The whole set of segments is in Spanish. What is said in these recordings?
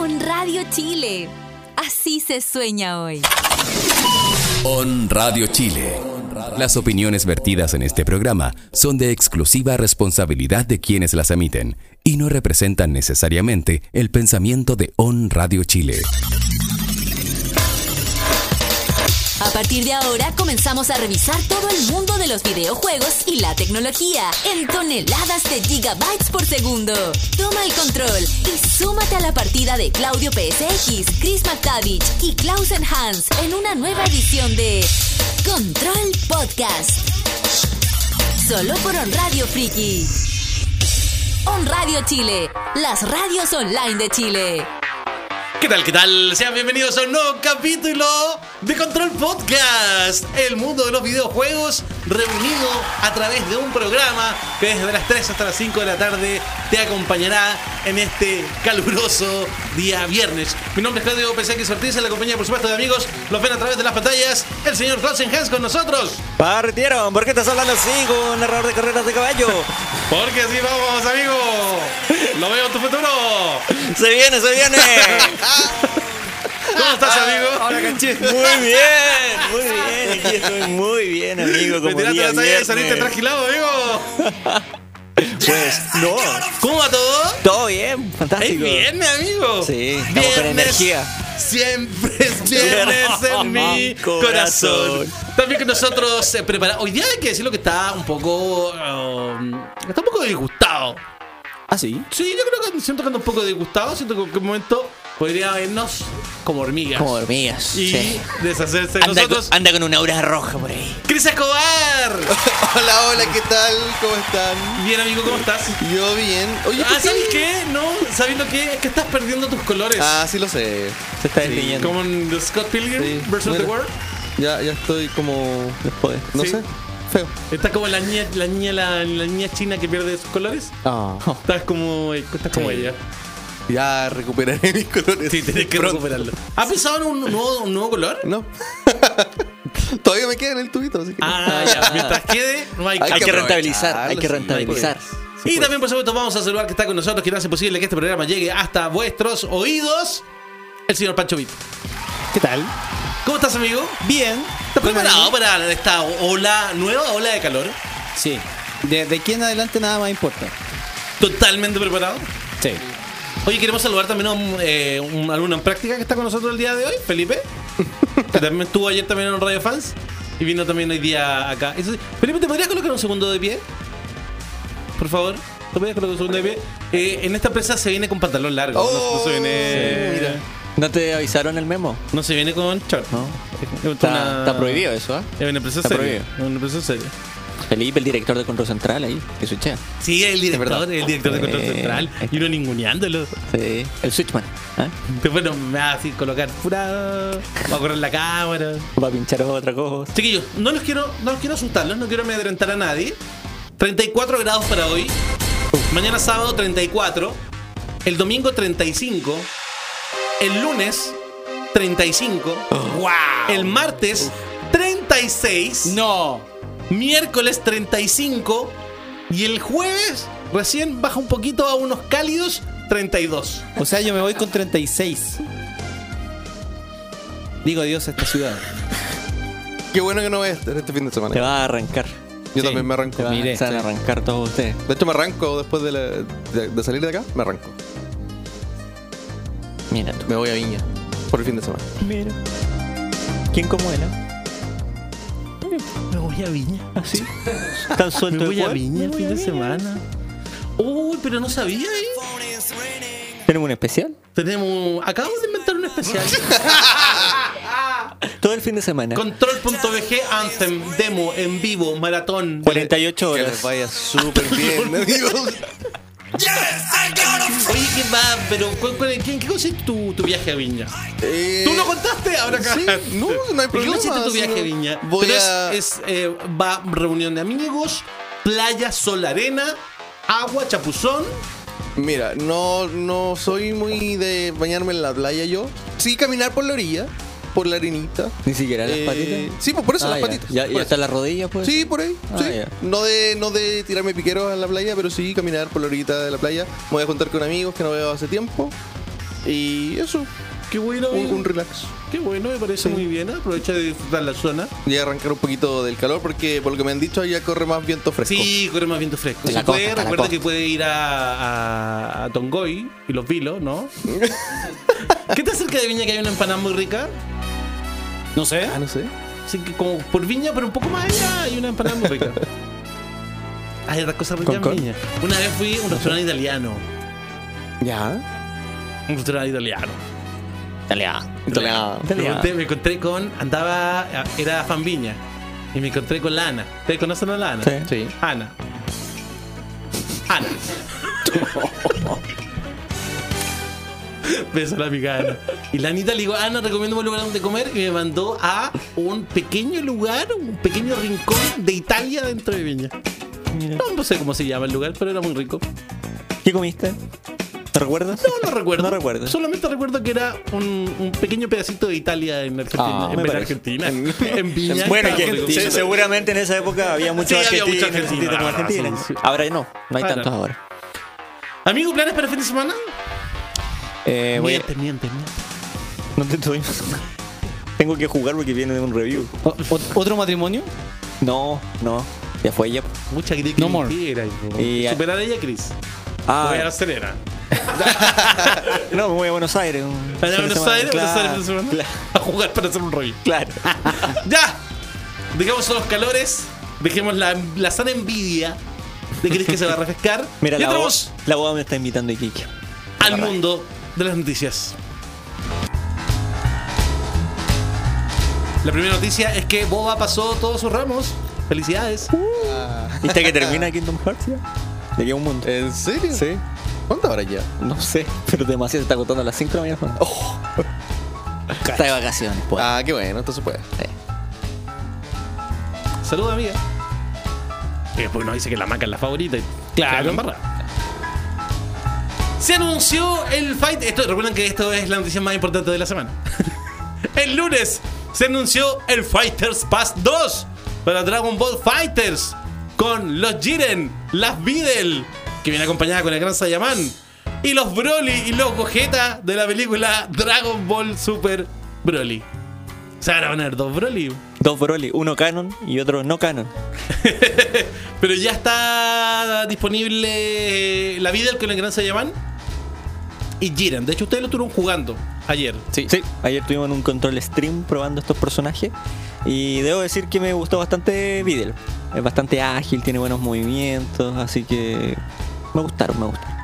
On Radio Chile. Así se sueña hoy. On Radio Chile. Las opiniones vertidas en este programa son de exclusiva responsabilidad de quienes las emiten y no representan necesariamente el pensamiento de On Radio Chile. A partir de ahora comenzamos a revisar todo el mundo de los videojuegos y la tecnología en toneladas de gigabytes por segundo. Toma el control y súmate a la partida de Claudio PSX, Chris McTavish y Klausen Hans en una nueva edición de Control Podcast. Solo por On Radio Friki. On Radio Chile, las radios online de Chile. ¿Qué tal? ¿Qué tal? Sean bienvenidos a un nuevo capítulo de Control Podcast. El mundo de los videojuegos reunido a través de un programa que desde las 3 hasta las 5 de la tarde te acompañará en este caluroso día viernes. Mi nombre es Claudio PSX Ortiz, en la compañía por supuesto de amigos. Los ven a través de las pantallas. El señor Clausen Hans con nosotros. Partieron, ¿por qué estás hablando así con un narrador de carreras de caballo? Porque así vamos, amigo. Lo veo en tu futuro. se viene, se viene. ¿Cómo estás, amigo? Hola, canché. Muy bien, muy bien. Aquí estoy muy bien, amigo. Me Como tiraste día la talla y viernes. saliste trasquilado, amigo. Pues no, ¿Cómo va todo? todo bien, Es fantástico. viernes, amigo. Sí, estamos con Viernes energía. Siempre es viernes en mi corazón. Corazón. También que nosotros eh, preparados. Hoy día hay que decirlo que está un poco. um, está un poco disgustado. ¿Ah, sí? Sí, yo creo que siento que anda un poco disgustado. Siento que en algún momento podría vernos como hormigas. Como dormías. y sí. deshacerse de Anda, nosotros. con, anda con una aura roja por ahí. ¡Cris Escobar! Hola, hola, ¿qué tal? ¿Cómo están? Bien, amigo, ¿cómo estás? Yo bien. Oye, ¿por Ah, ¿sabes qué? No, ¿sabiendo qué? Es que estás perdiendo tus colores. Ah, sí lo sé. Se está definiendo. Como en The Scott Pilgrim Sí. versus The. World. Ya, ya estoy como. Después. No Sí. sé. Feo. Está como la niña, la niña, la, la niña china que pierde sus colores. Ah. Estás como, estás como Sí. ella. Ya recuperaré mis colores. Sí, tienes que Pronto. recuperarlo. ¿Has pensado en un nuevo, un nuevo color? No. Todavía me queda en el tubito, así que. Ah, ya. Mientras quede, no hay, Hay Hay que que rentabilizar, hay que sí, rentabilizar. Y también, por supuesto, vamos a saludar que está con nosotros, quien hace posible que este programa llegue hasta vuestros oídos, el señor Pancho Vito. ¿Qué tal? ¿Cómo estás, amigo? Bien. ¿Estás preparado para esta ola, nueva ola de calor? Sí. De, de aquí en adelante nada más importa. ¿Totalmente preparado? Sí. Oye, queremos saludar también a un, eh, un alumno en práctica que está con nosotros el día de hoy, Felipe. que también estuvo ayer también en Radio Fans. Y vino también hoy día acá. Eso sí. Felipe, ¿te podrías colocar un segundo de pie? Por favor. ¿Te podrías colocar un segundo de pie? Eh, en esta empresa se viene con pantalón largo. no, no se viene. mira. ¿No te avisaron el memo? No se viene con short. No. Es Está, una- está prohibido eso, ¿ah? Es una empresa Está seria. prohibido. Es una empresa seria. Felipe, el director de control central ahí, que switchea. Sí, el director, el director de control central. Y uno ninguneándolo. Sí. El switchman. ¿ah? Después me va a así colocar pura. Va a correr la cámara. Va a pinchar otra cosa. Chiquillos, no los quiero, no los quiero asustarlos, no quiero amedrentar a nadie. 34 grados para hoy. Mañana sábado 34. El domingo 35. El lunes 35. ¡Wow! El martes 36. No. Miércoles 35. Y el jueves recién baja un poquito a unos cálidos 32. O sea, yo me voy con 36. Digo adiós a esta ciudad. Qué bueno que no voy a estar este fin de semana. Te va a arrancar. Yo Sí, también me arranco. Te va, Mire, se van a sí. arrancar todos ustedes. De hecho, me arranco después de, la- de- de salir de acá. Me arranco. Mira tú. Me voy a Viña. Por el fin de semana. Mira. ¿Quién como él? Ah? Me voy a Viña. ¿Así? ¿Tan suelto Me voy a? Viña el fin de semana. Uy, pero no sabía, ¿eh? ¿Tenemos un especial? Tenemos. Acabamos de inventar un especial. Todo el fin de semana. Control.bg Anthem, demo, en vivo, maratón. 48 Que les horas. vaya súper bien, amigos. Oye, ¿qué va? Pero, ¿cuál- cuál- ¿qué, qué consiste tu, tu viaje a Viña? Eh, ¿Tú lo contaste? Ahora acá. Sí, no, no hay ¿Y ¿Qué problema. consiste tu viaje a Viña? Voy Pero a... es, es, eh, va reunión de amigos, playa, sol, arena, agua, chapuzón. Mira, no, no soy muy de bañarme en la playa yo. Sí, caminar por la orilla, por la arenita. Ni siquiera las Eh, patitas. Sí, pues por eso Ah, las ya. patitas. Ya, por ya eso. hasta las rodillas, pues. Sí, por ahí. Ah, sí. No de no de tirarme piqueros en la playa, pero sí caminar por la orillita de la playa. Me voy a juntar con amigos que no veo hace tiempo. Y eso, Qué bueno, un, relax. Qué bueno, me parece muy bien. ¿eh? Aprovecha de disfrutar la zona. Y arrancar un poquito del calor porque por lo que me han dicho allá corre más viento fresco. Sí, corre más viento fresco. Si puede, recuerda que puede ir a, a, a Tongoy y los vilos, ¿no? ¿Qué te cerca de Viña que hay una empanada muy rica? No sé. Ah, no sé. Así que como por Viña, pero un poco más allá hay una empanada muy rica. Hay otras cosas ricas en. Viña. Una vez fui a un restaurante italiano. Ya. Un restaurante italiano. Italiano. Italiano. Me encontré, me encontré con. Andaba. Era fan Viña. Y me encontré con la Ana. ¿Ustedes conocen a la Ana? Sí. Sí. Ana. Ana. Beso a la amiga Ana. Y la Anita le digo, Ana, recomiendo un lugar donde comer. Y me mandó a un pequeño lugar, un pequeño rincón de Italia dentro de Viña. No, no sé cómo se llama el lugar, pero era muy rico. ¿Qué comiste? ¿Te recuerdas? No, no recuerdo. No recuerdo. Solamente recuerdo que era un, un pequeño pedacito de Italia en Argentina. Ah, en. Argentina. En, Viña. Bueno, que rico. se- seguramente en esa época había muchos Sí, argentinos, la verdad, argentinos. sí, sí. Ahora no, no hay Ahora tantos ahora. Amigo, ¿planes para el fin de semana? Eh, voy a- miente, miente, miente. no te estoy- Tengo que jugar porque viene de un review. O- ¿Otro matrimonio? No, no, ya fue ya. Mucha Cris No more. Y- Superar a ella, Cris. Ah, Voy a acelera. no, me voy a Buenos Aires. a Buenos Buenos Aires. Claro. A jugar para hacer un rollo. claro. ¡Ya! Dejemos los calores. Dejemos la, la sana envidia de Cris que se va a refrescar. Mira, y la entramos boda, la boda me está invitando Iquique. al mundo de las noticias. La primera noticia es que Boba pasó todos sus ramos. Felicidades. ¿Viste que termina Kingdom Hearts ya? De aquí a un mundo. ¿En serio? Sí. ¿Cuántas horas ya? No sé, pero demasiado se está acostando a las 5 de la mañana. Oh. Está de vacaciones, pues. Ah, qué bueno, entonces puede. Saluda, amiga. Y después nos dice que la maca es la favorita. y Claro. Se. Se anunció el fight. Esto, recuerden que esto es la noticia más importante de la semana. el lunes se anunció el Fighters Pass 2 para Dragon Ball Fighters con los Jiren, las Videl, que viene acompañada con el Gran Saiyaman, y los Broly y los Gogeta de la película Dragon Ball Super Broly. O sea, ahora van a haber dos Broly. Dos Broly, uno canon y otro no canon. Pero ya está disponible la vida con el Gran Saiyaman y Jiren. De hecho, ustedes lo estuvieron jugando ayer. Sí. Ayer tuvimos un control stream probando estos personajes. Y debo decir que me gustó bastante Videl. Es bastante ágil, tiene buenos movimientos, así que me gustaron, me gustaron.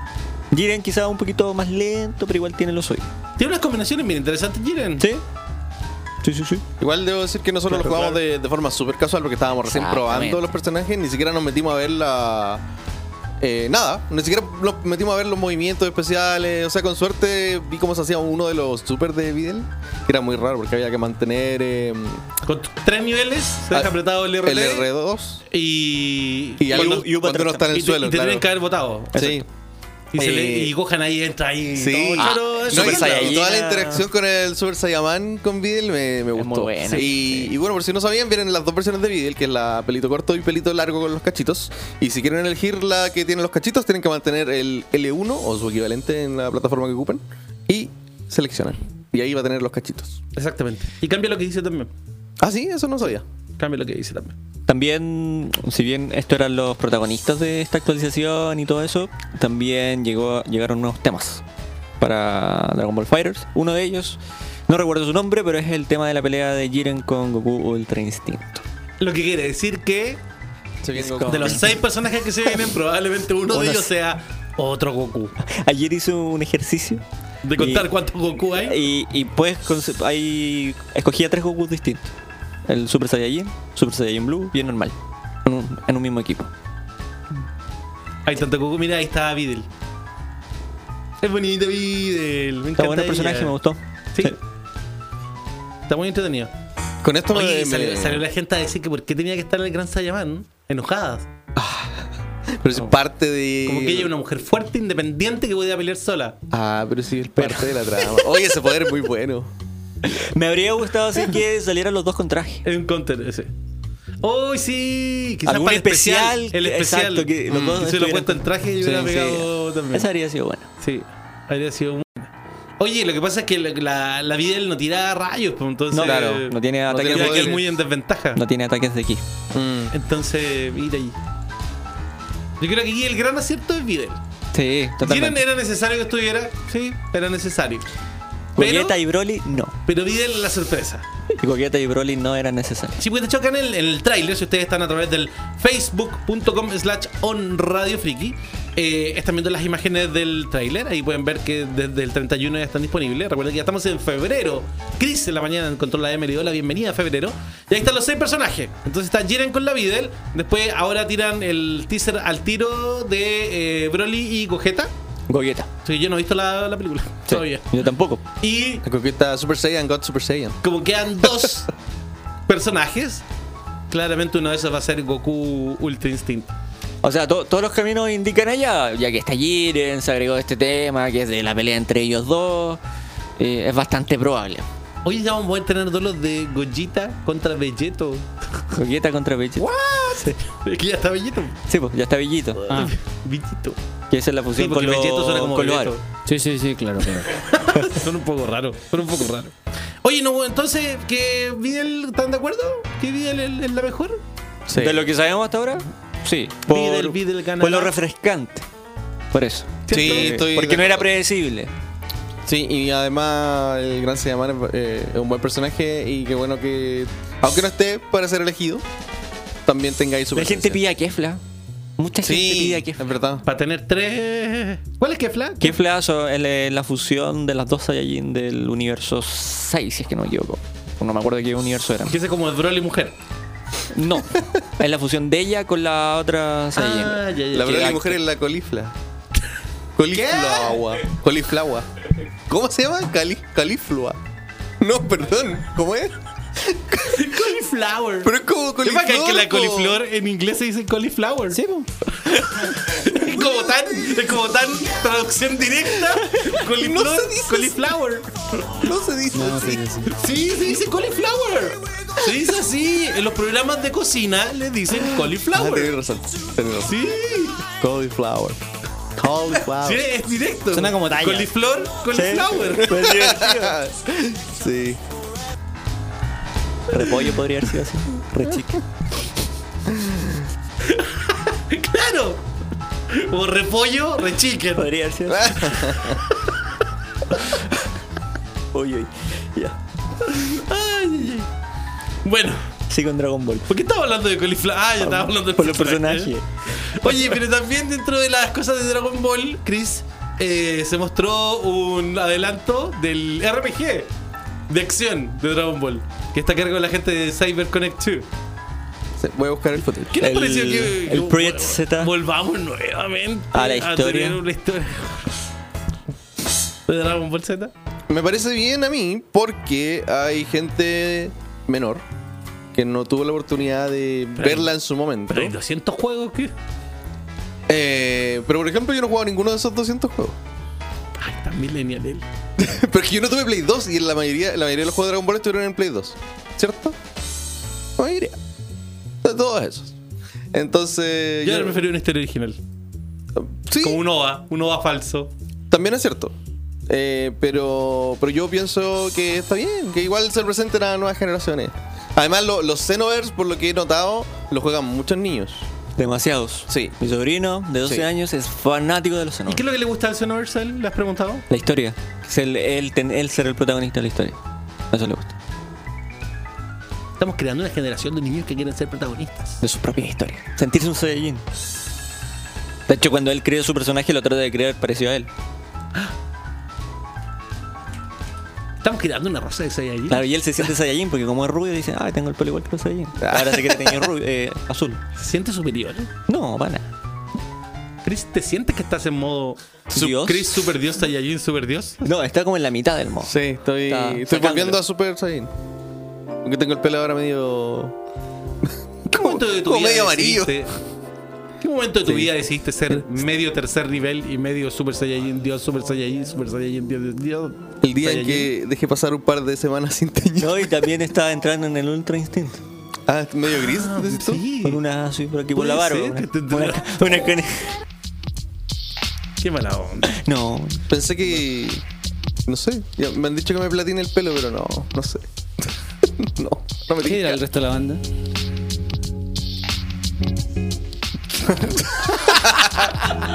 Jiren quizá un poquito más lento, pero igual tiene lo suyo. Tiene unas combinaciones bien interesantes, Jiren. ¿Sí? Sí, sí, sí. Igual debo decir que nosotros Claro, lo jugamos claro. de, de forma súper casual porque estábamos recién probando los personajes, ni siquiera nos metimos a ver la. Eh, nada, ni siquiera nos metimos a ver los movimientos especiales. O sea, con suerte vi cómo se hacía uno de los super de Videl, que era muy raro porque había que mantener eh, Con tres niveles, se deja Ah, apretado el RT. el R2 y. y, algo, y- y cuando no está en y el te, suelo. y te claro. tienen que haber votado. Sí. Y, se le- Eh, y Gohan ahí entra ahí. Sí. todo Ah, Super y toda la interacción con el Super Saiyaman con Videl me, me muy gustó. buena. Y, Sí. y bueno, por si no sabían, vienen las dos versiones de Videl, que es la pelito corto y pelito largo con los cachitos. Y si quieren elegir la que tiene los cachitos, tienen que mantener el L1 o su equivalente en la plataforma que ocupen y seleccionan. Y ahí va a tener los cachitos. Exactamente. Y cambia lo que dice también. Ah, sí, eso no sabía. Cambia lo que dice también. También, si bien estos eran los protagonistas de esta actualización y todo eso, también llegó, llegaron nuevos temas para Dragon Ball Fighters. Uno de ellos, no recuerdo su nombre, pero es el tema de la pelea de Jiren con Goku Ultra Instinto. Lo que quiere decir que Goku. de los seis personajes que se vienen, probablemente uno de Uno ellos sea otro Goku. Ayer hice un ejercicio. De contar y- cuántos Goku hay. Y, y pues conce- ahí escogí a tres Gokus distintos. El Super Saiyajin, Super Saiyajin Blue el normal. En un, en un mismo equipo. Hay tanto Goku. Mira, ahí está Videl. Es bonito Videl. Me Está encanta bueno el personaje, me gustó. Sí. Está muy entretenido. Con esto Oye, me, salió, me- salió la gente a decir que por qué tenía que estar el Gran Saiyaman enojadas. Pero es parte de. Como que ella es una mujer fuerte, independiente que podía pelear sola. Ah, pero sí, es parte de la trama. Oye, ese poder es muy bueno. Me habría gustado así que salieran los dos con traje. Es un counter ese. ¡Oh, sí! Quizás Algún para el especial. especial, El especial. exacto, que los Mm, dos se lo puesto en traje y Sí, hubiera sí. pegado también. Esa habría sido buena. Sí, habría sido muy Oye, lo que pasa es que la, la, no tira rayos, pues entonces. No, claro, no tiene no ataques tiene de muy en desventaja. No tiene ataques de ki. Mm. Entonces, mira ahí. Yo creo que aquí el gran acierto es Videl. Sí, ¿Quieren totalmente. era necesario que estuviera? Sí, era necesario. Gogeta y Broly, no. pero Videl la sorpresa. Y y Broly no eran necesarios. Sí, porque de hecho acá en el, en el tráiler, si ustedes están a través del facebook.com slash on radio friki, eh, están viendo las imágenes del tráiler, ahí pueden ver que desde el 31 ya están disponibles. Recuerden que ya estamos en febrero. Chris en la mañana en Control le dio la bienvenida a febrero. Y ahí están los seis personajes. Entonces está Jiren con la Videl. Después ahora tiran el teaser al tiro de eh, Broly y Gogeta. Gogeta. Sí, yo no he visto la, la película Sí, todavía. Yo tampoco. Y La coqueta Super Saiyan, God Super Saiyan. como quedan dos personajes, claramente uno de esos va a ser Goku Ultra Instinct. O sea, to- todos los caminos indican allá, ya que está Jiren, se agregó este tema, que es de la pelea entre ellos dos. eh, es bastante probable. Hoy ya vamos a poder tener duelos de Gogeta contra Vegeto. Gogeta contra Vegeta. Es que ya está Vegeto. Sí, pues ya está Villito. Ah, Vegito. Que esa es la Sí, fusión porque con, Vegeto suena como con Vegeto. sí, sí, sí, claro, claro. Son un poco raros, son un poco raros. Oye, no, entonces, ¿que Videl están de acuerdo? ¿Que Videl es, la mejor? Sí. De lo que sabemos hasta ahora, sí. Videl- Videl gana por lo refrescante. Por eso. Sí, estoy Porque no era predecible. Sí, y además el gran Saiyaman es, eh, es un buen personaje y qué bueno que, aunque no esté para ser elegido, también tenga ahí su La gente pide a Kefla. Mucha gente pide a es Kefla. verdad. Para tener tres. ¿Cuál es Kefla? Kefla es la- fusión de las dos Saiyajin del universo 6, si es que no me equivoco. No me acuerdo de qué universo eran. Que es como el Broly mujer. No, es la fusión de ella con la otra Saiyajin. Ah, ya, ya. La hay- mujer es la colifla. Coliflua. Coliflua. ¿Cómo se llama? Cali, califlua. No, perdón. ¿Cómo es? Cauliflower. Pero es como Es coliflor. bacán que la coliflor en inglés se dice cauliflower. Sí, po. Es como tan, es como tan traducción directa. Coliflor, No se dice cauliflower. No se dice No, así. sí, se dice cauliflower. Se dice así. En los programas de cocina le dicen Ah, tenés cauliflower. razón. tenés razón. Sí, Cauliflower. Cauliflower. sí, es directo. Suena como talla. Coliflor, cauliflower. Sí. Repollo podría haber sido así. Re chico. Claro. O repollo, rechicken. Podría haber sido así. Uy, uy. Ya. Ay. Bueno, Sí, con Dragon Ball. ¿por qué estaba hablando de cauliflower? Ah, ya estaba hablando de Por los personajes. Oye, pero también dentro de las cosas de Dragon Ball, Chris, eh, se mostró un adelanto del RPG de acción de Dragon Ball, que está a cargo de la gente de Cyber Connect 2. Sí, Voy a buscar el footage. ¿Qué les El- pareció que, el Project Z. volvamos nuevamente A la historia. tener una historia de Dragon Ball Z? Me parece bien a mí porque hay gente menor que no tuvo la oportunidad de Pero hay- verla en su momento. Pero hay 200 juegos que. Eh, pero por ejemplo, yo no he jugado ninguno de esos 200 juegos. Ay, tan millennial él. pero es que yo no tuve Play 2 y la mayoría, la mayoría de los juegos de Dragon Ball estuvieron en Play 2. ¿Cierto? La mayoría. De todos esos. Entonces. Yo yo- preferí una historia original. sí, Como un OVA, un OVA falso. también es cierto. Eh, pero, pero yo pienso que está bien, que igual se presenten a nuevas generaciones. Además, lo- los Xenoverse, por lo que he notado, lo juegan muchos niños. Demasiados. Sí. Mi sobrino de 12 Sí. años es fanático de los ¿Y qué es lo que le gusta al Xenoverse? a él? ¿Le has preguntado? La historia. Es el, él, ten- él ser el protagonista de la historia. Eso le gusta. Estamos creando una generación de niños que quieren ser protagonistas. De su propia historia. Sentirse un Saiyajin. De hecho, cuando él creó su personaje, lo trata de crear parecido a él. Estamos creando una raza de Saiyajin. Claro, y él se siente Saiyajin porque como es rubio dice, ah, tengo el pelo igual que los Saiyajin. Ahora se quiere tener rubio, eh, azul. ¿Se siente superior? No, para nada. Chris, ¿te sientes que estás en modo su- Dios. Chris Super Dios, Saiyajin Super Dios? No, está como en la mitad del modo. Sí, estoy, Está estoy sacándolo. volviendo a Super Saiyan. Aunque tengo el pelo ahora medio. ¿Qué momento de tu como vida medio amarillo. decidiste- ¿Qué momento de tu Sí. vida decidiste ser medio tercer nivel y medio Super Saiyajin Dios, Super Saiyajin, Super Saiyajin Dios, Dios, Dios? El día en que dejé pasar un par de semanas sin teñir. No, y también está entrando en el Ultra Instinto. Ah, medio gris, Ah, decís tú? sí. Con una así por aquí por la barba. Una, una- Qué mala onda. No, Pensé que. No sé. ya me han dicho que me platine el pelo, pero no, no sé. no, no me ¿Qué dirá el resto de la banda?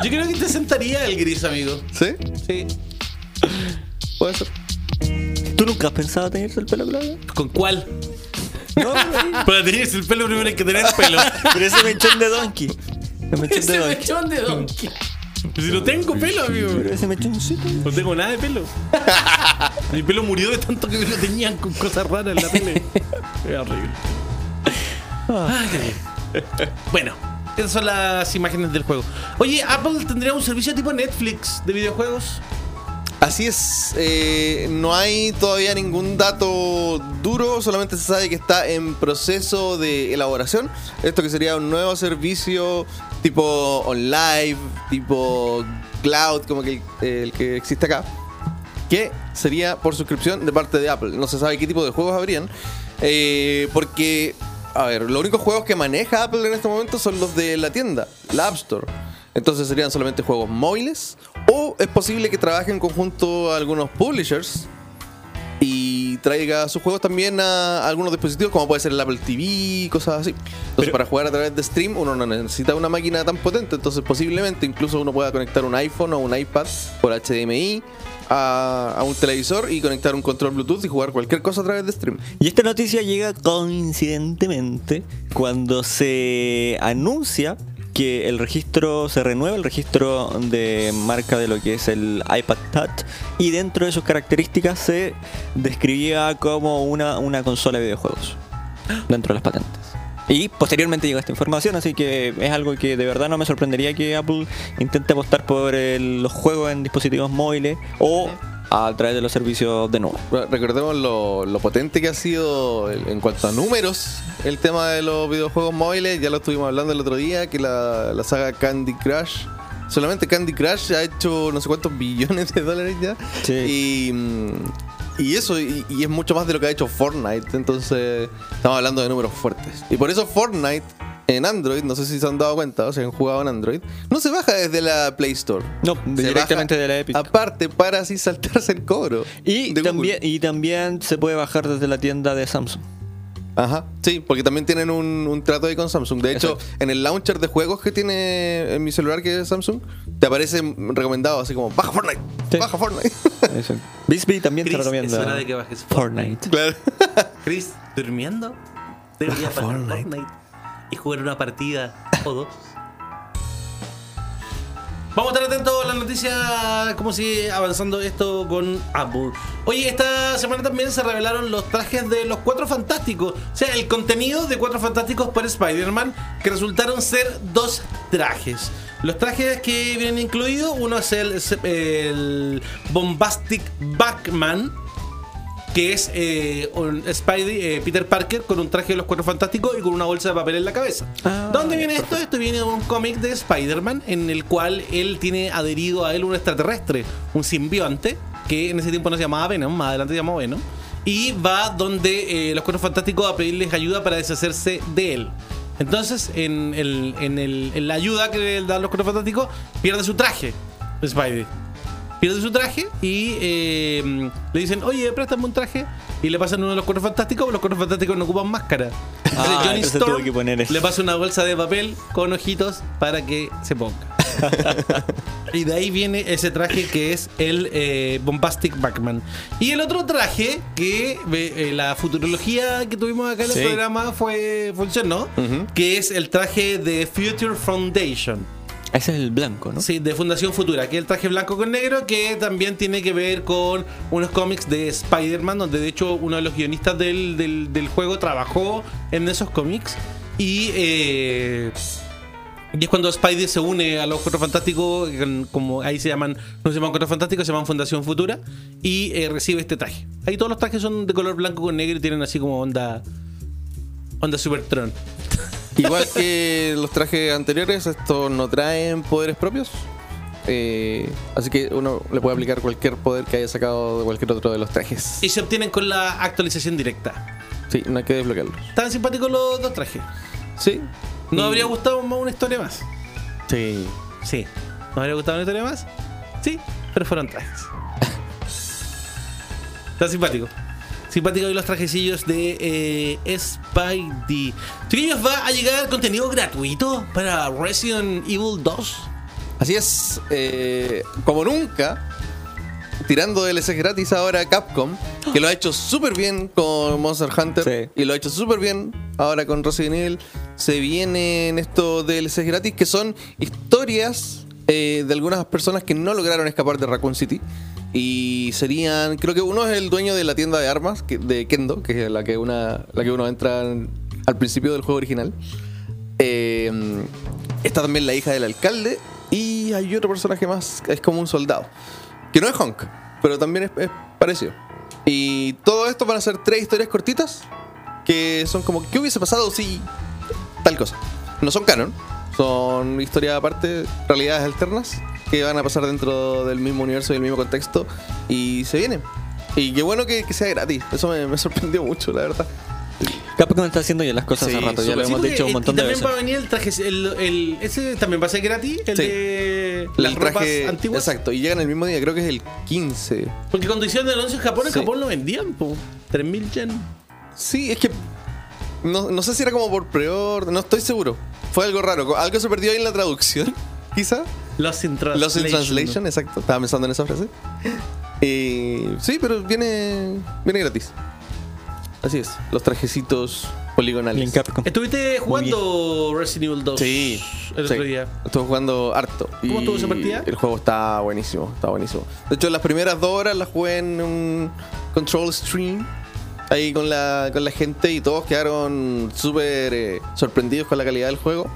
Yo creo que te sentaría el gris, amigo. ¿Sí? Sí. Puede ser. ¿Tú nunca has pensado tenerse el pelo claro? ¿Con cuál? No, pero Para tener el pelo primero hay que tener pelo. ese mechón de Donkey. El mechón de Ese Donkey. mechón de donkey. Pues si no tengo pelo, amigo. Pero ese mechoncito. No tengo nada de pelo. Mi pelo murió de tanto que me lo tenían con cosas raras en la tele. Es horrible. Ay, qué bien. Bueno, esas son las imágenes del juego. Oye, Apple tendría un servicio tipo Netflix de videojuegos. Así es, eh, no hay todavía ningún dato duro, solamente se sabe que está en proceso de elaboración. Esto que sería un nuevo servicio tipo online, tipo cloud, como que el, que existe acá, que sería por suscripción de parte de Apple. No se sabe qué tipo de juegos habrían, eh, porque, a ver, los únicos juegos que maneja Apple en este momento son los de la tienda, la App Store. Entonces serían solamente juegos móviles. O es posible que trabaje en conjunto algunos publishers y traiga sus juegos también a algunos dispositivos, como puede ser el Apple TV, cosas así. Entonces, Pero- para jugar a través de stream, uno no necesita una máquina tan potente. Entonces, posiblemente incluso uno pueda conectar un iPhone o un iPad por HDMI a, un televisor y conectar un control Bluetooth y jugar cualquier cosa a través de stream. Y esta noticia llega coincidentemente cuando se anuncia que el registro se renueva, el registro de marca de lo que es el iPad Touch, y dentro de sus características se describía como una, una consola de videojuegos dentro de las patentes. Y posteriormente llegó esta información, así que es algo que de verdad no me sorprendería que Apple intente apostar por el- los juegos en dispositivos móviles o a través de los servicios de nube. Recordemos lo, lo potente que ha sido en cuanto a números el tema de los videojuegos móviles. Ya lo estuvimos hablando el otro día, que la, la saga Candy Crush. Solamente Candy Crush ha hecho no sé cuántos billones de dólares ya. Sí. Y, mm, y eso, y, y es mucho más de lo que ha hecho Fortnite. Entonces, estamos hablando de números fuertes. Y por eso Fortnite en Android, no sé si se han dado cuenta o si han jugado en Android, no se baja desde la Play Store. No, Se directamente baja de la Epic. Aparte, para así saltarse el cobro. Y Google. también, y también se puede bajar desde la tienda de Samsung. Ajá, sí, porque también tienen un, un trato ahí con Samsung. De hecho, Exacto. en el launcher de juegos que tiene en mi celular, que es Samsung, te aparece recomendado así como, baja Fortnite, Sí. baja Fortnite. Bisbee también te Chris, recomienda es hora de que bajes Fortnite. claro. Chris, durmiendo, debería Baja bajar Fortnite. Fortnite. y jugar una partida o dos. Vamos a estar atentos a las noticias, cómo sigue avanzando esto con Apple. Oye, esta semana también se revelaron los trajes de los Cuatro Fantásticos. O sea, el contenido de Cuatro Fantásticos para Spider-Man, que resultaron ser dos trajes. Los trajes que vienen incluidos, uno es el, el Bombastic Batman, que es eh, un Spidey, eh, Peter Parker con un traje de los Cuatro Fantásticos y con una bolsa de papel en la cabeza. Ah, ¿Dónde viene esto? Esto viene de un cómic de Spider-Man en el cual él tiene adherido a él un extraterrestre, un simbionte, que en ese tiempo no se llamaba Venom, más adelante se llamó Venom, y va donde eh, los Cuatro Fantásticos a pedirles ayuda para deshacerse de él. Entonces, en, el- en el- en la ayuda que le dan los Cuatro Fantásticos, pierde su traje, Spidey pierde su traje y eh, le dicen, oye, préstame un traje. Y le pasan uno de los cuatro fantásticos, los cuatro fantásticos no ocupan máscara. Entonces Ah, Johnny Storm que poner le pasa una bolsa de papel con ojitos para que se ponga. y de ahí viene ese traje que es el eh, Bombastic Batman. Y el otro traje que eh, la futurología que tuvimos acá en el Sí. programa fue funcionó, Ujú. que es el traje de Future Foundation. Ese es el blanco, ¿no? Sí, de Fundación Futura, que es el traje blanco con negro, que también tiene que ver con unos cómics de Spider-Man, donde de hecho uno de los guionistas del, del- juego trabajó en esos cómics. Y, eh, y es cuando Spidey se une a los Cuatro Fantásticos, como ahí se llaman, no se llaman Cuatro Fantásticos, se llaman Fundación Futura, y eh, recibe este traje. Ahí todos los trajes son de color blanco con negro y tienen así como onda, onda Supertron. Igual que los trajes anteriores, estos no traen poderes propios. Eh, así que uno le puede aplicar cualquier poder que haya sacado de cualquier otro de los trajes. Y se obtienen con la actualización directa. Sí, no hay que desbloquearlos. Estaban simpáticos los dos trajes. Sí. ¿Nos Y- habría gustado más una historia más? Sí. Sí. ¿Nos habría gustado una historia más? Sí, pero fueron trajes. Está simpático. Simpático y los trajecillos de eh, Spidey. Chiquillos, va a llegar contenido gratuito para Resident Evil 2. Así es, eh, como nunca, tirando DLC gratis ahora Capcom, que lo ha hecho súper bien con Monster Hunter Sí. y lo ha hecho súper bien ahora con Resident Evil. Se vienen estos DLC gratis que son historias eh, de algunas personas que no lograron escapar de Raccoon City. Y serían, creo que uno es el dueño de la tienda de armas de Kendo, que es la que, una, la que uno entra en- al principio del juego original. Eh, está también la hija del alcalde. Y hay otro personaje más, es como un soldado. Que no es Honk, pero también es, es parecido. Y todo esto van a ser tres historias cortitas. Que son como, ¿qué hubiese pasado si tal cosa? No son canon, son historias aparte, realidades alternas. Que van a pasar dentro del mismo universo y el mismo contexto. Y se vienen. Y qué bueno que, que sea gratis. Eso me, me sorprendió mucho, la verdad. Capcom está haciendo ya las cosas Sí, hace rato, ya lo hemos dicho un montón y de también veces. va a venir el traje. El, el- ese también va a ser gratis. El Sí. de El las ropas traje- antiguas. Exacto, y llegan el mismo día, creo que es el 15. Porque cuando hicieron el anuncio en Japón, en Sí. Japón lo vendían, po. 3000 yen. Sí, es que. No, no sé si era como por preorden, no estoy seguro. Fue algo raro. Algo se perdió ahí en la traducción, quizá. Lost in Translation. Lost in Translation, exacto. Estaba pensando en esa frase. Eh, sí, pero viene, viene gratis. Así es, los trajecitos poligonales. ¿Estuviste jugando Resident Evil 2 Sí, el sí. otro día? Estuve jugando harto. ¿Cómo estuvo esa partida? El juego está buenísimo, está buenísimo. De hecho, las primeras dos horas las jugué en un control stream. Ahí con la, con la gente y todos quedaron súper eh, sorprendidos con la calidad del juego.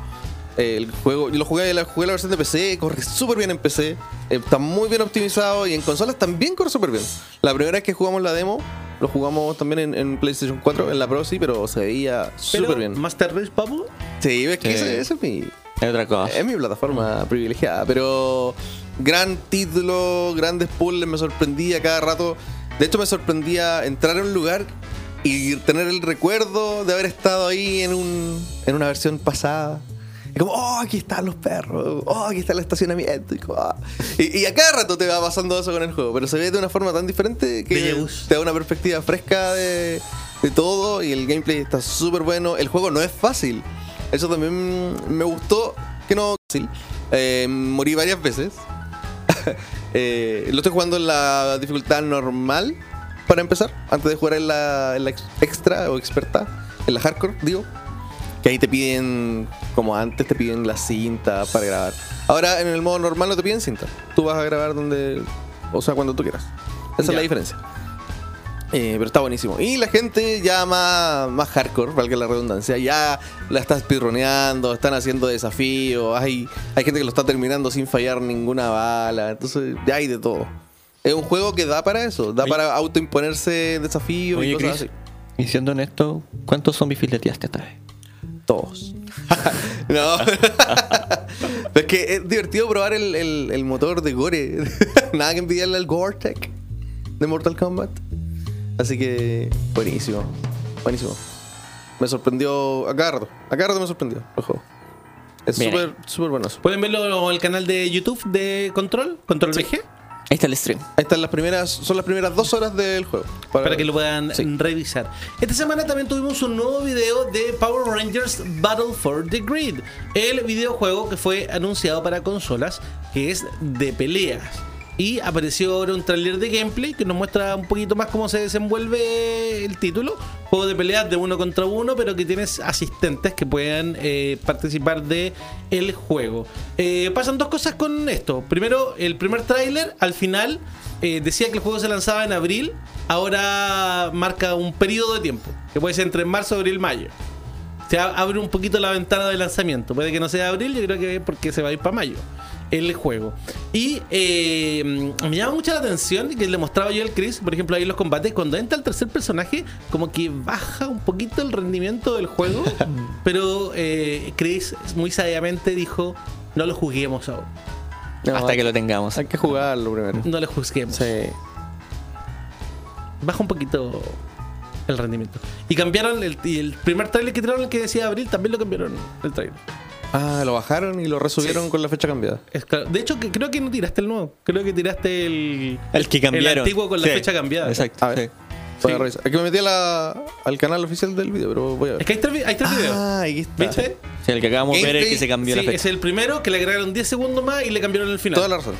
El juego, yo lo jugué, la, jugué la versión de PC, corre súper bien en PC, eh, está muy bien optimizado y en consolas también corre súper bien. La primera vez que jugamos la demo, lo jugamos también en, en PlayStation 4, en la Pro sí, pero se veía súper bien. Master Race, papu. Sí, es que Sí. ese, ese es mi, Es otra cosa. es mi plataforma privilegiada, pero gran título, grandes puzzles, me sorprendía cada rato. De hecho, me sorprendía entrar a un lugar y tener el recuerdo de haber estado ahí en, un, en una versión pasada. Y como, oh, aquí están los perros, oh, aquí está el estacionamiento. Y, como, ah. y, y a cada rato te va pasando eso con el juego, pero se ve de una forma tan diferente que te da una perspectiva fresca de, de todo y el gameplay está súper bueno. El juego no es fácil. Eso también me gustó que no es fácil. Eh, morí varias veces. Eh, lo estoy jugando en la dificultad normal para empezar, antes de jugar en la, en la ex- extra o experta, en la hardcore, digo. Que ahí te piden, como antes, te piden la cinta para grabar. Ahora en el modo normal no te piden cinta. Tú vas a grabar donde, o sea, cuando tú quieras. Esa Ya. es la diferencia. Eh, pero está buenísimo. Y la gente ya más, más hardcore, valga la redundancia, ya la está speedroneando, están haciendo desafíos, hay, hay gente que lo está terminando sin fallar ninguna bala, entonces ya hay de todo. Es un juego que da para eso, da Oye. para autoimponerse desafíos y Oye, cosas Chris, así. y siendo honesto, ¿cuántos zombies fileteaste esta vez? Todos. no. Es que es divertido probar el, el- el motor de Gore. Nada que envidiarle al Gore-Tech de Mortal Kombat. Así que, buenísimo. Buenísimo. Me sorprendió a rato me sorprendió el juego. Es súper, súper bueno. Pueden verlo en el canal de YouTube de Control, Control VG, Ahí está el stream. Ahí están las primeras, son las primeras dos horas del juego. para que lo puedan Sí. revisar. Esta semana también tuvimos un nuevo video de Power Rangers Battle for the Grid, el videojuego que fue anunciado para consolas, que es de peleas. Y apareció ahora un tráiler de gameplay que nos muestra un poquito más cómo se desenvuelve el título. Juego de peleas de uno contra uno, pero que tienes asistentes que puedan eh, participar de el juego. Eh, pasan dos cosas con esto. Primero, el primer tráiler, al final, eh, decía que el juego se lanzaba en abril. Ahora marca un periodo de tiempo, que puede ser entre marzo, abril, mayo. Se abre un poquito la ventana de lanzamiento. Puede que no sea abril, yo creo que porque se va a ir para mayo el juego. Y eh, me llama mucho la atención que le mostraba yo al Chris, por ejemplo, ahí en los combates, cuando entra el tercer personaje, como que baja un poquito el rendimiento del juego. pero eh, Chris muy sabiamente dijo: No lo juzguemos aún. No, hasta que lo tengamos. Hay que jugarlo primero. No lo juzguemos. Sí. Baja un poquito el rendimiento. Y cambiaron el, y el primer trailer que tiraron, el que decía abril, también lo cambiaron el trailer. Ah, lo bajaron y lo resubieron con la fecha cambiada. Es claro. De hecho, que- creo que no tiraste el nuevo. Creo que tiraste el. El que cambiaron. El antiguo con la Sí, fecha cambiada. Exacto. A ver. sí. Voy a Sí. revisar. Es que me metí a la- al canal oficial del video, pero voy a ver. Es que hay tres, hay tres videos. Ah, ahí está. ¿Viste? Sí, el que acabamos de ver es el que se cambió Sí, la es fecha. el primero que le agregaron 10 segundos más y le cambiaron el final. Toda la razón.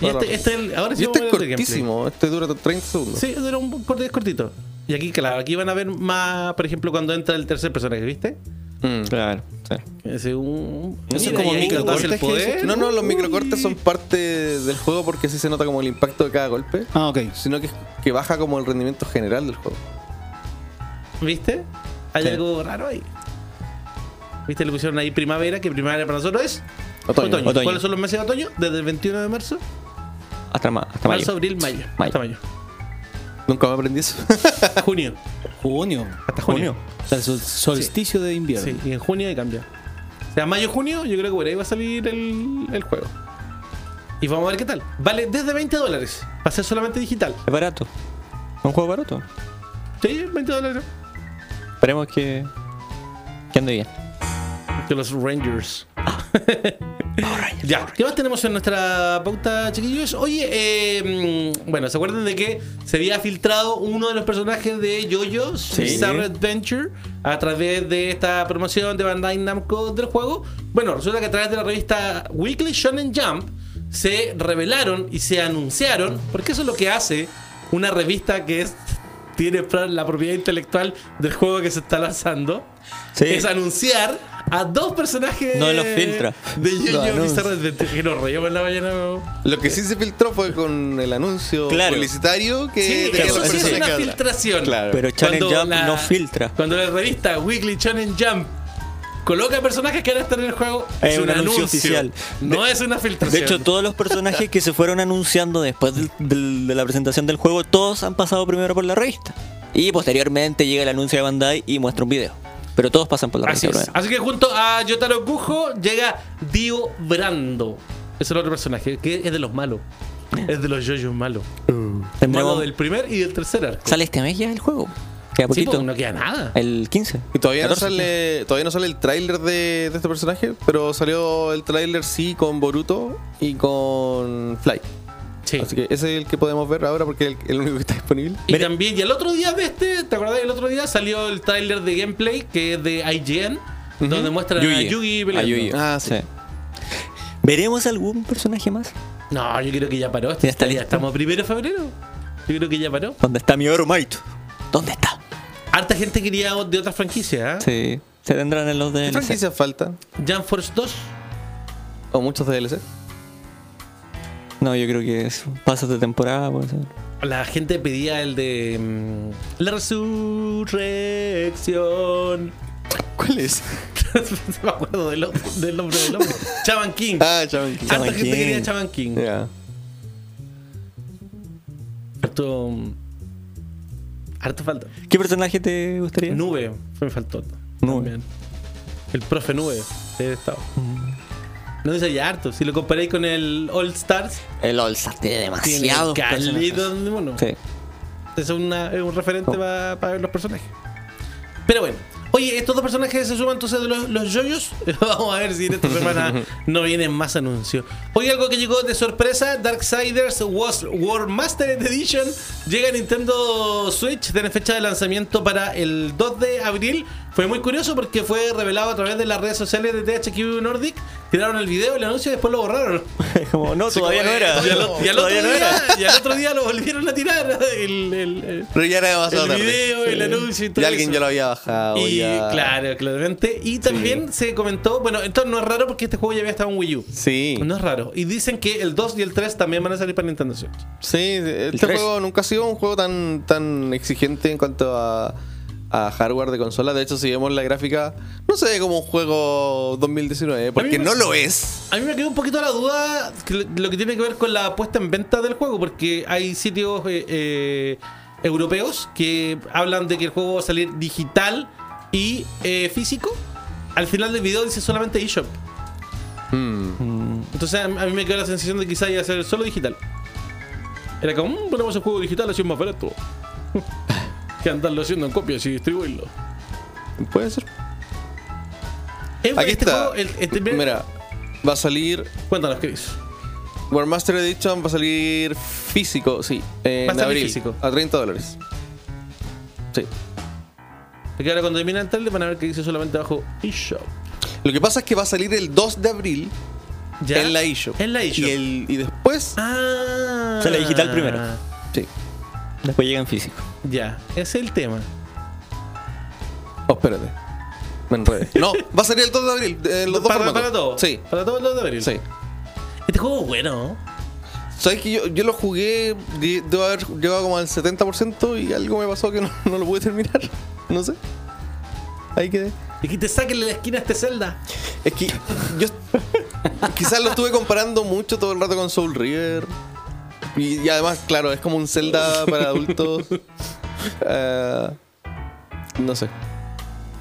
y toda la este, este es el- ahora sí Y este es cortísimo. Este dura 30 segundos. Sí, era un corte es cortito. Y aquí, claro, aquí van a ver más, por ejemplo, cuando entra el tercer personaje, ¿viste? Mm. Claro. sí. Ese un. Como microcortes el poder. No, no, los microcortes son parte del juego porque así se nota como el impacto de cada golpe. Ah, ok. Sino que, que baja como el rendimiento general del juego. ¿Viste? Hay Sí. algo raro ahí. ¿Viste? Le pusieron ahí primavera, que primavera para nosotros es Otoño. Otoño. ¿Cuáles son los meses de otoño? Desde el 21 de marzo, Hasta, ma- hasta marzo, mayo. abril, mayo. Mayo. Hasta mayo. Nunca me aprendí eso. Junio. Junio. Hasta junio. O sea, el sol- solsticio de invierno. Sí, y en junio ahí cambia. O sea, mayo, junio, yo creo que por ahí va a salir el, el juego. Y vamos a ver qué tal. Vale desde 20 dólares. Va a ser solamente digital. Es barato. Es un juego barato. Sí, 20 dólares. Esperemos que, que ande bien. Que los Rangers. Ya, ¿qué más tenemos en nuestra pauta, chiquillos? Oye, eh, mm, bueno, ¿se acuerdan de que se había filtrado uno de los personajes de JoJo's Sí. Bizarre Adventure a través de esta promoción de Bandai Namco del juego? Bueno, resulta que a través de la revista Weekly Shonen Jump se revelaron y se anunciaron, porque eso es lo que hace una revista que es tiene la propiedad intelectual del juego que se está lanzando Sí. es anunciar a dos personajes No los filtra. de Yo-Yo anuncia. Bizarre Adventure que nos reímos en la mañana. Lo que sí se filtró fue con el anuncio Claro. publicitario que Sí, tenía eso los sí es una filtración. Claro. Pero Challenge Cuando Jump la- no filtra. Cuando la revista Weekly Shonen Jump coloca personajes que van a estar en el juego, Es es, un un anuncio anuncio oficial. No es una De filtración. hecho, todos los personajes que se fueron anunciando después del- del- de la presentación del juego, todos han pasado primero por la revista. Y posteriormente llega el anuncio de Bandai y muestra un video. Pero todos pasan por la Así es. Así que junto a Yotaro Kujo llega Dio Brando. Es el otro personaje, que es de los malos. Es de los yoyos malos. Malo Tendremos- del primer y del tercer arco. Sale este mes ya el juego. Queda Sí, poquito. pues, no queda nada. El 15. Y todavía no 14. sale, todavía no sale el tráiler de, de este personaje, pero salió el tráiler sí con Boruto y con Fly. Sí. Así que ese es el que podemos ver ahora porque es el, el único que está disponible. Y Mira- también, y el otro día de este, ¿te acordás? El otro día salió el tráiler de gameplay que es de IGN, donde muestran a Yugi. Yugi A peleando. Yugi. Ah, sí. ¿Veremos algún personaje más? No, yo creo que ya paró. Ya está ya listo. estamos primero de febrero. Yo creo que ya paró. ¿Dónde está mi oro Might? ¿Dónde está? Harta gente quería de otras franquicias, ¿eh? Sí. Se tendrán en los ¿Qué DLC. franquicias faltan? Jump Force 2. ¿O muchos DLC? No, yo creo que es pasos de temporada. Puede ser. La gente pedía el de. mm, la resurrección. ¿Cuál es? no me acuerdo del, del nombre del hombre. Chaman King. Ah, Chaman King. Harta Shaman gente King. quería Chaman King. Ya. Harto. Harto falta. ¿Qué personaje te gustaría? Nube, me faltó. Nube. También. El profe Nube de estado. No dice ya harto. Si lo comparáis con el All Stars, El All Star tiene demasiado. mono. Sí. Es, una- es un referente para ver los personajes. Pero bueno. Oye, estos dos personajes se suman entonces de los, los yoyos. Vamos a ver si en esta semana no vienen más anuncios. Hoy algo que llegó de sorpresa: Darksiders Was War Mastered Edition llega a Nintendo Switch. Tiene fecha de lanzamiento para el 2 de abril. Fue muy curioso porque fue revelado a través de las redes sociales de THQ Nordic. Tiraron el video, el anuncio y después lo borraron. Como, no, todavía no era. Y al, y al otro Todavía no día, era. y al otro día lo volvieron a tirar. El, el- el- Pero ya era demasiado el tarde. video, el anuncio y todo Y alguien eso. ya lo había bajado. Y ya. claro, claramente. Y también se comentó, bueno, esto no es raro porque este juego ya había estado en Wii U. Sí. No es raro. Y dicen que el 2 y el 3 también van a salir para Nintendo Switch. Sí, este juego nunca ha sido un juego tan, tan exigente en cuanto a, a hardware de consola. De hecho, si vemos la gráfica, no se ve como un juego 2019, porque me- no lo es. A mí me quedó un poquito la duda que lo- que tiene que ver con la puesta en venta del juego, porque hay sitios eh, eh, europeos que hablan de que el juego va a salir digital y eh, físico. Al final del video dice solamente eShop. Hmm. Entonces a mí me quedó la sensación de que quizá iba a ser solo digital. Era como, "Mm, ponemos el juego digital así es más barato. que andarlo haciendo en copias y distribuirlo. Puede ser. Aquí este está. juego, el- este- Mira, va a salir Cuéntanos, Chris. War Master Edition, va a salir físico, sí, en Va a salir abril, físico. a 30 dólares. Sí. Porque ahora cuando termina el trailer van a ver que dice solamente abajo eShop. Lo que pasa es que va a salir el 2 de abril ¿Ya? en la eShop. En la eShop. Y, el, y después, Ah. Sale digital primero. sí. Después llega en físico. Ya, ese es el tema. Oh, espérate. Me enredé. No, va a salir el 2 de abril, en los dos para, formatos. para todo. Sí, Para todo el 2 de abril. sí. Este juego es bueno. ¿Sabes que yo, yo lo jugué, de- debo haber llegado como al 70% y algo me pasó que no, no lo pude terminar? No sé. Ahí quedé. Y que te saquen de la esquina este Zelda. Es que yo quizás lo estuve comparando mucho todo el rato con Soul River. Y, y además, claro, es como un Zelda para adultos. Eh, no sé.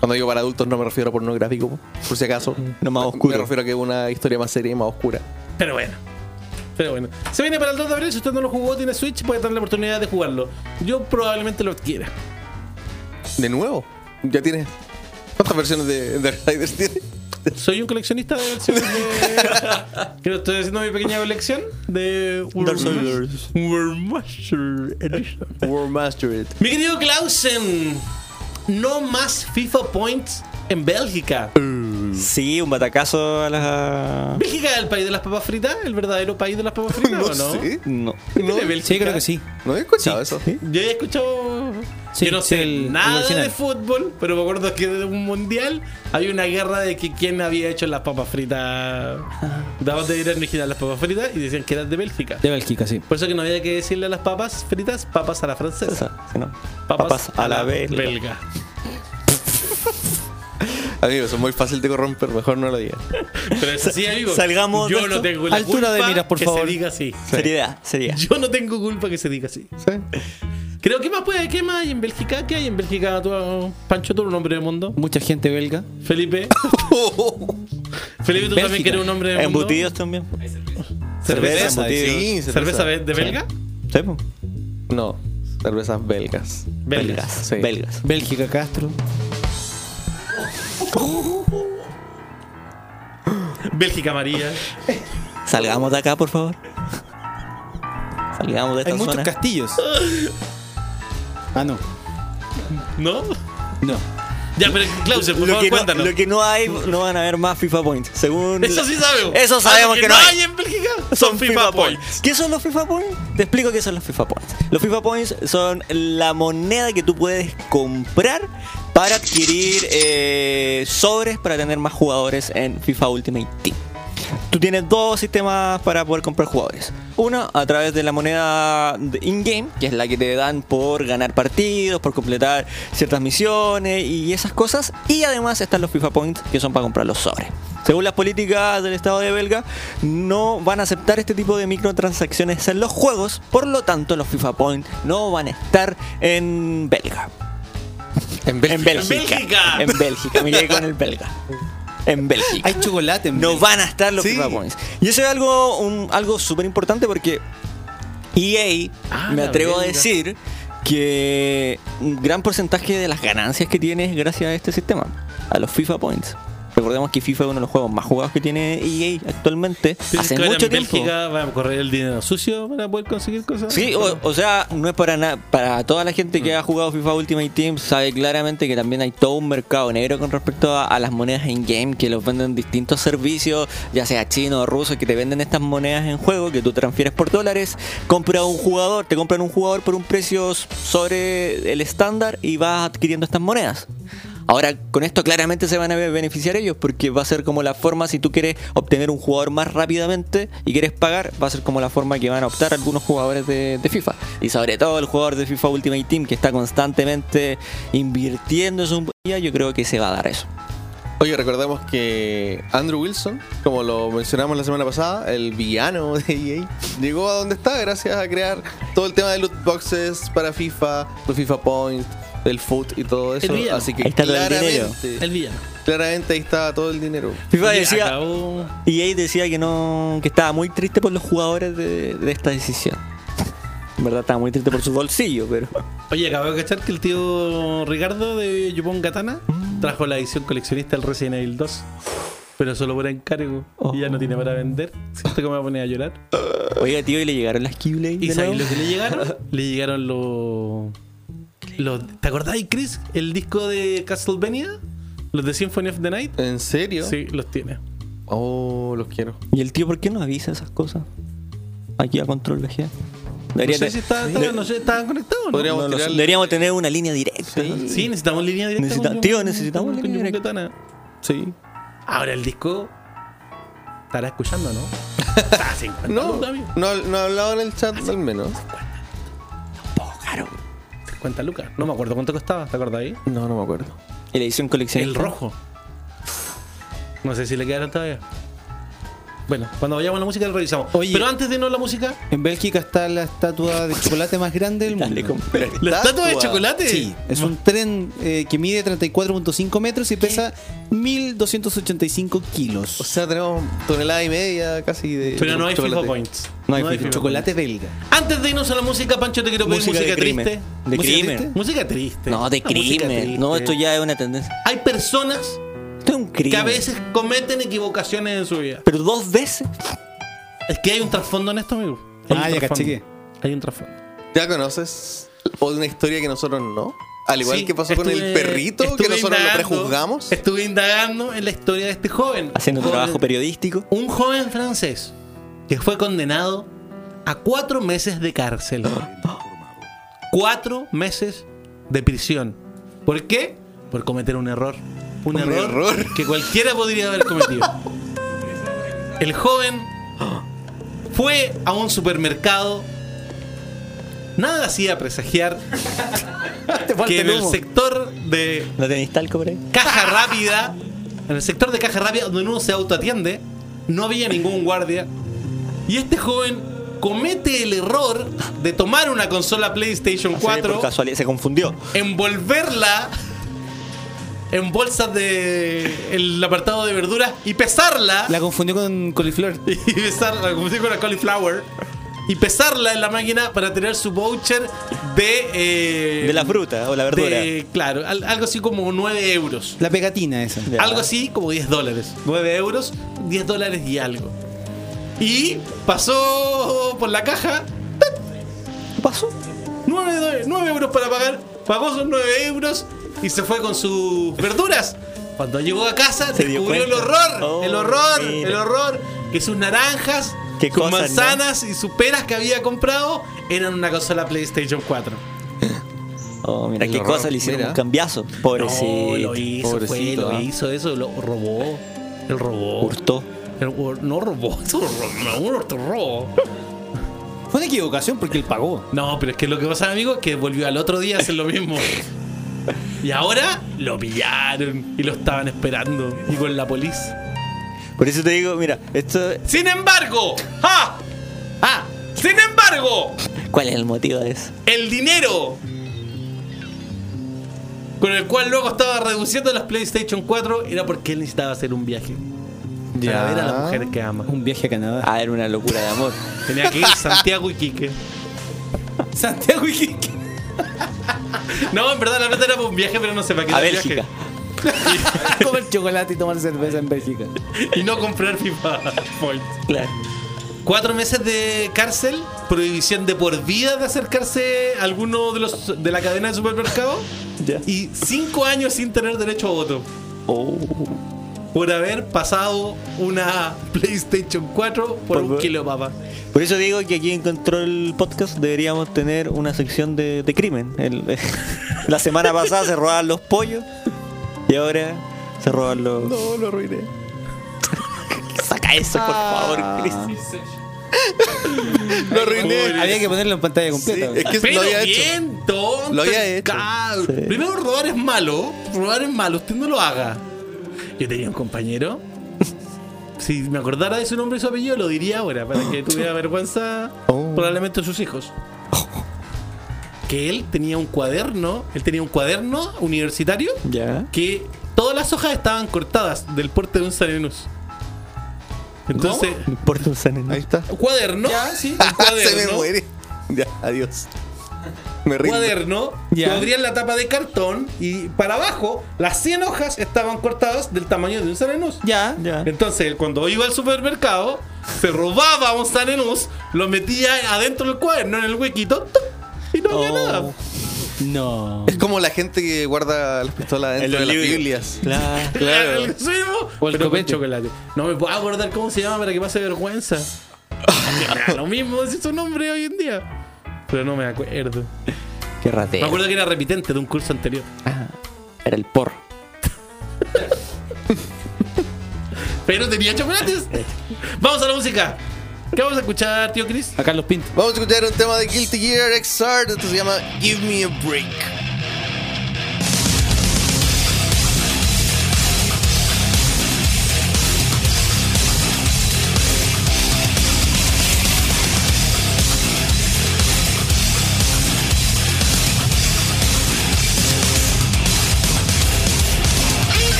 Cuando digo para adultos no me refiero a pornográfico, po, por si acaso. No más oscuro. Me refiero a que es una historia más seria y más oscura. Pero bueno. Pero bueno. Se viene para el 2 de abril. Si usted no lo jugó, tiene Switch, puede tener la oportunidad de jugarlo. Yo probablemente lo adquiera. De nuevo, ya tienes. ¿Cuántas versiones de, de Riders tiene? Soy un coleccionista de versiones de. que estoy haciendo mi pequeña colección de. World Master Edition. World Mastered. Mi querido Clausen, no más FIFA Points en Bélgica. Sí, un batacazo a la. ¿Bélgica es el país de las papas fritas? ¿El verdadero país de las papas fritas No o no? sé. No. Sí, creo que sí. No he escuchado Sí. eso. Yo he escuchado. Sí, yo no sé el- nada de fútbol, pero me acuerdo que de un mundial había una guerra de que quién había hecho las papas fritas. ¿De dónde eran originales las papas fritas? Y decían que eran de Bélgica. De Bélgica, sí. Por eso que no había que decirle a las papas fritas papas a la francesa. Esa, sí, no. Papas, a la belga. Amigo, eso es muy fácil de corromper, mejor no lo digas. Pero es así, amigo. Salgamos Yo de no tengo la Altura de culpa miras, por que favor. se diga así. Seriedad, seriedad. Yo no tengo culpa que se diga así. ¿Sí? Creo que más puede, ¿qué más hay en Bélgica? ¿Qué hay en Bélgica? Tú, Pancho, tú eres un hombre del mundo. Mucha gente belga. Felipe. Felipe, tú también Bélgica. que eres un hombre del mundo. Embutidos también. Cerveza. Cerveza, sí, ¿Cerveza de de belga? Sí. No, cervezas belgas. Belgas. Belgas. Sí. Belgas. Bélgica Castro. Bélgica María. Salgamos de acá, por favor. Salgamos de esta Hay muchos zona. castillos. Ah, no. ¿No? No. Ya, pero Clausen, por Lo favor, que, no, cuéntanos. lo que no hay, no van a haber más FIFA Points. Según Eso sí sabemos. Eso sabemos Algo que, no hay. en Bélgica son FIFA Points. ¿Qué son los FIFA Points? Te explico qué son los FIFA Points. Los FIFA Points son la moneda que tú puedes comprar para adquirir eh, sobres para tener más jugadores en FIFA Ultimate Team. Tú tienes dos sistemas para poder comprar jugadores. Uno a través de la moneda in-game, que es la que te dan por ganar partidos, por completar ciertas misiones y esas cosas. Y además están los FIFA Points, que son para comprar los sobres. Según las políticas del Estado de Belga, no van a aceptar este tipo de microtransacciones en los juegos, por lo tanto los FIFA Points no van a estar en Belga. En En Bélgica. Bélgica. En Bélgica, me quedé con el belga. En Bélgica Hay chocolate en no Bélgica. van a estar los Sí. FIFA Points. Y eso es algo, un- algo súper importante porque EA, Ah, me atrevo a decir que un gran porcentaje de las ganancias que tiene es gracias a este sistema, a los FIFA Points. Recordemos que FIFA es uno de los juegos más jugados que tiene EA actualmente, ¿Tienes hace mucho en tiempo. Bélgica va a correr el dinero sucio para poder conseguir cosas? Sí, o, o sea, no es para nada. Para toda la gente que ha jugado FIFA Ultimate Team, sabe claramente que también hay todo un mercado negro con respecto a, a las monedas in-game que los venden distintos servicios, ya sea chino o ruso, que te venden estas monedas en juego que tú transfieres por dólares. Compra un jugador, te compran un jugador por un precio sobre el estándar y vas adquiriendo estas monedas. Ahora, con esto claramente se van a beneficiar ellos porque va a ser como la forma, si tú quieres obtener un jugador más rápidamente y quieres pagar, va a ser como la forma que van a optar algunos jugadores de, FIFA. Y sobre todo el jugador de FIFA Ultimate Team que está constantemente invirtiendo en su día, yo creo que se va a dar eso. Oye, recordemos que Andrew Wilson, como lo mencionamos la semana pasada, el villano de EA, llegó a donde está gracias a crear todo el tema de loot boxes para FIFA, los FIFA Points, del foot y todo eso. villano. Así que Ahí está todo el dinero. claramente, El villano. claramente ahí está todo el dinero. FIFA decía, acabó- EA decía que no que estaba muy triste por los jugadores de, de esta decisión. En verdad estaba muy triste por su bolsillo, pero Oye, acabo de cachar que el tío Ricardo de Yupon Katana trajo la edición coleccionista del Resident Evil 2. Pero solo por encargo. Y ya no tiene para vender. Siento que me voy a poner a llorar. Oiga, tío, ¿y le llegaron las Keyblade? ¿Y nuevo? lo que le llegaron? le llegaron los. Los ¿Te acordáis, Chris? El disco de Castlevania? Los de Symphony of the Night. ¿En serio? Sí, los tiene. Oh, los quiero. ¿Y el tío por qué no avisa esas cosas? Aquí a Control VG. No Debería sé te- si está- no sé, estaban conectados. ¿no? Podríamos no sé. tirarle- Deberíamos tener una línea directa. Sí, necesitamos línea directa. Necesita- con- tío, necesitamos con- línea directa. Sí. Ahora el disco. Estará escuchando, ¿no? Está a 50 No, no, no ha hablado en el chat al menos. 50 lucas. No me acuerdo cuánto costaba, ¿te acuerdas ahí? No, no me acuerdo. Y la edición El coleccionista. rojo. No sé si le quedaron todavía. Bueno, cuando vayamos a la música lo revisamos. Oye. Pero antes de no la música, En Bélgica está la estatua de chocolate más grande del Dale, mundo. compadre. ¿la estatua de chocolate? Sí, es un tren eh, que mide 34.5 metros y pesa 1.285 kilos. O sea, tenemos tonelada y media casi de. Pero no hay chocolate. FIFA Points. No hay FIFA. chocolate belga. Antes de irnos a la música, Pancho, te quiero pedir música, de crimen. triste. De ¿Música crimen. triste? Música triste. No, de música crimen. No, esto ya es una tendencia. Hay personas Esto es un crimen. que a veces cometen equivocaciones en su vida. Pero dos veces. Es que hay un trasfondo en esto, amigo. Hay Ah, un ya trasfondo. caché que. Hay un trasfondo. ¿Ya conoces o una historia que nosotros no? Al igual Sí, que pasó con el perrito que nosotros lo prejuzgamos. Estuve indagando en la historia de este joven. Haciendo Joven- trabajo periodístico. Un joven francés que fue condenado a cuatro meses de cárcel. Cuatro meses de prisión. ¿Por qué? Por cometer un error. Un, Un error, error. que cualquiera podría haber cometido. El joven fue a un supermercado. Nada hacía presagiar que en el sector de ¿No tenéis talco por ahí? caja rápida, en el sector de caja rápida donde uno se autoatiende, no había ningún guardia. Y este joven comete el error de tomar una consola PlayStation Sí, 4, por casualidad, se confundió. envolverla en bolsas de el apartado de verduras y pesarla La confundió con coliflor. y pesarla, como digo, con la cauliflower y pesarla en la máquina para tener su voucher de eh, De la fruta o la verdura. de- claro, al- algo así como 9 euros. La pegatina esa. Ya. Algo así como 10 dólares. 9 euros, 10 dólares y algo. Y pasó por la caja, ¿Qué pasó? 9, euros para pagar. Pagó sus 9 euros y se fue con sus verduras. Cuando llegó a casa, Se dio descubrió el horror, Oh, el horror, mira. el horror, que sus naranjas, Qué sus cosas, manzanas y sus peras que había comprado eran una consola PlayStation 4. Oh, mira El qué horror, cosa le hicieron mira. un cambiazo. Pobrecito. No, lo hizo, fue, pobrecito, lo ah. hizo eso, lo robó. El robó. Hurtó. El- no robó, eso robó, robó. Fue una equivocación porque él pagó. No, pero es que lo que pasa, amigo, es que volvió al otro día a hacer lo mismo. Y ahora lo pillaron y lo estaban esperando. Y con la policía. Por eso te digo, mira, esto. Sin embargo, ¡ah! ¡ah! Sin embargo, ¿Cuál es el motivo de eso? el dinero con el cual luego estaba reduciendo las PlayStation 4 era porque él necesitaba hacer un viaje. Para ver a la mujer que ama. Un viaje a Canadá. Ah. Era una locura de amor. Tenía que ir a Santiago y Quique. Santiago y Quique. No, en verdad la meta era para un viaje, pero no sé para qué A era Bélgica. Comer chocolate y tomar cerveza en Bélgica. viaje. Y no comprar FIFA Points. Claro. Cuatro meses de cárcel, prohibición de por vida de acercarse a alguno de los de la cadena de supermercado Ya. y cinco años sin tener derecho a voto Oh. Por haber pasado una PlayStation 4 por, Por- un kilo de papa. Por eso digo que aquí en Control Podcast deberíamos tener una sección de, de crimen. El- la semana pasada se robaban los pollos y ahora se roban los. No, lo arruiné. Saca eso, por favor, Chris. Lo arruiné. Había que ponerlo en pantalla Sí, completa. es que Pero lo había hecho. bien, tonto. Lo había hecho. Sí. Primero, robar es malo. Robar es malo. Usted no lo haga. Yo tenía un compañero. Si me acordara de su nombre y su apellido, lo diría ahora, para que tuviera vergüenza Oh. probablemente sus hijos. Que él tenía un cuaderno, él tenía un cuaderno universitario Ya. que todas las hojas estaban cortadas del porte de un Sanenus. Entonces, No importa un saneno. Ahí está. un cuaderno, un Se me cuaderno muere. Ya, adiós. Me cuaderno, Ya. tú abrías la tapa de cartón y para abajo las 100 hojas estaban cortadas del tamaño de un Sanenús. Ya. Ya. Entonces, cuando iba al supermercado, se robaba un Sanenús, lo metía adentro del cuaderno, en el huequito, y no había Oh. nada. No. Es como la gente que guarda las pistolas dentro de las. Biblias. Claro. Claro. O el copete. chocolate. No me puedo acordar cómo se llama para que pase vergüenza. Lo mismo decir su nombre hoy en día. Pero no me acuerdo. Qué Me ratero. acuerdo que era repitente de un curso anterior. Ah, era el porro. Pero tenía chocolates. Vamos a la música. ¿Qué vamos a escuchar, tío Chris? A Carlos Pinto. Vamos a escuchar un tema de Guilty Gear XR. Esto se llama Give Me a Break.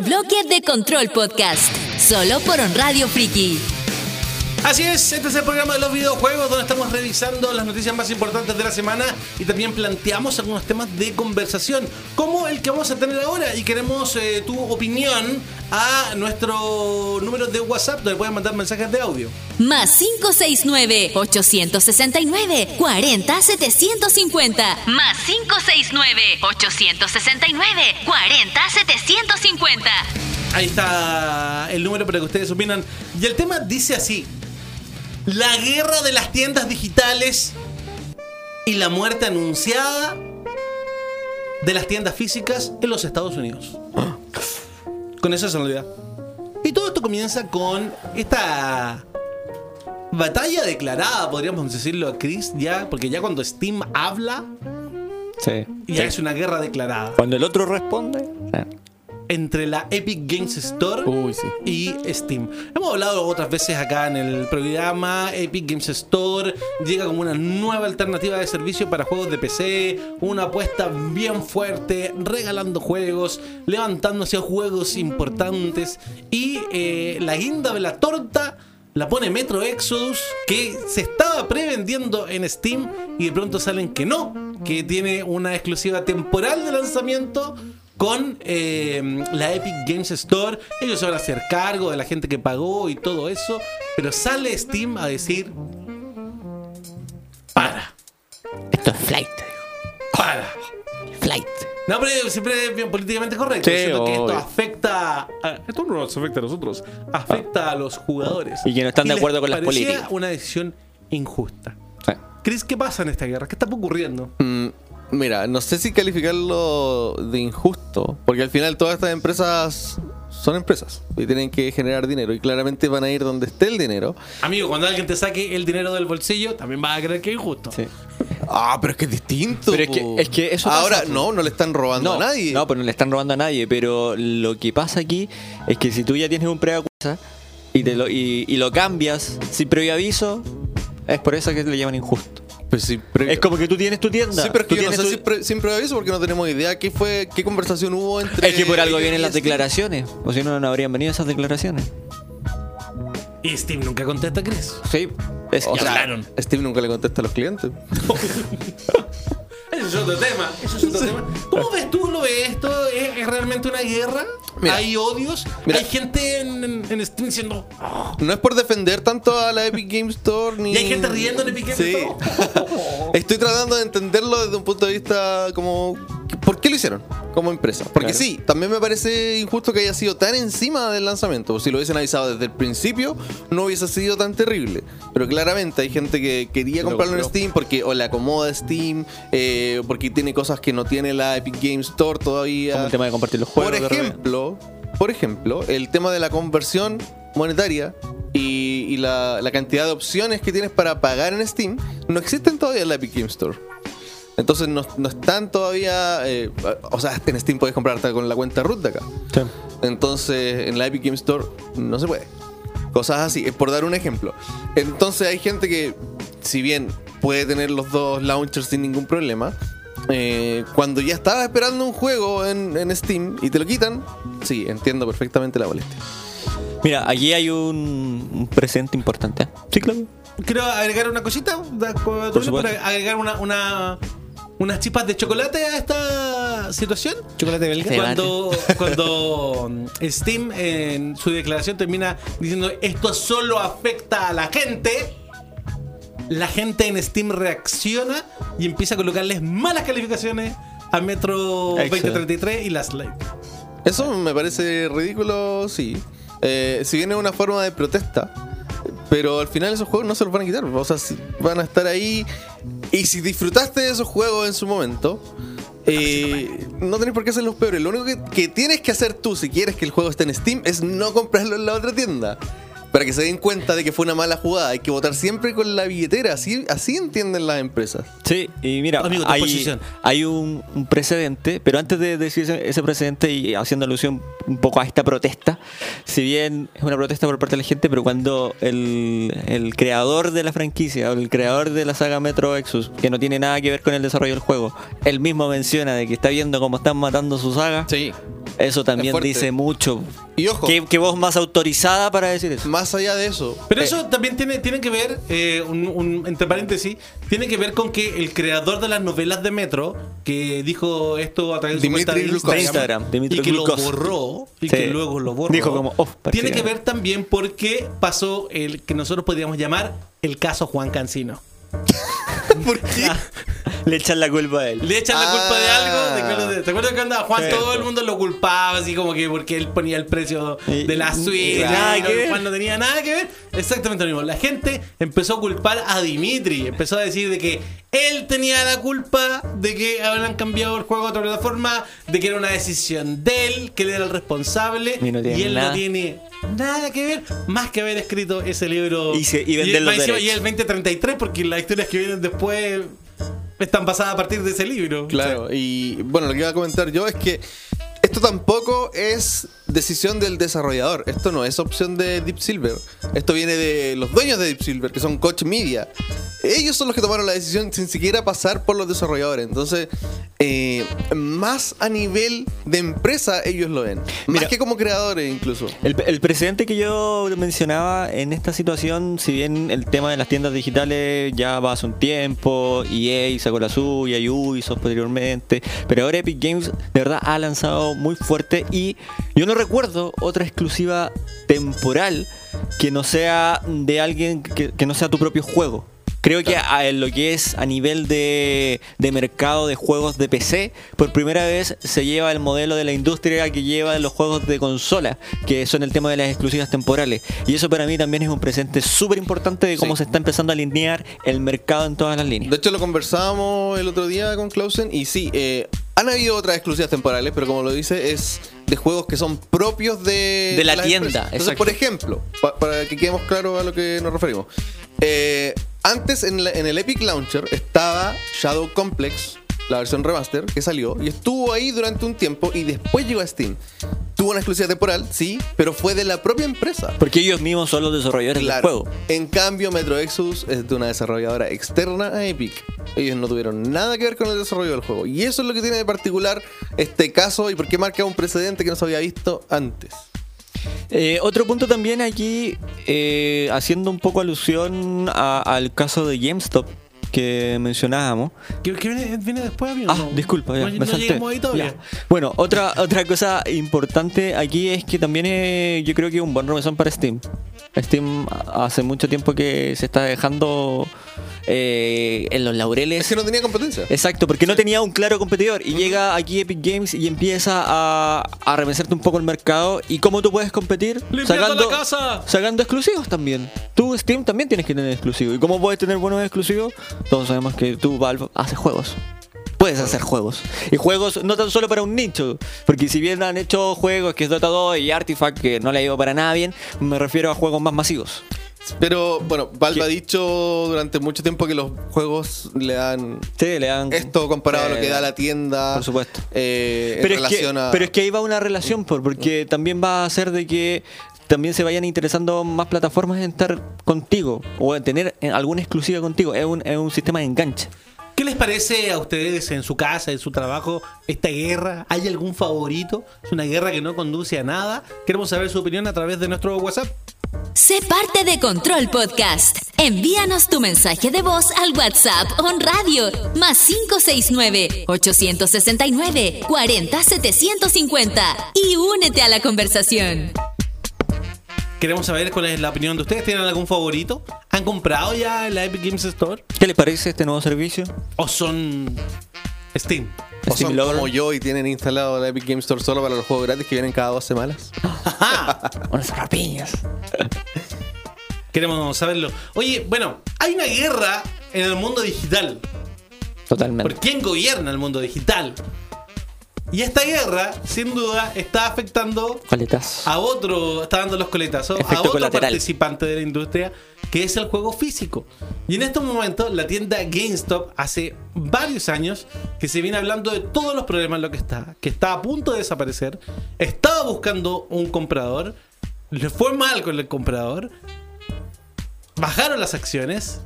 Bloque de Control Podcast. Solo por On Radio Friki. Así es, este es el programa de los videojuegos donde estamos revisando las noticias más importantes de la semana y también planteamos algunos temas de conversación, como el que vamos a tener ahora. Y queremos eh, tu opinión a nuestro número de WhatsApp, donde pueden mandar mensajes de audio. Más 569-869-40-750. Más 569-869-40-750. Ahí está el número para que ustedes opinan. Y el tema dice así: La guerra de las tiendas digitales y la muerte anunciada de las tiendas físicas en los Estados Unidos. Con esa sonoridad. Y todo esto comienza con esta batalla declarada, podríamos decirlo, Chris, ya, porque ya cuando Steam habla, Sí. ya es una guerra declarada. Cuando el otro responde. Entre la Epic Games Store Uy, sí. y Steam. Hemos hablado otras veces acá en el programa. Epic Games Store llega como una nueva alternativa de servicio para juegos de PC. Una apuesta bien fuerte, regalando juegos, levantándose a juegos importantes. Y eh, la guinda de la torta la pone Metro Exodus, que se estaba prevendiendo en Steam y de pronto salen que no, que tiene una exclusiva temporal de lanzamiento con eh, la Epic Games Store. Ellos se van a hacer cargo de la gente que pagó y todo eso, pero sale Steam a decir, para, Esto es flight. para. Flight. No, pero siempre es bien políticamente correcto. Sí, diciendo que esto afecta. a- esto no nos afecta a nosotros, afecta a los jugadores. Y que no están de les acuerdo con las políticas. una decisión injusta. Sí. Chris, ¿qué pasa en esta guerra? ¿Qué está ocurriendo? Mm, Mira, no sé si calificarlo de injusto, porque al final todas estas empresas son empresas y tienen que generar dinero y claramente van a ir donde esté el dinero. Amigo, cuando alguien te saque el dinero del bolsillo, también vas a creer que es injusto. Sí. Ah, pero es que es distinto. Pero es que- es que eso Ahora no, no le están robando No, a nadie. no, pero no le están robando a nadie. Pero lo que pasa aquí es que si tú ya tienes un preacusa y, te lo, y, y lo cambias sin previo aviso, es por eso que le llaman injusto. Pues sí, pero- Es como que tú tienes tu tienda. Sí, pero es que tú yo no sé tu- siempre aviso porque no tenemos idea qué fue, qué conversación hubo entre. Es que por algo vienen las declaraciones. O si no, no habrían venido esas declaraciones. Y Steam nunca contesta, Chris. Sí. Es, O Ya sea, hablaron. Steve nunca le contesta a los clientes. Es otro tema. Eso es otro tema. ¿Cómo ves tú lo ves esto? ¿Es, es realmente una guerra? Mira. ¿Hay odios? Mira. ¿Hay gente en, en- en Steam diciendo... "Oh"? No es por defender tanto a la Epic Game Store ni. ¿Y hay gente riendo en Epic Games Sí. Store? Estoy tratando de entenderlo desde un punto de vista como. ¿Por qué lo hicieron como empresa? Porque Claro. sí, también me parece injusto que haya sido tan encima del lanzamiento. Si lo hubiesen avisado desde el principio, no hubiese sido tan terrible. Pero claramente hay gente que quería Lo comprarlo en. Steam porque o le acomoda Steam, eh, porque tiene cosas que no tiene la Epic Game Store todavía. como el tema de compartir los juegos. Por ejemplo, por ejemplo, el tema de la conversión monetaria y, y la, la cantidad de opciones que tienes para pagar en Steam no existen todavía en la Epic Game Store. Entonces no, no están todavía. eh, o sea, en Steam puedes comprar hasta con la cuenta root de acá. Sí. Entonces en la Epic Game Store no se puede. Cosas así, es por dar un ejemplo. Entonces hay gente que, si bien puede tener los dos launchers sin ningún problema, eh, cuando ya estaba esperando un juego en, en Steam y te lo quitan, sí, entiendo perfectamente la molestia. Mira, aquí hay un, un presente importante. ¿eh? Sí, claro. Quiero agregar una cosita. supuesto. agregar una, una- unas chispas de chocolate a esta situación. Chocolate belga. Cuando, cuando mm, Steam en su declaración termina diciendo esto solo afecta a la gente, la gente en Steam reacciona y empieza a colocarles malas calificaciones a Metro Excelente. 2033 y las Light. Eso me parece ridículo, sí. Eh, si bien es una forma de protesta, pero al final esos juegos no se los van a quitar. O sea, van a estar ahí. Y si disfrutaste de esos juegos en su momento, eh, no tenés por qué hacerlos peores. Lo único que, que tienes que hacer tú, si quieres que el juego esté en Steam, es no comprarlo en la otra tienda. Para que se den cuenta de que fue una mala jugada. Hay que votar siempre con la billetera. Así, así entienden las empresas. Sí, y mira, Amigo, hay, un, un precedente, pero antes de decir ese, ese precedente y haciendo alusión un poco a esta protesta, si bien es una protesta por parte de la gente, pero cuando el, el creador de la franquicia o el creador de la saga Metro Exodus, que no tiene nada que ver con el desarrollo del juego, él mismo menciona de que está viendo cómo están matando su saga, Sí. Eso también dice mucho. Y ojo. ¿Qué, qué voz más autorizada para decir eso? Más allá de eso. Pero eh, eso también tiene, tiene que ver, eh, un- un- entre paréntesis, tiene que ver con que el creador de las novelas de Metro, que dijo esto a través de su cuenta de. Instagram, Instagram, Dimitri y que lo borró, y Sí. que luego lo borró, Dijo como, "Oh, tiene que que no". ver también porque pasó el que nosotros podríamos llamar el caso Juan Cancino. ¿Por qué? Le echan la culpa a él. Le echan la culpa de Ah. algo. ¿Te acuerdas, de- ¿te acuerdas que andaba Juan? Sí. Todo el mundo lo culpaba, así como que porque él ponía el precio de la suite. y nada y que ver. Juan no tenía nada que ver. Exactamente lo mismo. La gente empezó a culpar a Dimitri. Empezó a decir de que él tenía la culpa de que habían cambiado el juego a otra plataforma, de que era una decisión de él, que él era el responsable. Y no él nada. no tiene nada que ver más que haber escrito ese libro. Y se- y y el 2033, porque las historias que vienen después están basadas a partir de ese libro. Claro, y bueno, lo que iba a comentar yo es que esto tampoco es decisión del desarrollador. Esto no es opción de Deep Silver. Esto viene de los dueños de Deep Silver, que son Coach Media. Ellos son los que tomaron la decisión sin siquiera pasar por los desarrolladores. Entonces, eh, más a nivel de empresa ellos lo ven. Mira. más que como creadores incluso. El, el precedente que yo mencionaba en esta situación, si bien el tema de las tiendas digitales ya va hace un tiempo, EA sacó la suya, y Ubisoft posteriormente, pero ahora Epic Games de verdad ha lanzado muy fuerte y yo no recuerdo otra exclusiva temporal que no sea de alguien que, que no sea tu propio juego. Creo que a, lo que es a nivel de, de mercado de juegos de PC, por primera vez se lleva el modelo de la industria que lleva los juegos de consola, que son el tema de las exclusivas temporales. Y eso para mí también es un presente súper importante de cómo Sí. se está empezando a alinear el mercado en todas las líneas. De hecho, lo conversábamos el otro día con Clausen y sí, eh, han habido otras exclusivas temporales, pero como lo dice, es de juegos que son propios de, De la tienda, empresas. Entonces, exacto. por ejemplo, pa- para que quedemos claros a lo que nos referimos, eh, antes en, la- en el Epic Launcher estaba Shadow Complex, la versión remaster que salió, y estuvo ahí durante un tiempo y después llegó a Steam. Tuvo una exclusiva temporal, sí, pero fue de la propia empresa. Porque ellos mismos son los desarrolladores del juego. En cambio, Metro Exodus es de una desarrolladora externa a Epic. Ellos no tuvieron nada que ver con el desarrollo del juego. Y eso es lo que tiene de particular este caso y por qué marca un precedente que no se había visto antes. Eh, otro punto también aquí, eh, haciendo un poco alusión a- al caso de GameStop que mencionábamos. ¿Qué, qué viene, después, amigo? Ah, No. disculpa, ya, no, me no salté. llegamos ahí todavía. Ya. Bueno, otra, otra cosa importante aquí es que también eh, yo creo que es un buen remesón para Steam. Steam hace mucho tiempo que se está dejando eh, en los laureles. Es que no tenía competencia. Exacto, porque no tenía un claro competidor. Y llega aquí Epic Games y empieza a, a remecerte un poco el mercado. ¿Y cómo tú puedes competir? ¡Limpiando la casa! Sacando exclusivos también. Tú, Steam, también tienes que tener exclusivos. ¿Y cómo puedes tener buenos exclusivos? Todos sabemos que tú, Valve, haces juegos. Puedes hacer juegos. Y juegos no tan solo para un nicho. Porque si bien han hecho juegos que es Dota 2 y Artifact, que no le ha ido para nada bien, me refiero a juegos más masivos. Pero bueno, Valve ¿Qué? ha dicho durante mucho tiempo que los juegos le dan Sí, le dan. esto comparado a lo Eh, que da la tienda. Por supuesto. eh, en pero, es que, a. pero es que ahí va una relación, por, porque también va a hacer de que también se vayan interesando más plataformas en estar contigo o en tener eh, alguna exclusiva contigo. Es un, es un sistema de enganche. ¿Qué les parece a ustedes en su casa, en su trabajo, esta guerra? ¿Hay algún favorito? ¿Es una guerra que no conduce a nada? Queremos saber su opinión a través de nuestro WhatsApp. Sé parte de Control Podcast. Envíanos tu mensaje de voz al WhatsApp on radio más 569-869-40750 y únete a la conversación. Queremos saber cuál es la opinión de ustedes. ¿Tienen algún favorito? ¿Han comprado ya en la Epic Games Store? ¿Qué les parece este nuevo servicio? ¿O son Steam? o Steam son Lover. como yo y tienen instalado la Epic Game Store solo para los juegos gratis que vienen cada dos semanas. Unas rapiñas. Queremos saberlo. Oye, bueno, hay una guerra en el mundo digital. Totalmente. ¿Por quién gobierna el mundo digital? Y esta guerra, sin duda, está afectando Coletas. a otro, está dando los coletazos, a otro colateral. participante de la industria, que es el juego físico. Y en estos momentos, la tienda GameStop, hace varios años, que se viene hablando de todos los problemas en lo que está, que está a punto de desaparecer, estaba buscando un comprador, le fue mal con el comprador, bajaron las acciones,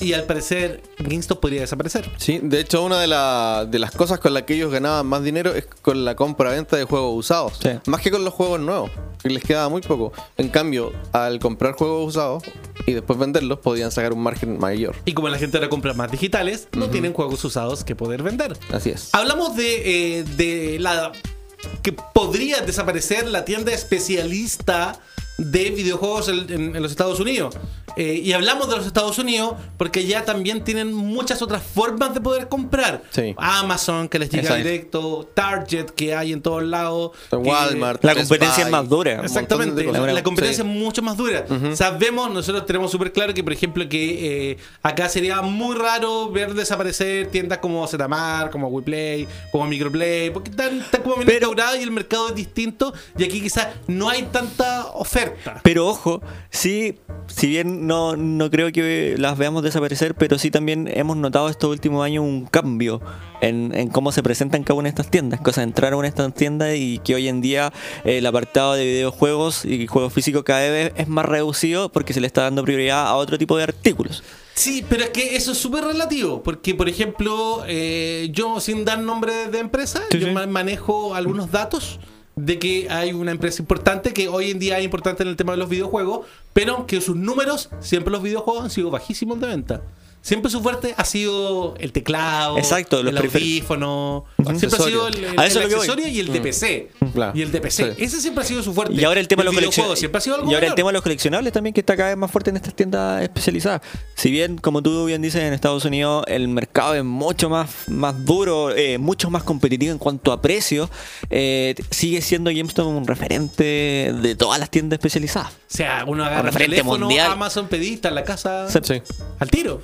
y al parecer GameStop podría desaparecer. Sí, de hecho una de, la- de las cosas con las que ellos ganaban más dinero es con la compra-venta de juegos usados. Sí. Más que con los juegos nuevos, que les quedaba muy poco. En cambio, al comprar juegos usados y después venderlos, podían sacar un margen mayor. Y como la gente ahora compra más digitales, no tienen juegos usados que poder vender. Así es. Hablamos de, eh, de la que podría desaparecer la tienda especialista de videojuegos en, en- en los Estados Unidos. Eh, y hablamos de los Estados Unidos porque ya también tienen muchas otras formas de poder comprar. Sí. Amazon, que les llega Exacto. directo, Target, que hay en todos lados. Walmart. La competencia es más dura. Exactamente, la, la competencia Sí. es mucho más dura. Sabemos, nosotros tenemos súper claro que, por ejemplo, que eh, acá sería muy raro ver desaparecer tiendas como Zetamar, como WePlay, como Microplay, porque están, están como bien y el mercado es distinto y aquí quizás no hay tanta oferta. Pero ojo, sí, si bien no, no creo que las veamos desaparecer, pero sí también hemos notado estos últimos años un cambio en, en cómo se presentan cada una de estas tiendas. Cosas entrar a una de estas tiendas y que hoy en día eh, el apartado de videojuegos y juegos físicos cada vez es más reducido porque se le está dando prioridad a otro tipo de artículos. Sí, pero es que eso es súper relativo, porque por ejemplo, eh, yo sin dar nombre de empresa, Sí, yo sí. manejo algunos datos de que hay una empresa importante que hoy en día es importante en el tema de los videojuegos, pero que sus números, siempre los videojuegos han sido bajísimos de venta. Siempre su fuerte ha sido el teclado, Exacto, los el audífono, siempre ha sido el, el- el accesorio y el de PC. Claro. Y el de PC. Sí. Ese siempre ha sido su fuerte. Y ahora el tema de los coleccionables. Y ahora el tema de los coleccionables también que está cada vez más fuerte en estas tiendas especializadas. Si bien, como tú bien dices, en Estados Unidos el mercado es mucho más, más duro, eh, mucho más competitivo en cuanto a precios, eh, sigue siendo GameStop un referente de todas las tiendas especializadas. O sea, uno agarra el referente teléfono, mundial. Amazon pedista en la casa. Sí. al tiro.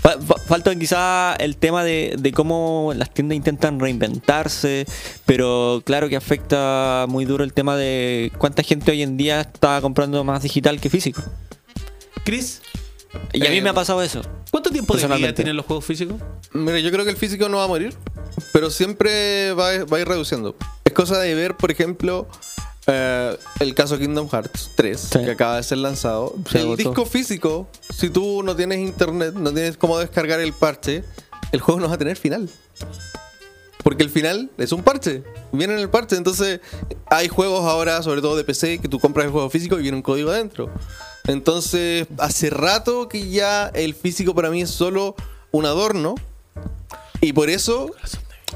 Fa- fa- Falta quizá el tema de, de cómo las tiendas intentan reinventarse, pero claro que afecta muy duro el tema de cuánta gente hoy en día está comprando más digital que físico. Chris, Y a mí Eh, me ha pasado eso. ¿cuánto tiempo de vida tienen los juegos físicos? Mira, yo creo que el físico no va a morir, pero siempre va a, va a ir reduciendo. Es cosa de ver, por ejemplo, eh, el caso Kingdom Hearts 3, Sí. que acaba de ser lanzado. Se el agotó. disco físico, si tú no tienes internet, no tienes cómo descargar el parche, el juego no va a tener final. Porque el final es un parche. Viene en el parche. Entonces, hay juegos ahora, sobre todo de PC, que tú compras el juego físico y viene un código adentro. Entonces, hace rato que ya el físico para mí es solo un adorno. Y por eso.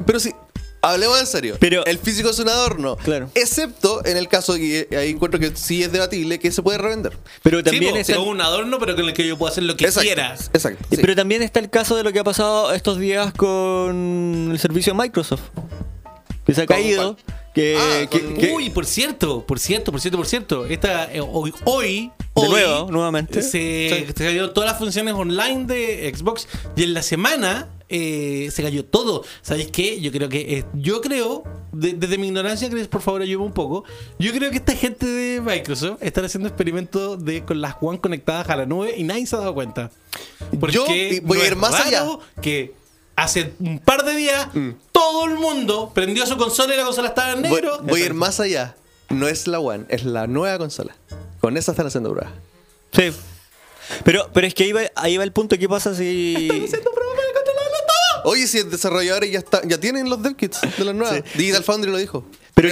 Pero sí, hablemos en serio. Pero- el físico es un adorno. Claro. Excepto en el caso que ahí encuentro que sí es debatible que se puede revender. Pero también sí, como un adorno, pero con el que yo puedo hacer lo que Exacto. quiera. Exacto. Sí. Pero también está el caso de lo que ha pasado estos días con el servicio de Microsoft. Que se ha ¿Cómo caído. Que, Ah, que- con- que- Uy, por cierto, por cierto, por cierto, por cierto. Esta, eh, hoy, hoy, De hoy, nuevo, nuevamente. Se, se cayó todas las funciones online de Xbox y en la semana eh, se cayó todo. ¿Sabéis qué? Yo creo que, eh, yo creo, de- desde mi ignorancia, Chris, por favor ayúdame un poco. Yo creo que esta gente de Microsoft están haciendo experimentos de, con las One conectadas a la nube y nadie se ha dado cuenta. Porque Yo voy no a ir más allá. Mm. Que hace un par de días todo el mundo prendió su consola y la consola estaba en voy, negro. voy a ir más allá. No es la One, es la nueva consola. Con esa están haciendo pruebas. Sí. Pero, pero es que ahí va, ahí va el punto. ¿Qué pasa si. haciendo pruebas para controlarlo todo. Oye, si el desarrolladores ya, está, ya tienen los dev kits de las nuevas. Digital Foundry lo dijo. Pero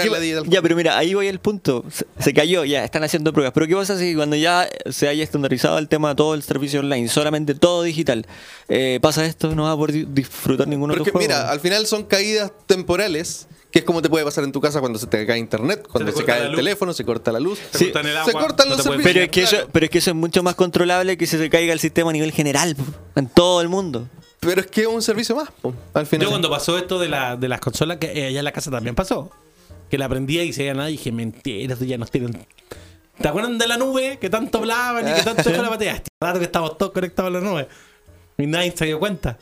ya, pero mira, ahí voy al punto. Se, se cayó, ya, están haciendo pruebas. Pero ¿qué pasa si cuando ya se haya estandarizado el tema de todo el servicio online, solamente todo digital, eh, pasa esto, no va a poder di- disfrutar ninguno Porque otro juego? mira, al final son caídas temporales, que es como te puede pasar en tu casa cuando se te cae internet, cuando te se, cae el luz. teléfono, se corta la luz. Se Sí. cortan el Se agua, cortan no los puedes servicios. pero es, que claro. eso, pero es que eso es mucho más controlable que si se caiga el sistema a nivel general, en todo el mundo. Pero es que es un servicio más, po, al final. Yo cuando pasó esto de, la, de las consolas, que eh, allá en la casa también pasó. Que la aprendía y se veía nada y dije, mentira, esto ya nos tienen. ¿Te acuerdan de la nube que tanto hablaban y que tanto con la batería? Este rato que estamos todos conectados a la nube. Y nadie se dio cuenta.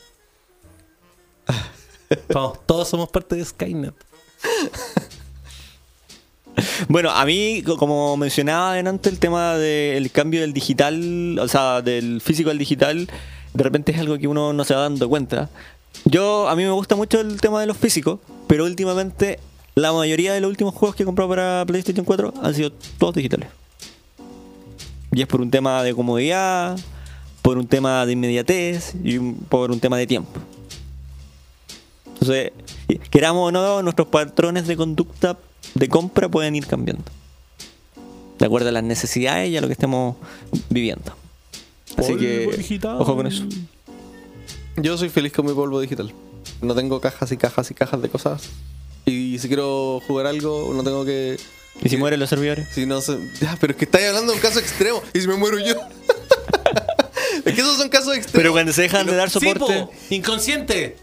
Todos, todos somos parte de Skynet. Bueno, a mí, co- como mencionaba adelante, el tema del cambio del digital, o sea, del físico al digital, de repente es algo que uno no se va dando cuenta. Yo, a mí me gusta mucho el tema de los físicos, pero últimamente la mayoría de los últimos juegos que he comprado para PlayStation 4 han sido todos digitales. Y es por un tema de comodidad, por un tema de inmediatez y por un tema de tiempo. Entonces, queramos o no, nuestros patrones de conducta de compra pueden ir cambiando. De acuerdo a las necesidades y a lo que estemos viviendo. Así Polvo que, digital. ojo con eso. Yo soy feliz con mi polvo digital. No tengo cajas y cajas y cajas de cosas. Y si quiero jugar algo, no tengo que. ¿Y si mueren los servidores? Si no sé. Ya, pero es que estáis hablando de un caso extremo. ¿Y si me muero yo? es que esos son casos extremos. Pero cuando se dejan de dar Sí, soporte... po, inconsciente.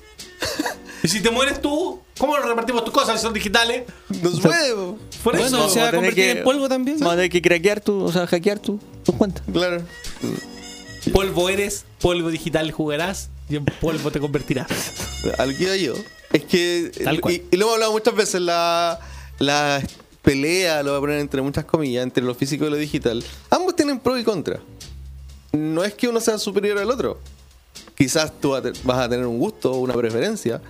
Y si te mueres tú, ¿cómo repartimos tus cosas si son digitales? No se puede, po. Por Bueno, eso. se va a tener convertir que- en polvo también. Vamos a tener que craquear tu, o sea, hackear tu, tus cuentas. Claro. Polvo eres, polvo digital jugarás y en polvo te convertirás. A lo que yo. Es que. Tal cual. Y, y lo hemos hablado muchas veces. La, la pelea, lo voy a poner entre muchas comillas, entre lo físico y lo digital. Ambos tienen pro y contra. No es que uno sea superior al otro. Quizás tú vas a tener un gusto o una preferencia.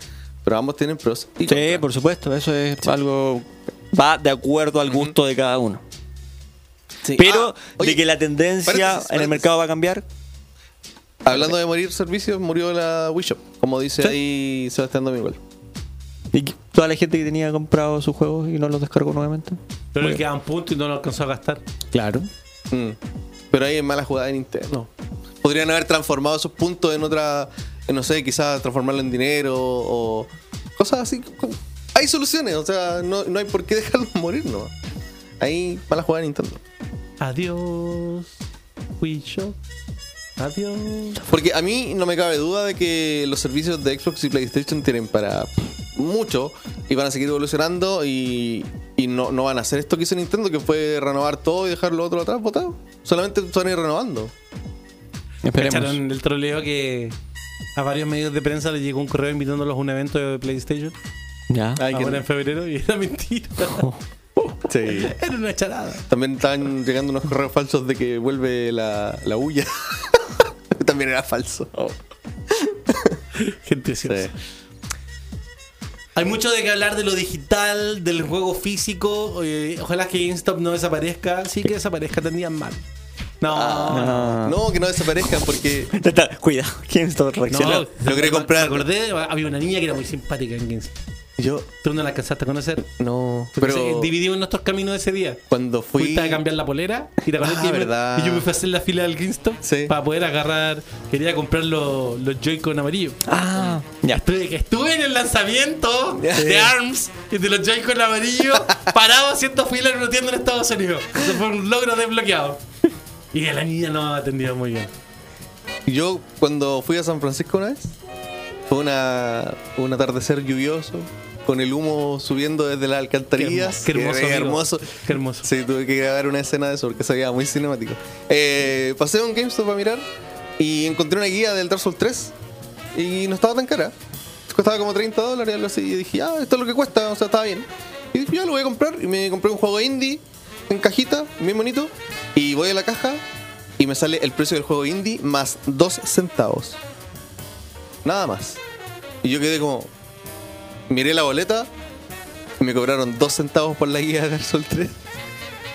Pero ambos tienen pros y Sí, contras. por supuesto, eso es algo. Va de acuerdo al gusto de cada uno. Sí. Pero Ah, oye, de que la tendencia paréntesis, en el mercado va a cambiar, Hablando de morir servicios, murió la Wii Shop. Como dice Sí. ahí Sebastián Dominguel. y toda la gente que tenía comprado sus juegos y no los descargó nuevamente. Pero le quedan puntos y no lo alcanzó a gastar. Claro. Mm. Pero ahí es mala jugada de Nintendo. Podrían haber transformado esos puntos en otra, en, no sé, quizás transformarlo en dinero o cosas así. Hay soluciones, o sea, no, no hay por qué dejarlos morir, ¿no? Ahí mala jugada de Nintendo. Adiós, Wii Shop. Adiós. Porque a mí no me cabe duda de que los servicios de Xbox y PlayStation tienen para mucho y van a seguir evolucionando y, y no, no van a hacer esto que hizo Nintendo, que fue renovar todo y dejar lo otro atrás botado. Solamente van a ir renovando. Esperemos. ¿Cacharon el troleo que a varios medios de prensa le llegó un correo invitándolos a un evento de PlayStation? Ya. Ay, que ahora no. en febrero y era mentira. Sí. Era una charada. También estaban llegando unos correos falsos de que vuelve la, la huya. También era falso. Gente ociosa. Hay mucho de que hablar de lo digital, del juego físico. eh, ojalá que GameStop no desaparezca. Sí que desaparezca, tendrían mal. No, Ah. No, que no desaparezcan porque. Cuidado, ¿quién está no. reaccionando? Lo quería comprar. Me acordé, había una niña que era muy simpática en GameStop. Yo. Tú no la alcanzaste a conocer. No. Pero. dividimos nuestros caminos ese día. Cuando fui. Fuiste a cambiar la polera y te acordás Ah, que yo me- verdad. y yo me fui a hacer la fila del GameStop Sí. para poder agarrar. Quería comprar los, los Joy-Con amarillos. Ah, ya. Estuve, que estuve en el lanzamiento Sí. de ARMS y de los Joy-Con amarillos, parado haciendo fila una tienda en Estados Unidos. Eso fue un logro desbloqueado. Y la niña no atendió muy bien. Yo, cuando fui a San Francisco una vez, fue una, un atardecer lluvioso, con el humo subiendo desde las alcantarillas. Qué hermoso, amigo. hermoso. Qué hermoso. Sí, tuve que grabar una escena de eso porque se veía muy cinemático. Eh, pasé a un GameStop a mirar y encontré una guía del Dark Souls 3 y no estaba tan cara. Costaba como 30 dólares algo así. Y dije, ah, esto es lo que cuesta, o sea, estaba bien. Y dije, ya lo voy a comprar. Y me compré un juego indie en cajita, bien bonito. Y voy a la caja y me sale el precio del juego indie más 2 centavos. Nada más. Y yo quedé como. Miré la boleta y me cobraron 2 centavos por la guía de Dark Souls 3.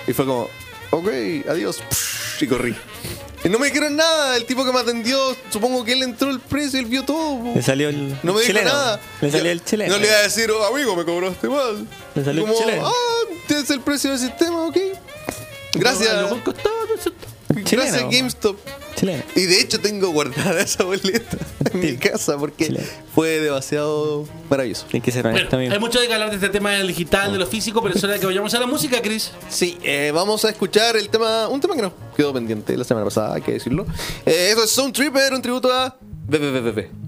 Y fue como, ok, adiós. Y corrí. Y no me dijeron nada. El tipo que me atendió, supongo que él entró el precio y él vio todo. Le salió el. No me dijo nada. Le salió el chileno. No le iba a decir, oh, amigo, me cobraste mal. Le salió el Como, chileno. ah, este es el precio del sistema, ok. Gracias. No sé. Gracias, Chileno. GameStop. Chileno. Y de hecho tengo guardada esa boleta en mi casa porque Chileno. fue demasiado maravilloso. Hay que ser honesto, Bueno, amigo. hay mucho de que hablar de este tema del digital, de lo físico, pero es hora de que vayamos a la música, Chris. Sí, eh, vamos a escuchar el tema, un tema que nos quedó pendiente la semana pasada, hay que decirlo. Eh, eso es Sound Tripper, un tributo a BBBBB.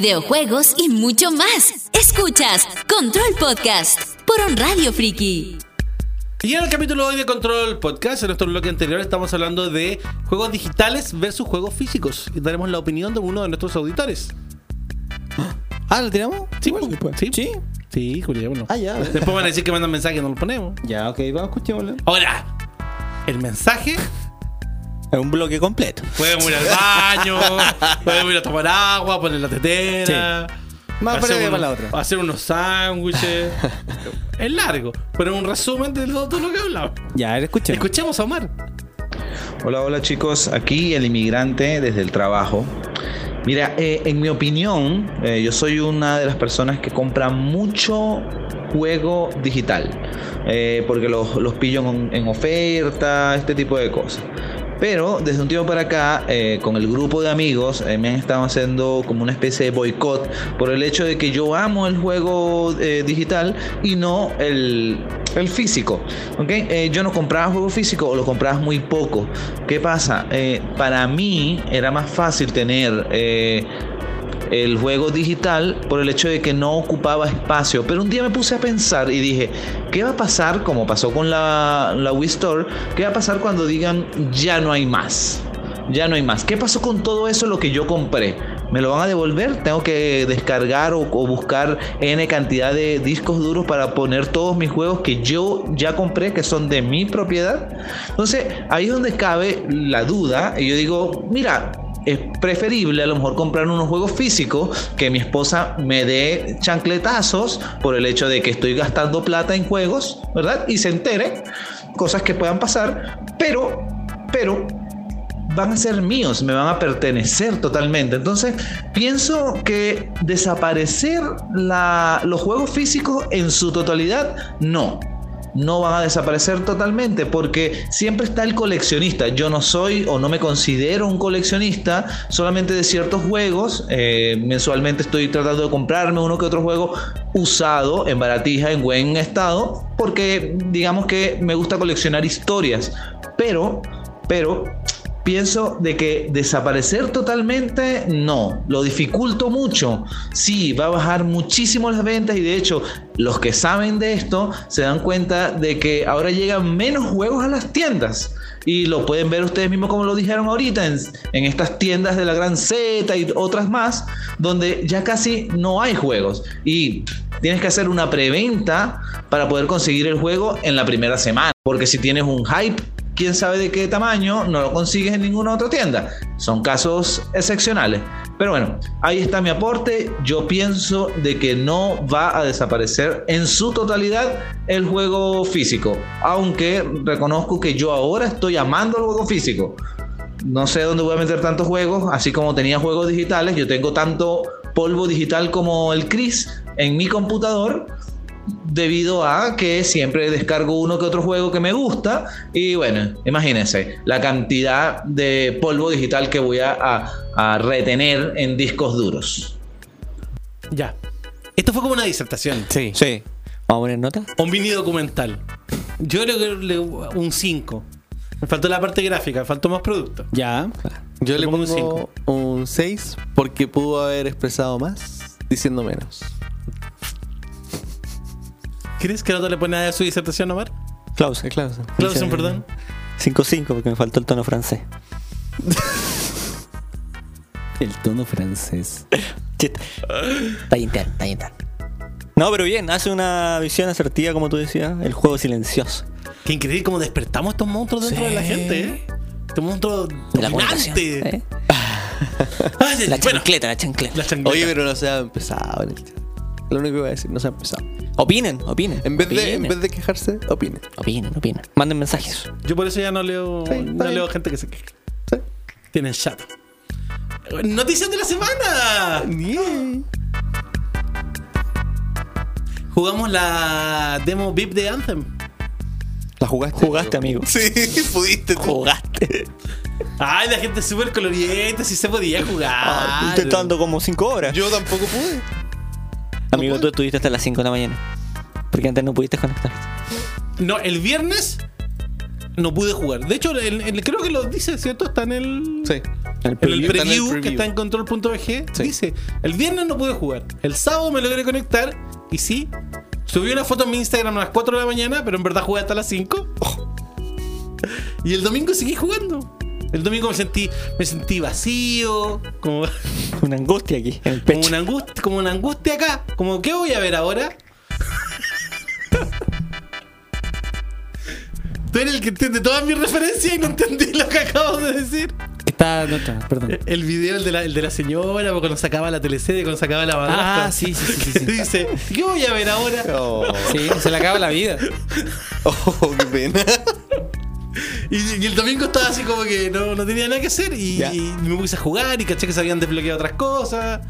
Videojuegos y mucho más. Escuchas Control Podcast por On Radio Friki. Y en el capítulo de hoy de Control Podcast, en nuestro bloque anterior, estamos hablando de juegos digitales versus juegos físicos. Y daremos la opinión de uno de nuestros auditores. Ah, ¿lo tiramos? Sí, pues, sí. ¿Sí? Ah, ya. Después van a decir que mandan mensaje y no lo ponemos. Ya, ok, vamos, escuchémoslo. Ahora, el mensaje Es un bloque completo. podemos ir al baño, podemos ir a tomar agua, poner la tetera. Más hacer breve unos- para la otra. Hacer unos sándwiches. es largo, pero es un resumen de todo, todo lo que hablamos. Ya, a ver, escuchemos. Escuchemos a Omar. Hola, hola chicos, aquí el inmigrante desde el trabajo. Mira, eh, en mi opinión, eh, yo soy una de las personas que compra mucho juego digital, eh, porque los, los pillo en, en oferta, este tipo de cosas. Pero desde un tiempo para acá, eh, con el grupo de amigos, eh, me han estado haciendo como una especie de boicot por el hecho de que yo amo el juego eh, digital y no el, el físico. ¿ok? Eh, yo no compraba juego físico o lo comprabas muy poco. ¿Qué pasa? Para mí era más fácil tener el juego digital por el hecho de que no ocupaba espacio. Pero un día me puse a pensar y dije, ¿qué va a pasar, como pasó con la, la Wii Store, qué va a pasar cuando digan ya no hay más? Ya no hay más. ¿Qué pasó con todo eso lo que yo compré? ¿Me lo van a devolver? ¿Tengo que descargar o, o buscar N cantidad de discos duros para poner todos mis juegos que yo ya compré, que son de mi propiedad? Entonces, ahí es donde cabe la duda. Y yo digo, mira, es preferible a lo mejor comprar unos juegos físicos que mi esposa me dé chancletazos por el hecho de que estoy gastando plata en juegos, ¿verdad? Y se entere, cosas que puedan pasar, pero, pero van a ser míos, me van a pertenecer totalmente. Entonces, pienso que desaparecer la- los juegos físicos en su totalidad, no. No van a desaparecer totalmente porque siempre está el coleccionista. Yo no soy o no me considero un coleccionista solamente de ciertos juegos. Eh, mensualmente estoy tratando de comprarme uno que otro juego usado en baratija, en buen estado, porque digamos que me gusta coleccionar historias. Pero, pero Pienso de que desaparecer totalmente, no, lo dificulto mucho. Sí, va a bajar muchísimo las ventas y de hecho los que saben de esto se dan cuenta de que ahora llegan menos juegos a las tiendas. Y lo pueden ver ustedes mismos como lo dijeron ahorita en, en estas tiendas de la Gran Z y otras más, donde ya casi no hay juegos. Y tienes que hacer una preventa para poder conseguir el juego en la primera semana. Porque si tienes un hype quién sabe de qué tamaño, no lo consigues en ninguna otra tienda. Son casos excepcionales. Pero bueno, ahí está mi aporte. Yo pienso de que no va a desaparecer en su totalidad el juego físico. Aunque reconozco que yo ahora estoy amando el juego físico. No sé dónde voy a meter tantos juegos, así como tenía juegos digitales. Yo tengo tanto polvo digital como el Chris en mi computador debido a que siempre descargo uno que otro juego que me gusta y bueno, imagínense la cantidad de polvo digital que voy a, a- a retener en discos duros. Ya. Esto fue como una disertación. Sí. Sí. ¿Vamos a poner nota? Un mini documental. Yo creo que le- un 5. Me faltó la parte gráfica, me faltó más producto. Ya. Yo Le pongo un pongo un 6 porque pudo haber expresado más diciendo menos. ¿Crees que no le pone nada a su disertación, Omar? Klaus. Clausen. Clausen, perdón. 5-5 porque me faltó el tono francés. El tono francés. Chiste. Está interno, está interno. No, pero bien, hace una visión asertiva, como tú decías, el juego silencioso. Qué increíble cómo despertamos estos monstruos dentro Sí. de la gente, ¿eh? Este monstruo De la dominante. ¿eh? La bueno, chancleta, la chancleta. la chancleta. Oye, pero no se ha empezado. en el chat. Lo único que voy a decir, no se ha empezado. Opinen, opinen. En vez, de, en opinen. vez de quejarse, opine. Opinen, opinen. Manden mensajes. Yo por eso ya no leo, Sí, está no bien. leo gente que se queja. Sí. Tienen chat. Noticias de la semana. Jugamos la demo VIP de Anthem. ¿La jugaste? Jugaste, amigo. Sí, pudiste. tú. Jugaste. Ay, la gente es súper coloriente, si se podía jugar. Ah, intentando como 5 horas. Yo tampoco pude. Amigo, tú estuviste hasta las 5 de la mañana. Porque antes no pudiste conectarte. No, el viernes no pude jugar. De hecho, el- el- creo que lo dice, ¿cierto? Está en el. Sí. En el preview. Está en el preview, que está en control.bg, Sí. dice: El viernes no pude jugar. El sábado me logré conectar y sí. Subí una foto en mi Instagram a las 4 de la mañana, pero en verdad jugué hasta las 5. Y el domingo seguí jugando. El domingo me sentí, me sentí vacío, como, Una angustia aquí en el como una angustia, como una angustia acá. Como, ¿qué voy a ver ahora? Tú eres el que entiende todas mis referencias y no entendí lo que acabo de decir. Está, no está, perdón. El video, el de la, el de la señora, cuando sacaba la teleserie, cuando sacaba la madrastra. Ah, sí, sí, sí, sí, sí. Dice, ¿qué voy a ver ahora? Oh, Sí, se le acaba la vida. oh, qué pena. Y, y el domingo estaba así como que no, no tenía nada que hacer y, me puse a jugar y caché que se habían desbloqueado otras cosas.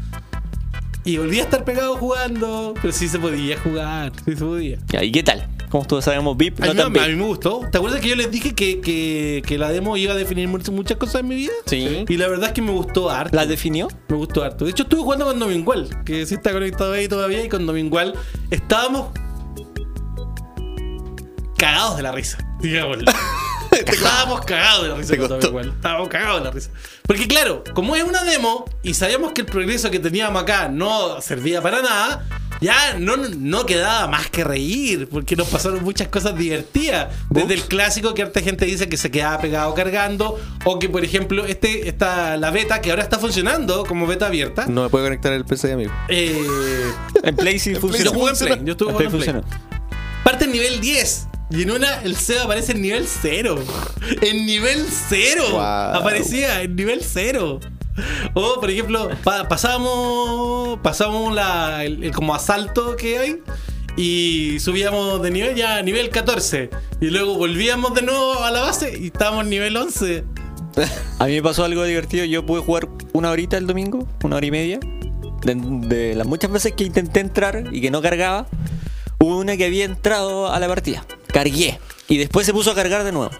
Y volví a estar pegado jugando, pero sí se podía jugar, sí se podía. ¿Y qué tal? Como todos sabemos, VIP, A no mí, tan me- a mí me gustó. ¿Te acuerdas que yo les dije que, que, que la demo iba a definir muchas, muchas cosas en mi vida? Sí. Y la verdad es que me gustó harto. ¿La definió? Me gustó harto. De hecho, estuve jugando con Domingual, que sí está conectado ahí todavía. Y con Domingual estábamos cagados de la risa, digámoslo. estábamos cagados de la risa con. Estábamos cagados de la risa. Porque, claro, como es una demo y sabíamos que el progreso que teníamos acá no servía para nada. Ya no, no quedaba más que reír, porque nos pasaron muchas cosas divertidas. Desde el clásico que harta gente dice que se quedaba pegado cargando, o que, por ejemplo, este, esta, la beta que ahora está funcionando como beta abierta, No me puede conectar el PC, amigo. eh, En Play sí Play. Yo estuve En Play jugando en Play. funcionó. Parte en nivel 10. Y en una el Seba aparece en nivel 0. En nivel 0. Wow. Aparecía en nivel 0. O, por ejemplo, pa- pasamos, pasamos la, el, el como asalto que hay. Y subíamos de nivel ya a nivel 14. Y luego volvíamos de nuevo a la base y estábamos en nivel 11. A mí me pasó algo divertido. Yo pude jugar una horita el domingo, una hora y media. De, de las muchas veces que intenté entrar y que no cargaba, hubo una que había entrado a la partida. Cargué. Y después se puso a cargar de nuevo.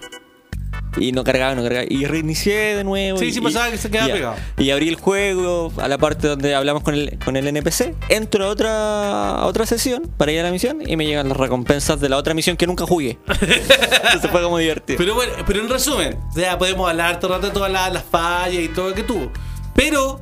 Y no cargaba, no cargaba. Y reinicié de nuevo. Sí, y- sí pasaba y- que se quedaba y- pegado. Y abrí el juego a la parte donde hablamos con el, con el NPC. Entro a otra, a otra sesión para ir a la misión y me llegan las recompensas de la otra misión que nunca jugué. Entonces fue como divertido. Pero bueno, pero en resumen, o sea, podemos hablar todo el rato de todas las, las fallas y todo lo que tuvo. Pero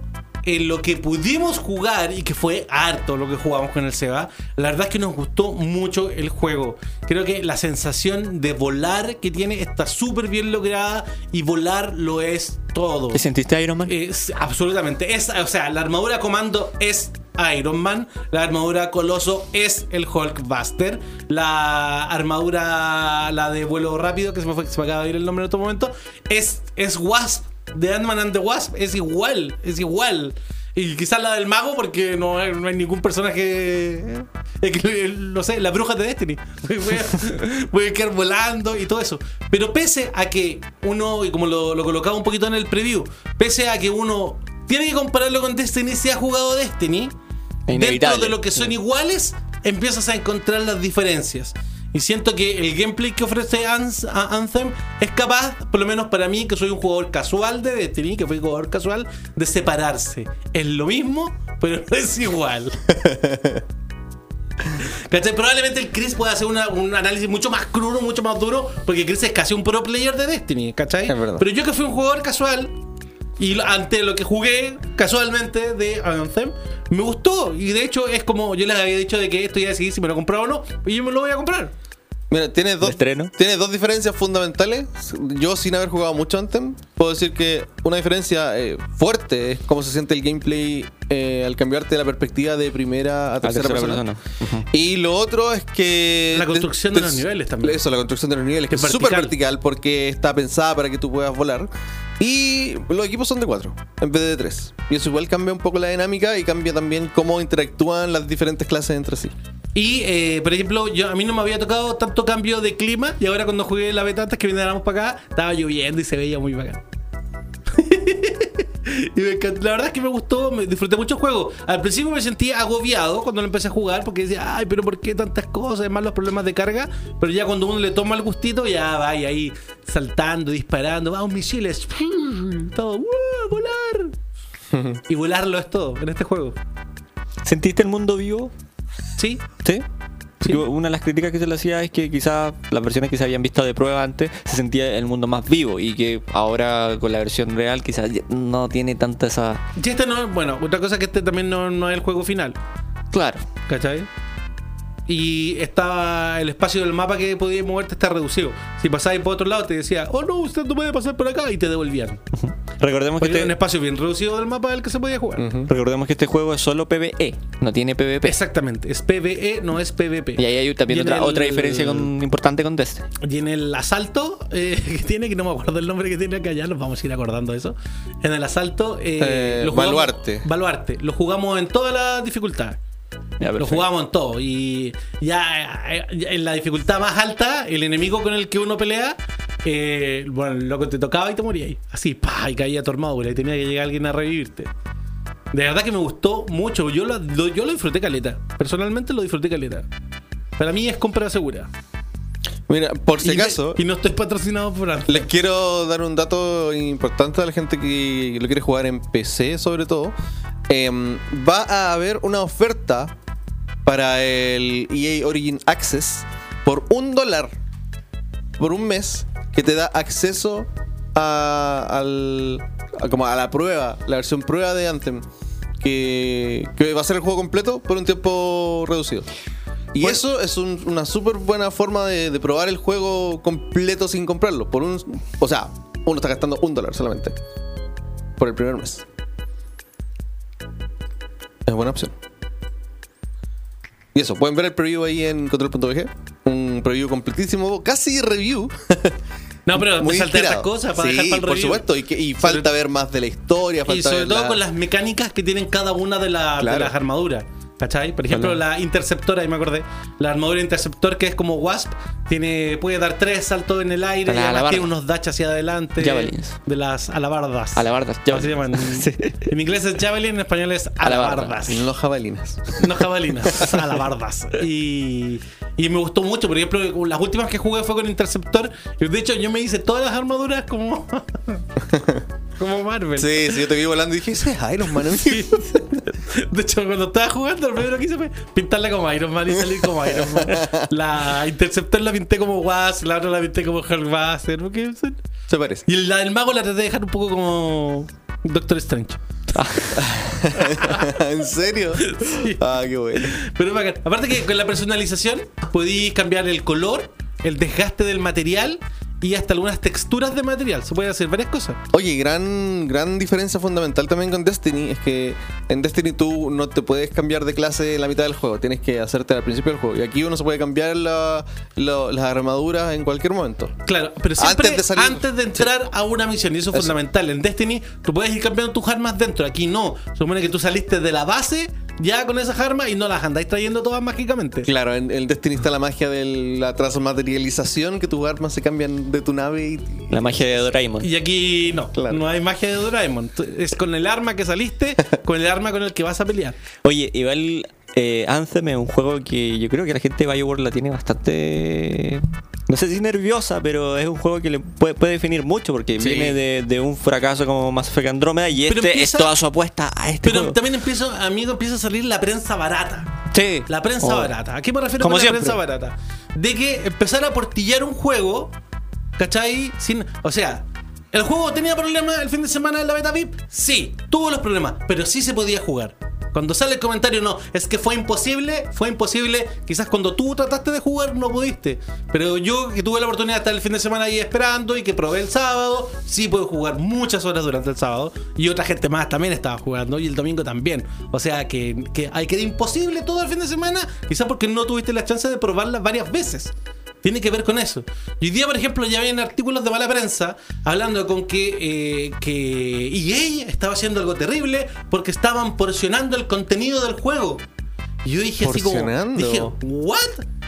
en lo que pudimos jugar y que fue harto lo que jugamos con el Seba, la verdad es que nos gustó mucho el juego. Creo que la sensación de volar que tiene está súper bien lograda y volar lo es todo. ¿Te sentiste Iron Man? Es absolutamente. Es, o sea, la armadura comando es Iron Man. La armadura coloso es el Hulkbuster. La armadura, la de vuelo rápido, que se me, fue, se me acaba de ir el nombre en otro momento, es, es Wasp. De Ant-Man and the Wasp es igual. Es igual. Y quizás la del mago, porque no hay, no hay ningún personaje. eh, que, no sé, la bruja de Destiny. Voy a, quedar volando y todo eso. Pero pese a que uno, y como lo, lo colocaba un poquito en el preview, pese a que uno tiene que compararlo con Destiny si ha jugado Destiny, dentro de lo que son iguales, empiezas a encontrar las diferencias. Y siento que el gameplay que ofrece Anthem es capaz, por lo menos para mí, que soy un jugador casual de Destiny, que fui jugador casual, de separarse. Es lo mismo, pero no es igual. ¿Cachai? Probablemente el Chris pueda hacer una- un análisis mucho más crudo, mucho más duro, porque Chris es casi un pro player de Destiny, ¿cachai? Pero yo que fui un jugador casual, y ante lo que jugué casualmente de Anthem, me gustó. Y de hecho es como yo les había dicho de que esto ya decidí si me lo compraba o no, y yo me lo voy a comprar. Mira, tiene dos, tiene dos diferencias fundamentales. Yo, sin haber jugado mucho Anthem, puedo decir que una diferencia eh, fuerte es cómo se siente el gameplay eh, al cambiarte de la perspectiva de primera a tercera, tercera persona. persona. Y lo otro es que. La construcción de los niveles también. Eso, la construcción de los niveles, que Es es súper vertical. vertical porque está pensada para que tú puedas volar. Y los equipos son de cuatro en vez de tres. Y eso igual cambia un poco la dinámica y cambia también cómo interactúan las diferentes clases entre sí. Y, eh, por ejemplo, yo, a mí no me había tocado tanto cambio de clima. Y ahora cuando jugué la beta antes que viniéramos para acá, estaba lloviendo y se veía muy bacán. Y me encantó. la verdad es que me gustó, me disfruté mucho el juego. Al principio me sentía agobiado cuando lo empecé a jugar porque decía, ay, pero ¿por qué tantas cosas? Además los problemas de carga. Pero ya cuando uno le toma el gustito, ya va y ahí saltando, disparando, vamos misiles, todo, ¡uh! volar. y volarlo es todo en este juego. ¿Sentiste el mundo vivo? Sí, ¿Sí? Sí, una de las críticas que se le hacía es que quizás las versiones que se habían visto de prueba antes se sentía el mundo más vivo y que ahora con la versión real quizás no tiene tanta esa... Y este no, bueno, otra cosa que este también no, no es el juego final. Claro. ¿Cachai? Y estaba el espacio del mapa que podías moverte está reducido. Si pasabas por otro lado te decía, oh no, usted no puede pasar por acá y te devolvían. Recordemos que, era un este, espacio bien reducido del mapa del que se podía jugar. recordemos que este juego es solo PvE, no tiene PvP. Exactamente, es PvE, no es PvP. Y ahí hay también otra, el- otra diferencia con- importante con Destiny. Y en el asalto eh, que tiene, que no me acuerdo el nombre que tiene acá, ya nos vamos a ir acordando de eso. En el asalto, eh, Eh, lo jugamos- Baluarte. Baluarte. Lo jugamos en todas las dificultades. Ya, Lo jugamos en todo. Y ya, eh, en la dificultad más alta, el enemigo con el que uno pelea, eh, bueno, loco te tocaba y te moría ahí. Así, pa, y caía tu armadura y tenía que llegar alguien a revivirte. De verdad que me gustó mucho. Yo lo, lo- yo lo disfruté caleta. Personalmente lo disfruté caleta. Para mí es compra segura. Mira, por si Y me- acaso, Y no estoy patrocinado por Anthem. les quiero dar un dato importante a la gente que lo quiere jugar en PC, sobre todo. Em, va a haber una oferta para el EA Origin Access por un dólar por un mes que te da acceso a, al, a- como a la prueba, la versión prueba de Anthem. Que, que va a ser el juego completo por un tiempo reducido. Y Bueno. eso es un- una súper buena forma de, de probar el juego completo sin comprarlo. Por un, o sea, uno está gastando un dólar solamente. Por el primer mes. Es buena opción. Y eso, pueden ver el preview ahí en control.bg. Un preview completísimo, casi review. No, pero Muy me salté estas inspirado. cosas para sí, dejar para el por review. supuesto. Y, que- y Sobre- falta ver más de la historia. Falta Y sobre ver todo la- con las mecánicas que tienen cada una de, la- de Claro. las armaduras. ¿Cachai? Por ejemplo, la interceptora, ahí me acordé. La armadura interceptor, que es como Wasp, tiene, puede dar tres saltos en el aire y además alabardas. tiene unos dash hacia adelante. Javelins. De las alabardas. Alabardas, Así se llaman. Sí. En inglés es javelin, en español es Alabarda. alabardas. No jabalinas. No jabalinas, alabardas. Y, y me gustó mucho. Por ejemplo, las últimas que jugué fue con Interceptor. Y de hecho, yo me hice todas las armaduras como. como Marvel. Sí, sí, yo te vi volando y dije, ese es Iron Man. amigo". Sí. De hecho, cuando estaba jugando, lo primero que hice fue pintarla como Iron Man y salir como Iron Man. La Interceptor la pinté como Wasp, la otra la pinté como Hulkbuster. Se parece. Y la del mago la traté de dejar un poco como Doctor Strange. ¿En serio? Ah, qué bueno. Pero es bacán. Aparte que con la personalización podéis cambiar el color, el desgaste del material y hasta algunas texturas de material. Se pueden hacer varias cosas. Oye, gran, gran diferencia fundamental también con Destiny es que en Destiny tú no te puedes cambiar de clase en la mitad del juego, tienes que hacerte al principio del juego. Y aquí uno se puede cambiar la- la- las armaduras en cualquier momento. Claro, pero siempre Antes antes de de, salir- entrar a una misión, y eso es Eso. fundamental. En Destiny, tú puedes ir cambiando tus armas dentro. Aquí no. Se supone que tú saliste de la base ya con esas armas y no las andáis trayendo todas mágicamente. Claro, en el Destiny está la magia de la transmaterialización, que tus armas se cambian de tu nave y... La magia de Doraemon. Y aquí no, Claro. no hay magia de Doraemon. Es con el arma que saliste, con el arma con el que vas a pelear. Oye, igual eh, Anthem es un juego que yo creo que la gente de BioWare la tiene bastante. No sé si nerviosa, pero es un juego que le puede, puede definir mucho porque Sí. viene de, de un fracaso como Mass Effect Andrómeda y Pero este empieza- es toda su apuesta a este Pero juego. también empiezo, amigo, empieza a salir la prensa barata. Sí. La prensa Oh. barata. ¿A qué me refiero Como con siempre. la prensa barata? De que empezar a portillar un juego, ¿cachai? Sin, o sea, ¿el juego tenía problemas el fin de semana en la beta VIP? Sí, tuvo los problemas, pero sí se podía jugar. Cuando sale el comentario, no, es que fue imposible, fue imposible. Quizás cuando tú trataste de jugar no pudiste. Pero yo que tuve la oportunidad de estar el fin de semana ahí esperando y que probé el sábado, sí pude jugar muchas horas durante el sábado. Y otra gente más también estaba jugando y el domingo también. O sea que, que hay que imposible todo el fin de semana, quizás porque no tuviste la chance de probarla varias veces. Tiene que ver con eso. Y hoy día, por ejemplo, ya habían artículos de mala prensa hablando con que, eh, que EA estaba haciendo algo terrible porque estaban porcionando el contenido del juego. Y yo dije así como. Dije, ¿what?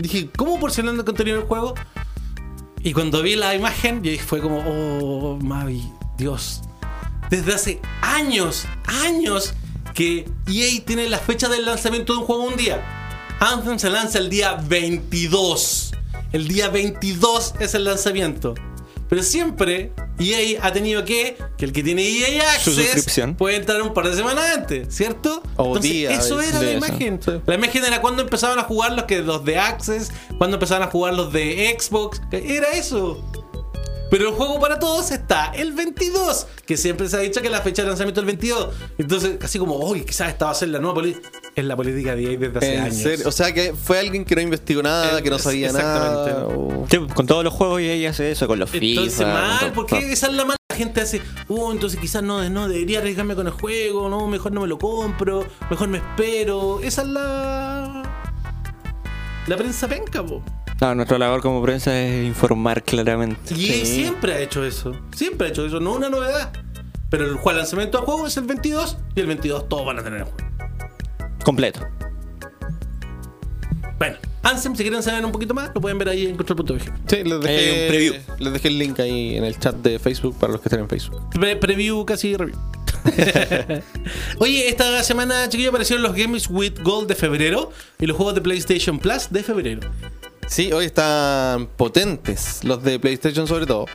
Dije, ¿cómo porcionando el contenido del juego? Y cuando vi la imagen, yo dije, fue como, oh, Mavi, Dios. Desde hace años, años, que EA tiene la fecha del lanzamiento de un juego un día. Anthem se lanza el día 22. El día 22 es el lanzamiento. Pero siempre EA ha tenido que, que el que tiene EA Su Access suscripción. puede entrar un par de semanas antes, ¿cierto? O día, eso era la eso. imagen. Sí. La imagen era cuando empezaban a jugar los que los de Access, cuando empezaban a jugar los de Xbox, era eso. Pero el juego para todos está el 22, que siempre se ha dicho que la fecha de lanzamiento es el 22. Entonces, casi como, uy, quizás esta va a ser la nueva política. Es la política de EA desde hace ¿En años. serio? O sea que fue alguien que no investigó nada, que no sabía nada. exactamente. o- Sí, con todos los juegos y ella hace eso, con los Entonces, FIFA. con mal, porque esa es la mala. La gente hace, uh, entonces quizás no, no debería arriesgarme con el juego, no, mejor no me lo compro, mejor me espero. Esa es la. La prensa penca, po. No, nuestra labor como prensa es informar claramente. Y siempre ha hecho eso. Siempre ha hecho eso, no es una novedad. Pero el juego, el lanzamiento del juego es el 22 y el 22 todos van a tener el juego. Completo. Bueno, Ansem, si quieren saber un poquito más, lo pueden ver ahí en control.bg. Sí, les dejé, un preview. les dejé el link ahí en el chat de Facebook para los que estén en Facebook. Pre- preview, casi review. Oye, esta semana, chiquillos, aparecieron los Games with Gold de febrero y los juegos de PlayStation Plus de febrero. Sí, hoy están potentes, los de PlayStation sobre todo.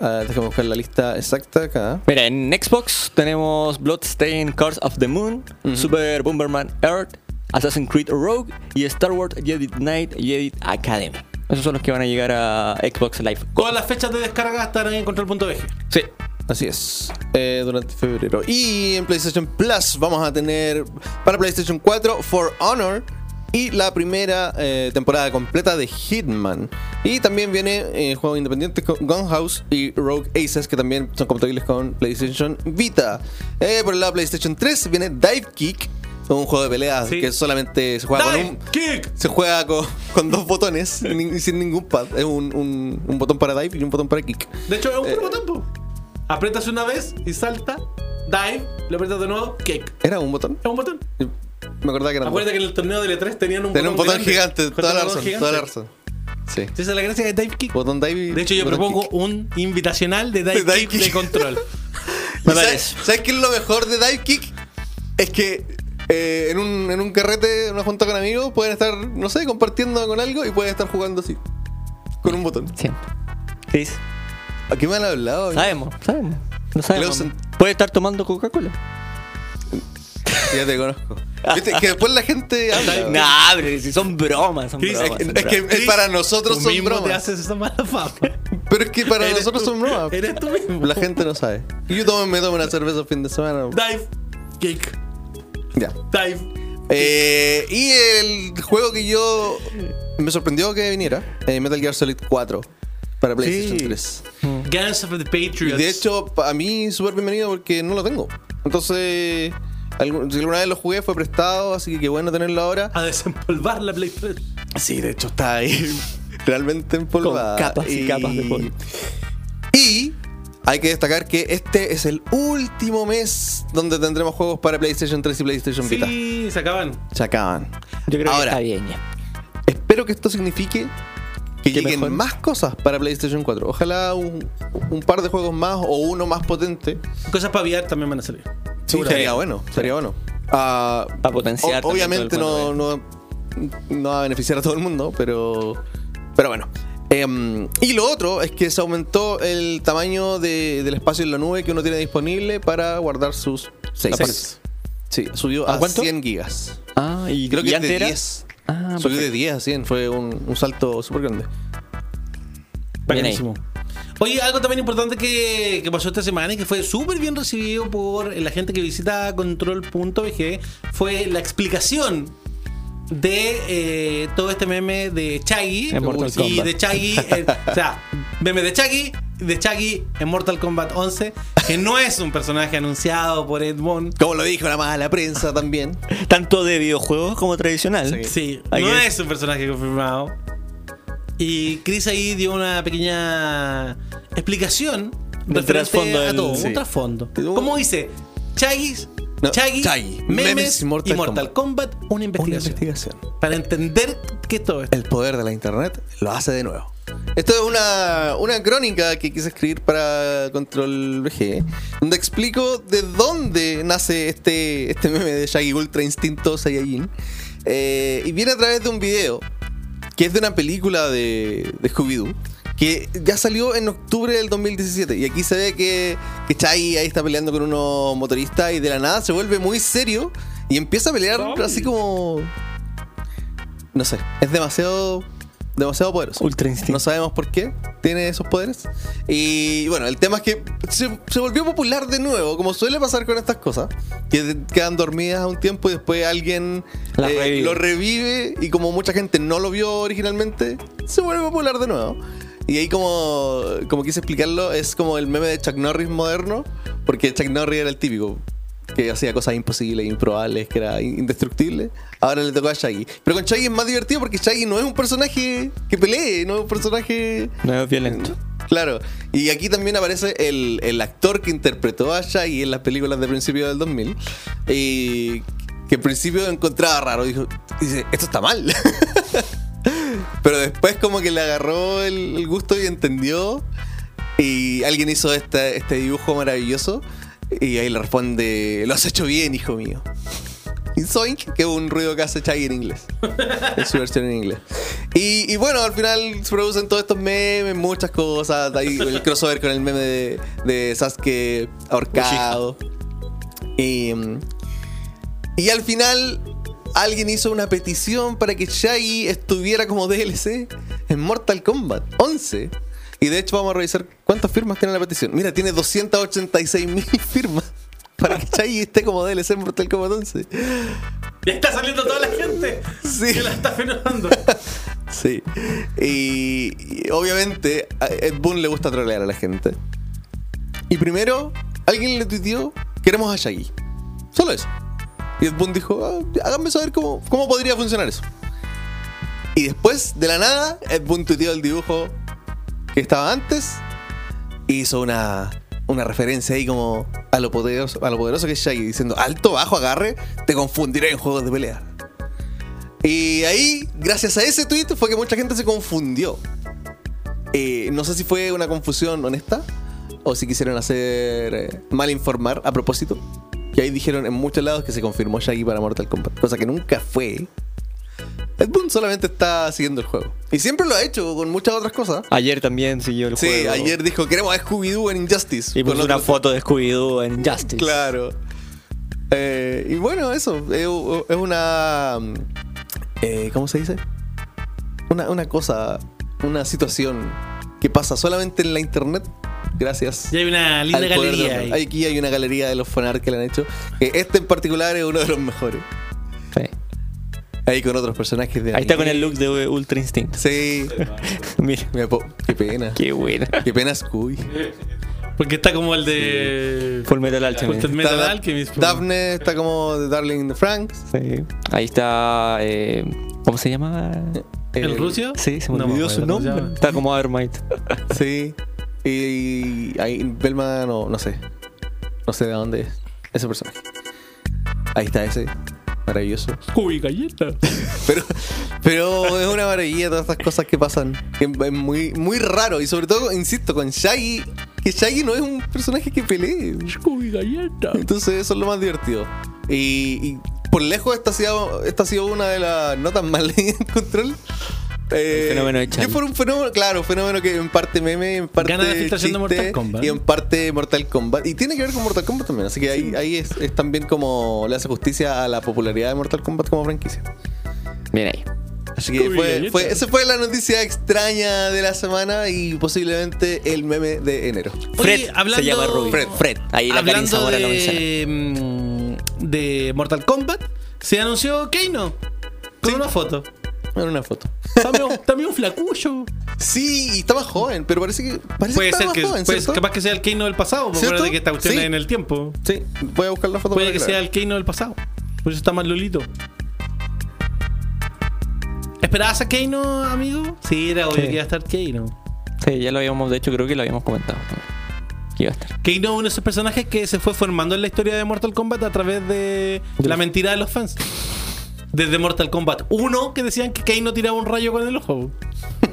Ah, déjame buscar la lista exacta acá. Mira, en Xbox tenemos Bloodstained Cars of the Moon, Super Bomberman Earth, Assassin's Creed Rogue y Star Wars Jedi Knight Jedi Academy. Esos son los que van a llegar a Xbox Live. Todas las fechas de descarga están ahí en control.bg. Sí. Así es, eh, durante febrero. Y en PlayStation Plus vamos a tener para PlayStation 4 For Honor y la primera eh, temporada completa de Hitman. Y también viene eh, juegos independientes con Gunhouse y Rogue Aces que también son compatibles con PlayStation Vita. Eh, por el lado de PlayStation 3 viene Dive Kick, un juego de peleas Sí. que solamente se juega con un, ¡Kick! se juega con, con dos botones ni- sin ningún pad. Es un, un- un botón para dive y un botón para kick. De hecho, es un Eh. puro botón. Apretas una vez y salta, dive, lo apretas de nuevo, kick. ¿Era un botón? Es un botón. Me acordaba que era Acuérdate que en el torneo de L3 tenían un Tenía un botón gigante, toda la un botón razón, gigante. toda la razón. Sí. Esa es la gracia de Dive Kick. Botón dive. De hecho, yo propongo kick. un invitacional de Dive, De Dive Kick, Kick. de control. ¿Y Me ¿Sabes. ¿Sabes qué es lo mejor de dive kick? Es que eh, en, un, en un carrete, en una junta con amigos, pueden estar, no sé, compartiendo con algo y pueden estar jugando así. Con un botón. Siempre. ¿Qué dice? ¿A qué me han hablado? Sabemos, sabemos. No sabemos. Puede estar tomando Coca-Cola. Ya te conozco. ¿Viste? Que después la gente habla. Nah, pero si son bromas, son Chris, bromas. Es, son es que es para nosotros Tú son mismo te bromas. haces esa mala fama. Pero es que para Eres nosotros tú. son bromas. Eres tú mismo. La gente no sabe. Y yo tomo, me tomo una cerveza el fin de semana. Dive, kick, Ya. dive. Eh, y el juego que yo me sorprendió que viniera, eh, Metal Gear Solid 4 para PlayStation Sí. 3. Guns of the Y Patriots. de hecho, a mí súper bienvenido porque no lo tengo. Entonces, si alguna vez lo jugué fue prestado, así que qué bueno tenerlo ahora. a desempolvar la PlayStation. Sí, de hecho está ahí realmente empolvada. Con capas y capas de polvo. Y hay que destacar que este es el último mes donde tendremos juegos para PlayStation 3 y PlayStation Vita. Sí, se acaban. Se acaban. Yo creo Ahora, que está bien ya. Espero que esto signifique que ¿Qué lleguen mejor? más cosas para PlayStation 4. Ojalá un, un par de juegos más o uno más potente. Cosas para VR también van a salir. Sería bueno, sería bueno. Ah, A potenciar o- obviamente no, no, no va a beneficiar a todo el mundo, pero, pero bueno. Em, y lo otro es que se aumentó el tamaño de- del espacio en la nube que uno tiene disponible para guardar sus saves. Seis. Sí, subió ¿A a, cuánto? 100 gigas. Ah, y Creo que y de antes era- 10. Ah, Subió de perfecto. 10 a 100, fue un, un salto súper grande. Buenísimo. Oye, algo también importante que, que pasó esta semana y que fue súper bien recibido por la gente que visita control.bg fue la explicación de eh, todo este meme de Chaggy En Mortal y Kombat. de Chaggy, eh, o sea, meme de Chaggy, de Chaggy en Mortal Kombat 11, que no es un personaje anunciado por Edmond. Como lo dijo la mala prensa también. Tanto de videojuegos como tradicional. Sí, no es un personaje confirmado. Y Chris ahí dio una pequeña explicación Del trasfondo a del- todo, sí. un trasfondo. Como dice, Chaggy, No, Chaggy, Chaggy, memes, memes y Mortal, Kombat, una Una investigación. investigación. Para entender que todo esto. El poder de la internet lo hace de nuevo. Esto es una, una crónica que quise escribir para Control VG, donde explico de dónde nace este, este meme de Shaggy Ultra Instinto Saiyajin. Eh, y viene a través de un video que es de una película de, de Scooby-Doo, que ya salió en octubre del 2017. Y aquí se ve que, que Chai ahí está peleando con unos motoristas y de la nada se vuelve muy serio y empieza a pelear así como. No sé, es demasiado. Demasiado poderoso. Ultra instinto. No sabemos por qué tiene esos poderes. Y bueno, el tema es que se, se volvió popular de nuevo, como suele pasar con estas cosas, que quedan dormidas a un tiempo y después alguien eh, revive. lo revive y como mucha gente no lo vio originalmente, se vuelve popular de nuevo. Y ahí como, como quise explicarlo, es como el meme de Chuck Norris moderno, porque Chuck Norris era el típico que hacía cosas imposibles, improbables, que era indestructible. Ahora le tocó a Shaggy. Pero con Shaggy es más divertido porque Shaggy no es un personaje que pelee, no es un personaje... No es violento. Claro, y aquí también aparece el, el actor que interpretó a Shaggy en las películas de principio del 2000. Y que en principio encontraba raro. Dijo, dice, esto está mal. Pero después como que le agarró el, el gusto y entendió. Y alguien hizo este, este dibujo maravilloso. Y ahí le responde, lo has hecho bien, hijo mío. Y Zoink, que es un ruido que hace Shaggy en inglés. Es su versión en inglés. Y, y bueno, al final se producen todos estos memes, muchas cosas. Ahí el crossover con el meme de, de Sasuke ahorcado. Y, mm, y al final alguien hizo una petición para que Shaggy estuviera como DLC en Mortal Kombat 11. Y de hecho vamos a revisar cuántas firmas tiene la petición. Mira, tiene 286 mil firmas para que Shaggy esté como DLC en Mortal Kombat 11. Ya está saliendo toda la gente Sí. que la está firmando. Sí. Y, y obviamente a Ed Boon le gusta trolear a la gente. Y primero, alguien le tuiteó, queremos a Shaggy. Solo eso. Y Ed Boon dijo, "Ah, háganme saber cómo, cómo podría funcionar eso. Y después, de la nada, Ed Boon tuiteó el dibujo que estaba antes. Hizo una, una referencia ahí como a lo, poderoso, a poderoso que es Shaggy, diciendo, alto, bajo, agarre, te confundiré en juegos de pelea. Y ahí, gracias a ese tweet, fue que mucha gente se confundió. Eh, no sé si fue una confusión honesta o si quisieron hacer eh, mal informar a propósito. Y ahí dijeron en muchos lados que se confirmó Shaggy para Mortal Kombat, cosa que nunca fue. Ed Boon solamente está siguiendo el juego. Y siempre lo ha hecho con muchas otras cosas. Ayer también siguió el Sí, juego. ayer dijo, queremos a Scooby-Doo en Injustice. Y puso una foto de Scooby-Doo en Justice. Claro. Eh, y bueno, eso. Es, una. eh, ¿Cómo se dice? Una, una cosa, una situación que pasa solamente en la internet. Gracias. Y hay una linda galería los- ahí. Aquí hay una galería de los fanart que le han hecho. que este en particular es uno de los mejores. Ahí con otros personajes de Ahí está con el look de Ultra Instinct. Sí. Mira, Mira, po- qué pena. qué buena. Qué pena Scooby. Porque está como el de. Full Metal Alchemist. Full Metal Alchemist. Daphne está como de Darling in the Franks. Sí. Ahí está. eh, ¿Cómo se llama? ¿El rucio? Sí, se me No olvidó su nombre. Está como Avermight. Sí. Y ahí Belma no, no sé. No sé de dónde es ese personaje. Ahí está ese. Maravilloso. Uy, galleta. Pero, pero es una maravilla todas estas cosas que pasan. Es muy, muy raro. Y sobre todo, insisto, con Shaggy. Que Shaggy no es un personaje que pelee. Uy, galleta. Entonces eso es lo más divertido. Y, y por lejos esta ha, sido, esta ha sido una de las notas más leídas en control. Eh, El fenómeno de que Shaggy. fue un fenómeno, claro, un fenómeno que en parte meme, en parte Gana de filtración de Mortal Kombat. y en parte Mortal Kombat. Y tiene que ver con Mortal Kombat también, así que ahí, ahí es, es también como le hace justicia a la popularidad de Mortal Kombat como franquicia. Bien ahí. Así que fue, esa fue la noticia extraña de la semana y posiblemente el meme de enero. Fred hablando- se llama Ruby. Fred. Fred. Ahí la Hablando de, mm, de Mortal Kombat, se anunció Keino con Sí. una foto. En una foto. También, también un flacucho. Sí, y está más joven, pero parece que parece Puede que está ser que, joven, ¿cierto? capaz que sea el Keino del pasado. porque que esta cuestión Sí. es en el tiempo. Sí, voy a buscar la foto. Puede para que sea el Keino del pasado. Por eso está más lolito. ¿Esperabas a Keino, amigo? Sí, era obvio Sí. que iba a estar Keino. Sí, ya lo habíamos, de hecho creo que lo habíamos comentado también. Que iba a estar. Keino es uno de esos personajes que se fue formando en la historia de Mortal Kombat a través de la mentira de los fans. Desde Mortal Kombat 1 que decían que Keino tiraba un rayo con el ojo.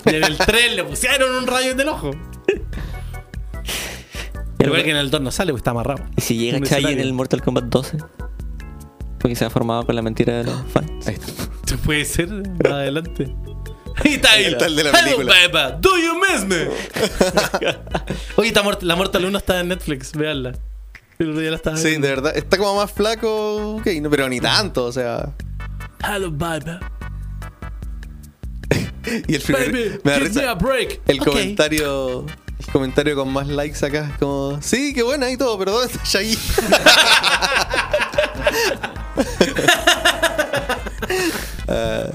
Y en el 3 le pusieron un rayo en el ojo. Igual que en el 2 no sale, porque está amarrado. ¿Y si llega Chai en el Mortal Kombat 12? Porque se ha formado con la mentira de los fans. Ahí está. Puede ser, más adelante. Y está ahí. Está el de la Hello, película. baby, do you miss me? Oye, está la Mortal 1 está en Netflix, veanla. El otro día la estaba Sí, de verdad. Está como más flaco, ok, no, pero ni tanto, o sea. Hello, baby. Y el primer. Baby, me da give me a risa. break. El Ok. comentario. El comentario con más likes acá. Como. Sí, qué buena y todo, pero ¿dónde está Shaggy? Ah.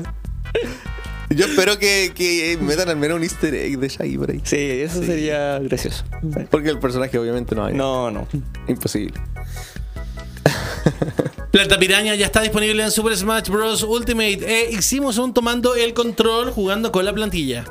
yo espero que, que metan al menos un easter egg de Shaggy por ahí. Sí, eso sería gracioso. Porque el personaje obviamente no hay. No, no. Imposible. Planta Piraña ya está disponible en Super Smash Bros. Ultimate. Eh, hicimos un tomando el control jugando con la plantilla.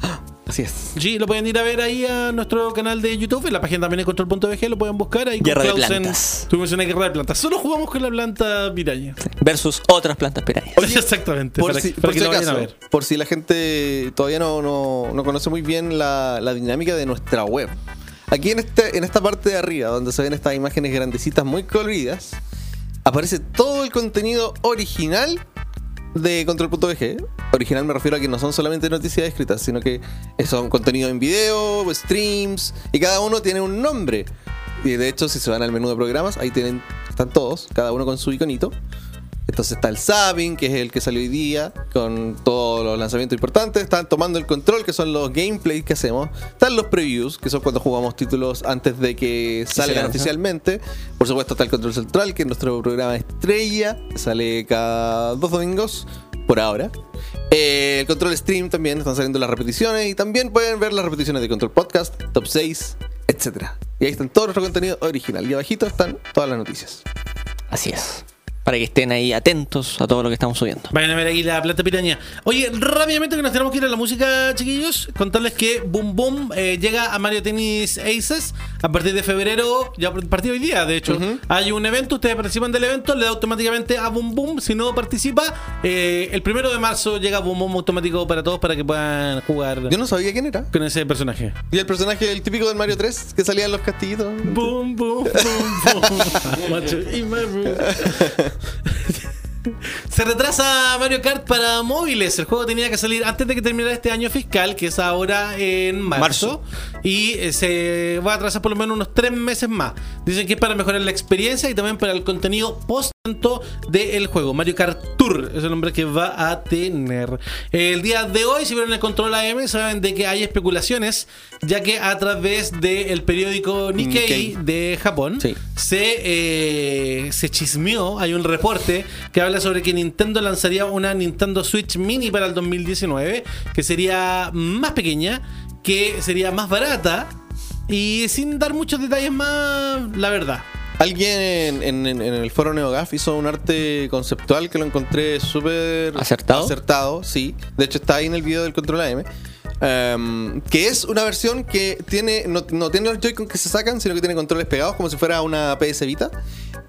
Así es. Sí, lo pueden ir a ver ahí a nuestro canal de YouTube, en la página también de control.bg, lo pueden buscar ahí. con Guerra de Clausen. plantas. Tuvimos una guerra de plantas. Solo jugamos con la planta piraña. Versus otras plantas pirañas. Exactamente. Por para si, que, para por que si lo vayan a acaso, ver. por si la gente todavía no, no- no conoce muy bien la, la dinámica de nuestra web. Aquí en, este, en esta parte de arriba, donde se ven estas imágenes grandecitas muy coloridas, aparece todo el contenido original de Control.bg. Original me refiero a que no son solamente noticias escritas, sino que son contenido en video, streams, y cada uno tiene un nombre. Y de hecho, si se van al menú de programas, ahí tienen, están todos, cada uno con su iconito. Entonces está el Sabin, que es el que salió hoy día, con todos los lanzamientos importantes. Están tomando el control, que son los gameplays que hacemos. Están los previews, que son cuando jugamos títulos antes de que salgan oficialmente. Por supuesto está el control central, que es nuestro programa estrella. que Sale cada dos domingos, por ahora. Eh, el control stream también, están saliendo las repeticiones. Y también pueden ver las repeticiones de Control Podcast, Top 6, etc. Y ahí están todo nuestro contenido original. Y abajito están todas las noticias. Así es. Para que estén ahí atentos a todo lo que estamos subiendo. Vayan a ver ahí la planta piraña. Oye, rápidamente que nos tenemos que ir a la música, chiquillos. Contarles que Boom Boom eh, llega a Mario Tennis Aces a partir de febrero, ya a partir de hoy día, de hecho. Hay un evento, ustedes participan del evento, le da automáticamente a Boom Boom. Si no participa, eh, el primero de marzo llega Boom Boom automático para todos para que puedan jugar Yo no sabía quién era. con ese personaje. Y el personaje, el típico del Mario 3, que salía en los castillitos. Boom, boom, boom, boom. Se retrasa Mario Kart para móviles. El juego tenía que salir antes de que terminara este año fiscal, que es ahora en marzo. Y eh, se va a atrasar por lo menos unos tres meses más. Dicen que es para mejorar la experiencia y también para el contenido post del juego. Mario Kart Tour es el nombre que va a tener. El día de hoy, si vieron el control AM, saben de que hay especulaciones, ya que a través del periódico Nikkei, Nikkei. de Japón Sí. se, eh, se chismeó, hay un reporte que habla sobre que Nintendo lanzaría una Nintendo Switch Mini para el 2019, que sería más pequeña, que sería más barata y sin dar muchos detalles más, la verdad. Alguien en, en- en- el foro NeoGAF hizo un arte conceptual que lo encontré súper ¿Acertado? Acertado, sí. De hecho, está ahí en el video del Control AM. Em, que es una versión que tiene no, no tiene los Joy-Con que se sacan, sino que tiene controles pegados como si fuera una PS Vita.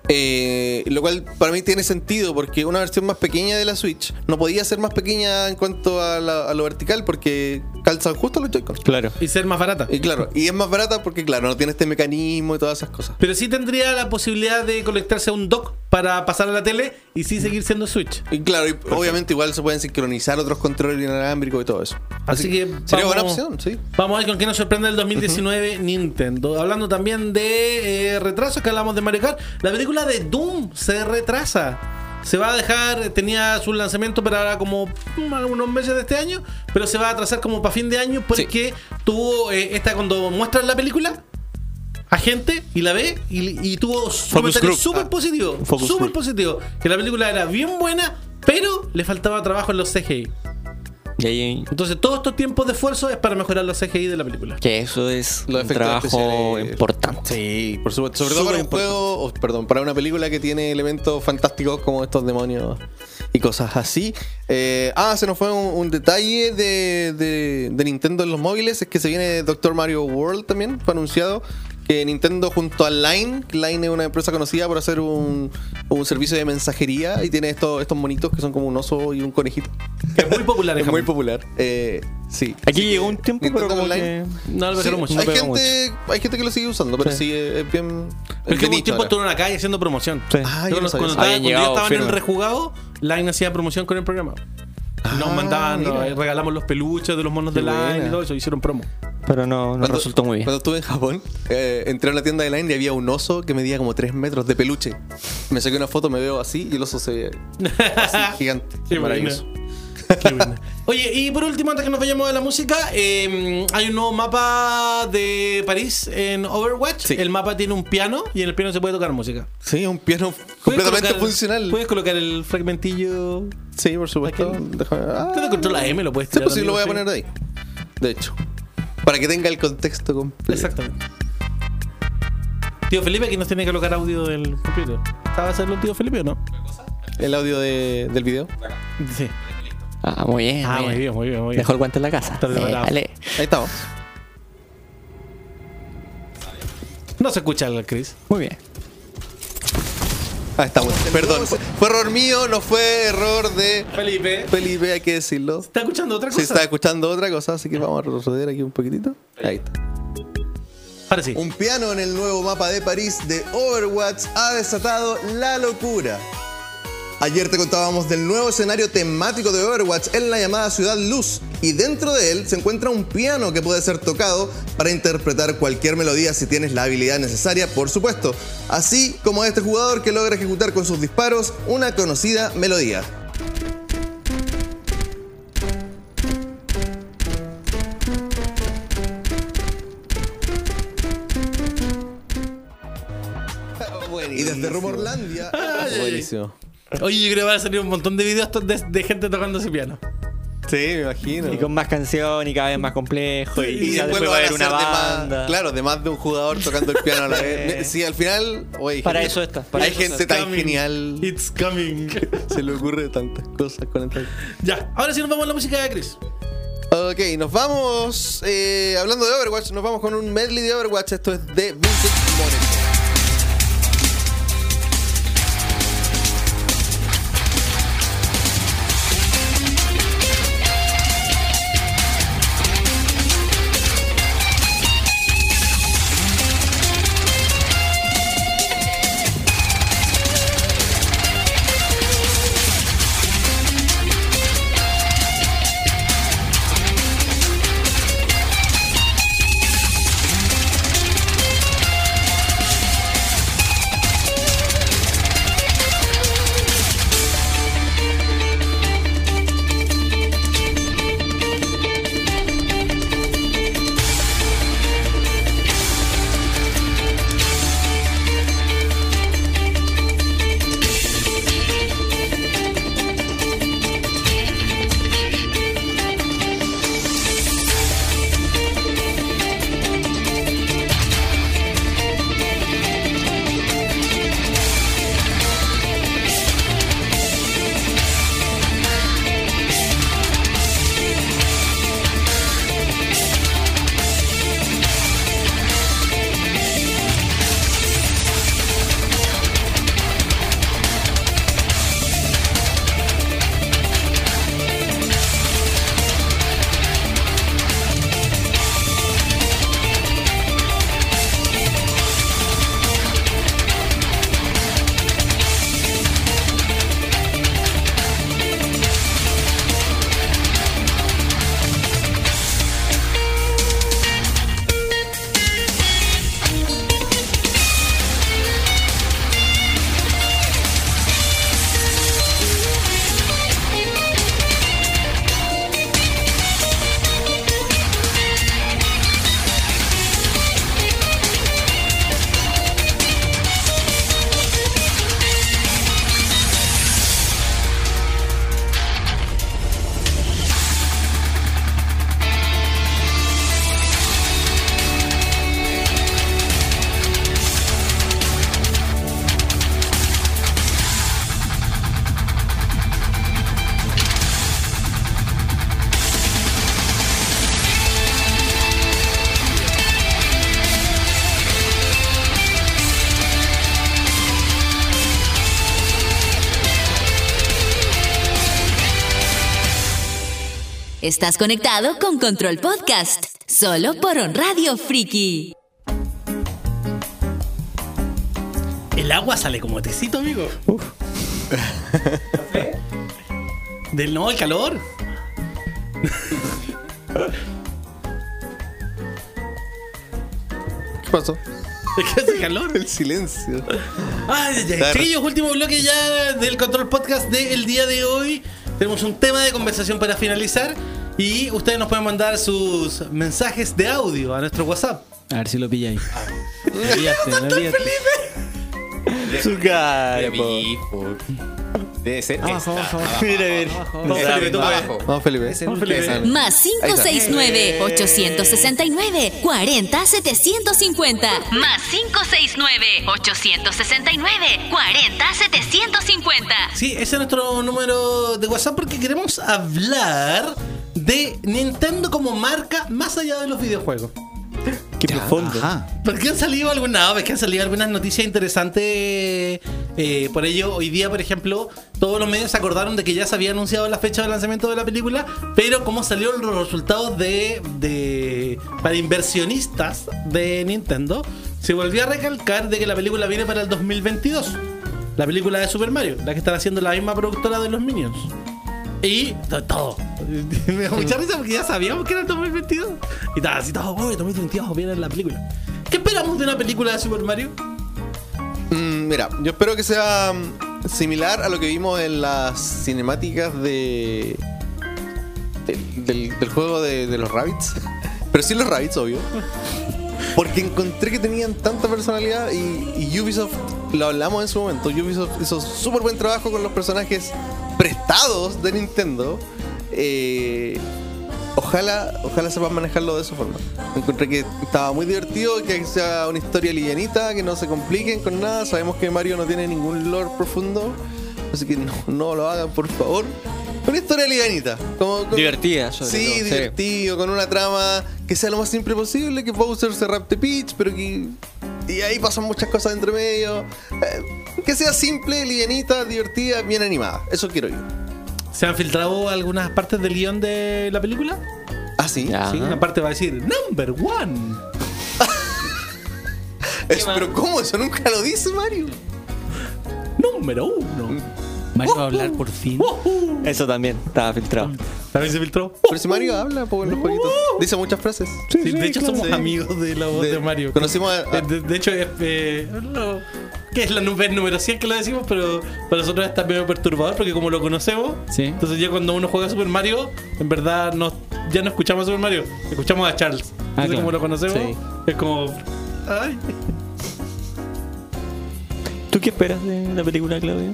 Eh, lo cual para mí tiene sentido porque una versión más pequeña de la Switch no podía ser más pequeña en cuanto a, la- a lo vertical porque calzan justo los Joy-Con. Claro. Y ser más barata. Y claro, y es más barata porque claro, no tiene este mecanismo y todas esas cosas. Pero sí tendría la posibilidad de conectarse a un dock para pasar a la tele y sí seguir siendo Switch. Y claro, y obviamente igual se pueden sincronizar otros controles inalámbricos y todo eso. Así que sería vamos- buena opción, sí. Vamos a ver con qué nos sorprende el 2019 Nintendo. Hablando también de eh, retrasos, que hablamos de Mario Kart. La película de Doom se retrasa. Se va a dejar, tenía su lanzamiento para ahora como mm, algunos meses de este año, pero se va a atrasar como para fin de año porque tuvo eh, esta cuando muestran la película a gente y la ve y, y tuvo su comentario group. súper Ah, positivo, focus súper positivo, que la película era bien buena, pero le faltaba trabajo en los CGI. Y ahí. Entonces, todos estos tiempos de esfuerzo es para mejorar los CGI de la película. Que eso es Los un efectos trabajo especiales. importante. Sí, por supuesto. Sobre todo Súper para un juego, o, perdón, para una película que tiene elementos fantásticos como estos demonios y cosas así. Eh, ah, se nos fue un, un detalle de, de- de Nintendo en los móviles, es que se viene Doctor Mario World también, fue anunciado. Que Nintendo junto a Line, Line es una empresa conocida por hacer un, un servicio de mensajería y tiene estos, estos monitos que son como un oso y un conejito. Es muy popular Es muy popular. Eh, sí. Aquí llegó un tiempo, pero como Online. que. No lo Sí, mucho. no hay, gente, hay gente que lo sigue usando, pero sí, es, es bien. Es que un tiempo estuvo en la calle haciendo promoción. Sí. Ah, Yo yo no cuando, cuando estaba- yo estaba en el rejugado, Line hacía promoción con el programa. Nos mandaban, nos regalamos los peluches de los monos de Qué Line buena. y todo eso, hicieron promo. Pero no, no Cuando- resultó muy bien. Cuando estuve en Japón, eh, entré a una tienda de Line y había un oso que medía como 3 metros de peluche. Me saqué una foto, me veo así y el oso se ve así, gigante. Qué maravilloso. Buena. Qué buena. Oye, y por último, antes que nos vayamos de la música, eh, hay un nuevo mapa de París en Overwatch. Sí. El mapa tiene un piano y en el piano se puede tocar música. Sí, un piano ¿Puedes completamente colocar- funcional. Puedes colocar el fragmentillo. Sí, por supuesto. Déjame. Ah, Te control M, lo puedes sí, tirar. pues sí, lo voy a poner ahí. De hecho. Para que tenga el contexto completo. Exactamente. Tío Felipe, aquí nos tiene que colocar audio del computer. ¿Estaba a hacerlo el tío Felipe o no? El audio de- del video. Sí. Ah, muy bien. Ah, muy bien, muy bien, muy bien. Dejó el guante en la casa. Está preparado. Eh, dale. Ahí estamos. No se escucha el Chris. Muy bien. Ahí estamos. Perdón. Fue error mío, no fue error de Felipe. Felipe, hay que decirlo. ¿Está escuchando otra cosa? Se está escuchando otra cosa, así que vamos a retroceder aquí un poquitito. Ahí está. Ahora sí. Un piano en el nuevo mapa de París de Overwatch ha desatado la locura. Ayer te contábamos del nuevo escenario temático de Overwatch en la llamada Ciudad Luz y dentro de él se encuentra un piano que puede ser tocado para interpretar cualquier melodía si tienes la habilidad necesaria, por supuesto, así como este jugador que logra ejecutar con sus disparos una conocida melodía. Y desde Rumorlandia... Buenísimo. Oye, yo creo que van a salir un montón de videos de, de gente tocando ese piano. Sí, me imagino. Y con más canción y cada vez más complejo. Y, Y ya después después va a haber una de banda. más, claro, de más de un jugador tocando el piano a la vez. Sí, al final, oye, Para gente- eso está, para hay eso gente tan coming. genial, It's coming. se le ocurre tantas cosas con el ya, ahora sí nos vamos a la música de Chris. Ok, nos vamos, eh, hablando de Overwatch, nos vamos con un medley de Overwatch, esto es de Vincent Moreno. Estás conectado con Control Podcast, solo por On Radio Friki. El agua sale como tecito, amigo. ¿Del no, el calor? ¿Qué pasó? Que hace calor. El silencio. Ay, ay, ay. Dar- Chiquillos, último bloque ya del Control Podcast del día de hoy. Tenemos un tema de conversación para finalizar. Y ustedes nos pueden mandar sus mensajes de audio a nuestro WhatsApp. A ver si lo pilláis. Me pillaste, me pillaste. Su cara, po. Debe ser Abajo, esta. abajo, abajo. Mira, mira. Vamos, Felipe, tú puedes. Abajo. Vamos, Felipe. Vamos, Felipe. Más Ahí está. 569-869-40750. Más 569-869-40750. Sí, ese es nuestro número de WhatsApp porque queremos hablar de Nintendo como marca más allá de los videojuegos. Qué profundo. Ajá. Porque han salido algunas, ves que han salido algunas noticias interesantes. eh, por ello, hoy día, por ejemplo, todos los medios se acordaron de que ya se había anunciado la fecha de lanzamiento de la película, pero como salieron los resultados de, de para inversionistas de Nintendo, se volvió a recalcar de que la película viene para el 2022. La película de Super Mario, la que están haciendo la misma productora de los Minions. Y to- todo. Me da mucha risa porque ya sabíamos que era el 2022. Y estaba así todo, oh, el 2022 viene la película. ¿Qué esperamos de una película de Super Mario? Mm, mira, yo espero que sea mm, similar a lo que vimos en las cinemáticas de. del, del- del juego de, de los Rabbits. Pero sí los Rabbits, obvio. Porque encontré que tenían tanta personalidad y, Ubisoft, lo hablamos en su momento, Ubisoft hizo súper buen trabajo con los personajes prestados de Nintendo. Eh, ojalá, ojalá sepan manejarlo de esa forma. Encontré que estaba muy divertido, que sea una historia livianita, que no se compliquen con nada. Sabemos que Mario no tiene ningún lore profundo, así que no lo hagan, por favor. Una historia livianita. Como, como- Divertida, sobre Sí, todo, sí. divertido, con una trama que sea lo más simple posible, que Bowser se rapte Peach, pero que... Y ahí pasan muchas cosas entre medio. Eh, que sea simple, livianita, divertida, bien animada. Eso quiero yo. ¿Se han filtrado algunas partes del guion de la película? Ah, sí. Ya. Sí, una parte va a decir Number One. Pero ¿cómo? Eso nunca lo dice Mario. Número uno. Mario va a hablar por fin. Eso también estaba filtrado. ¿También se filtró? Pero si Mario habla po, en los jueguitos. Dice muchas frases. Sí, de hecho somos Sí. amigos de la voz de, De- Mario. conocimos a- De, de- de hecho, es, eh, lo- que es la nu- vez número 100 que lo decimos, pero para nosotros está medio perturbador porque como lo conocemos, Sí. entonces ya cuando uno juega Super Mario, en verdad no, ya no escuchamos a Super Mario, escuchamos a Charles. Entonces claro. como lo conocemos, Sí. es como... Ay. ¿Tú qué esperas de la película, Claudio?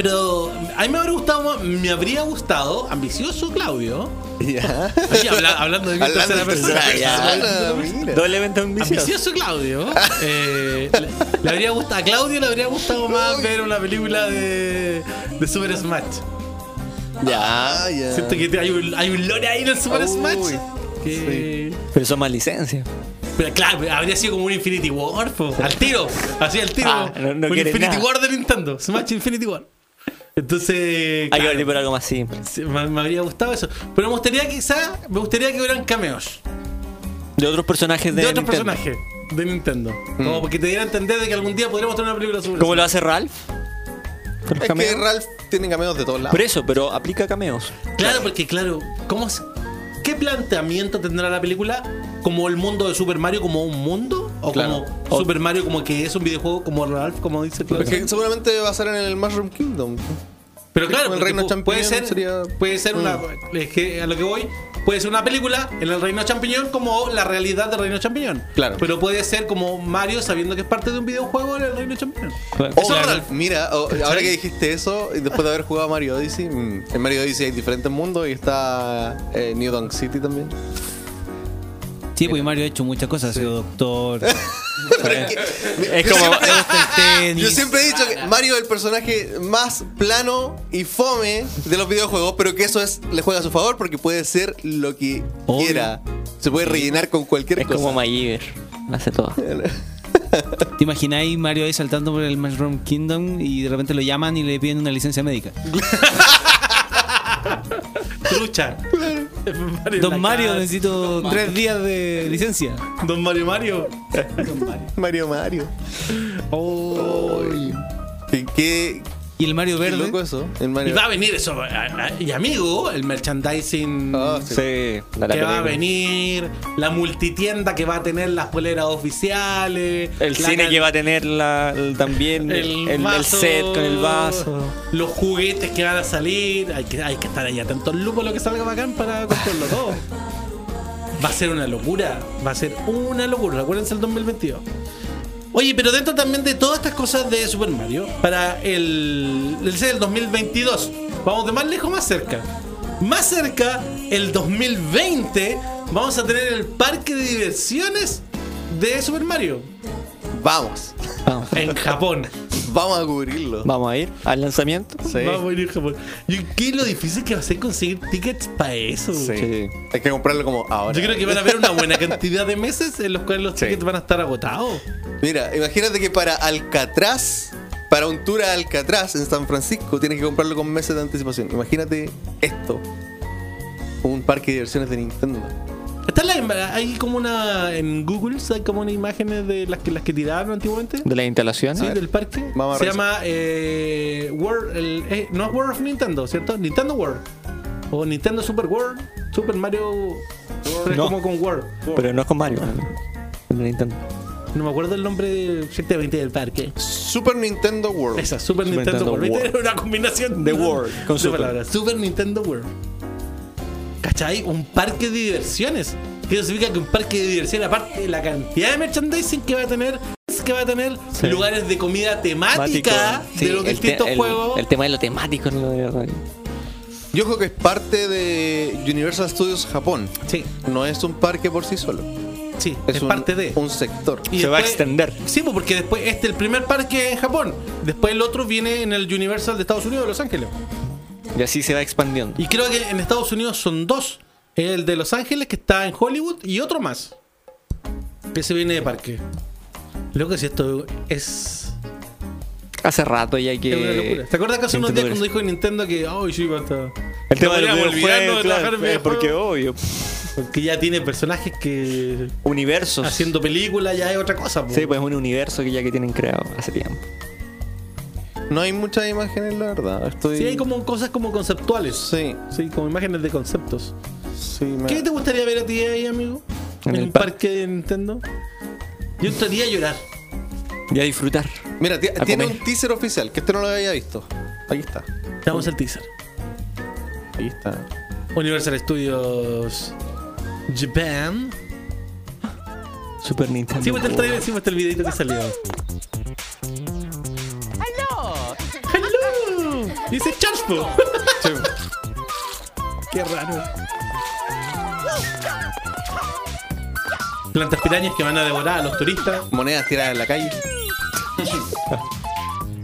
Pero a mí me habría gustado, más- me habría gustado, ambicioso Claudio. Ya. Oye, habla- hablando de mi Hablando tercera de persona. persona, mira. Doblemente ambicioso. Ambicioso Claudio. Eh, le, le habría gustado, a Claudio le habría gustado más ver una película de, de Super Smash. Ya, ya. Siento que hay un, hay un lore ahí en el Super Uy, Smash. Que, Pero son más licencias. Pero claro, habría sido como un Infinity War, po. al tiro. Así al tiro. Ah, no- no un Infinity nada. War de Nintendo. Smash Infinity War. Entonces. Hay que claro, venir por algo más simple. sí, me, me habría gustado eso. Pero me gustaría quizá, me gustaría que hubieran cameos. De otros personajes de, De, otros Nintendo. personajes de Nintendo. Como porque te diera a entender de que algún día podríamos tener una película sobre Como eso. lo hace Ralph. Es que cameos. Ralph tiene cameos de todos lados. Por eso, pero aplica cameos. Claro, porque claro, ¿cómo se- ¿qué planteamiento tendrá la película? ¿Como el mundo de Super Mario como un mundo? ¿O Claro. como O- Super Mario como que es un videojuego como Ralph, como dice Claudio? Porque seguramente va a ser en el Mushroom Kingdom. Pero claro, el Reino pu- puede ser, sería- puede ser una... es que a lo que voy, puede ser una película en el Reino Champiñón como la realidad del Reino Champiñón. Claro. Pero puede ser como Mario sabiendo que es parte de un videojuego en el Reino Champiñón. O, Eso es Ralph. mira, ahora que dijiste eso, después de haber jugado Mario Odyssey, mm, en Mario Odyssey hay diferentes mundos y está eh, New Donk City también. Sí, pues Mario ha hecho muchas cosas. Ha sido doctor. Es como. el tenis. Yo siempre he dicho que Mario es el personaje más plano y fome de los videojuegos, pero que eso es le juega a su favor porque puede ser lo que Obvio. quiera. Se puede rellenar con cualquier Es cosa. como MacGyver. Hace todo. ¿Te imagináis Mario ahí saltando por el Mushroom Kingdom y de repente lo llaman y le piden una licencia médica? Trucha. Mario Don Mario, casa. necesito tres días de licencia. Don Mario Mario. Mario Mario. Oh. ¿Qué, qué, Y el Mario Verde. loco eso. El Y va a venir eso. a- a- Y amigo, el merchandising Ah, sí. La- que va a venir, la multitienda que va a tener las poleras oficiales, El cine que va a tener la, el- también el, el vaso, set con el vaso. los juguetes que van a salir. Hay que, hay que estar ahí atentos al lupo lo que salga bacán para comprarlo todo. Va a ser una locura. Va a ser una locura. Acuérdense el 2022. Oye, pero dentro también de todas estas cosas de Super Mario, para el, el, el 2022, vamos de más lejos más cerca. Más cerca, el 2020, vamos a tener el parque de diversiones de Super Mario Vamos. Vamos. en Japón. Vamos a cubrirlo. Vamos a ir al lanzamiento. Sí. Vamos a ir a Japón. Y qué lo difícil que va a ser conseguir tickets para eso. Sí. Sí. Hay que comprarlo como ahora. Yo creo que van a haber una buena cantidad de meses en los cuales los Sí. tickets van a estar agotados. Mira, imagínate que para Alcatraz, para un tour a Alcatraz en San Francisco, tienes que comprarlo con meses de anticipación. Imagínate esto. Un parque de diversiones de Nintendo. Está la, hay como una en Google hay como una imágenes de las que las que tiraron antiguamente. De la instalación. Sí, del parque. Vamos a Se llama eh, World, el- eh, no es World of Nintendo, ¿cierto? Nintendo World. O Nintendo Super World. Super Mario World. Es No. como con World. Pero no es con Mario. con Nintendo. No me acuerdo el nombre exactamente del parque. Super Nintendo World. Esa, Super, Super Nintendo, Nintendo World. World. Era una combinación De World, con de Super. palabras. Super Nintendo World. ¿Cachai? Un parque de diversiones. Que eso significa que un parque de diversiones, aparte de la cantidad de merchandising que va a tener, que va a tener Sí. lugares de comida temática Sí, de los distintos te- el- juegos. El tema de lo temático no lo veo. Yo creo que es parte de Universal Studios Japón. Sí, No es un parque por sí solo. sí, Es, es, un, parte de. un sector. Y Se va a extender. Sí, pues, porque después este el primer parque en Japón. Después el otro viene en el Universal de Estados Unidos de Los Ángeles. Y así se va expandiendo. Y creo que en Estados Unidos son dos. El de Los Ángeles que está en Hollywood y otro más. Que se viene de parque. Lo que si esto es, Hace rato ya es una locura. que. ¿Te acuerdas que hace unos días cuando dijo Nintendo que ay sí basta? El tema de los de claro, eh, porque obvio. Porque ya tiene personajes que Universos. haciendo películas ya es otra cosa. po. Sí, pues es un universo que ya que tienen creado hace tiempo. No hay muchas imágenes, la verdad. Estoy... Sí, hay como cosas como conceptuales. Sí, Sí, como imágenes de conceptos. sí. me- ¿Qué te gustaría ver a ti ahí, amigo? En En, el un par- parque de Nintendo. Yo entraría a llorar. Y a disfrutar. Mira, tiene comer. un teaser oficial, que este no lo había visto. Ahí está. Damos el teaser. Ahí está. Universal Studios Japan. Super Nintendo. Sí, muestra el trailer, sí, muestra el videito que salió. Dice Charles, po. Qué raro. Plantas pirañas que van a devorar a los turistas. Monedas tiradas en la calle.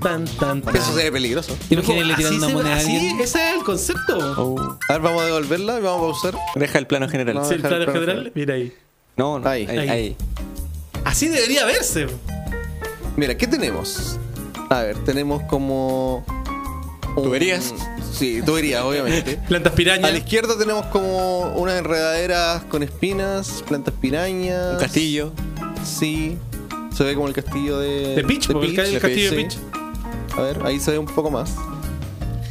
Tan, tan, tan. Eso se ve peligroso. Tirando una se- moneda a así, alguien. ese es el concepto. Oh. A ver, vamos a devolverla y vamos a pausar. Deja el plano general. No. Sí, el plano general, mira ahí. No, no. Ahí. Ahí. Ahí. ahí. Así debería verse. Mira, ¿qué tenemos? A ver, tenemos como. ¿Tuberías? Sí, tuberías, obviamente. Plantas A pirañas. la izquierda tenemos como unas enredaderas con espinas, plantas pirañas. Un castillo. Sí. Se ve como el castillo de. De Peach, porque el de castillo de sí. Peach. A ver, ahí se ve un poco más.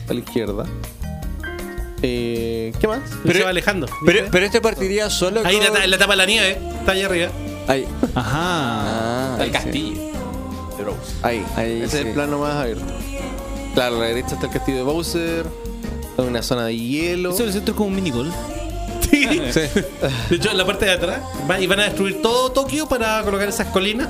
A la izquierda. Eh, ¿Qué más? Pero, se va alejando. Pero, pero este partiría solo ahí con... la, ta- la tapa de la nieve, está ahí arriba. Ahí. Ajá. Ah, ahí sí. Ahí. Ahí, Ese es el plano más abierto. Claro, a la derecha está el castillo de Bowser. Hay una zona de hielo. Eso es como un minigol. Sí. Sí. De hecho, en la parte de atrás va- y van a destruir todo Tokio para colocar esas colinas.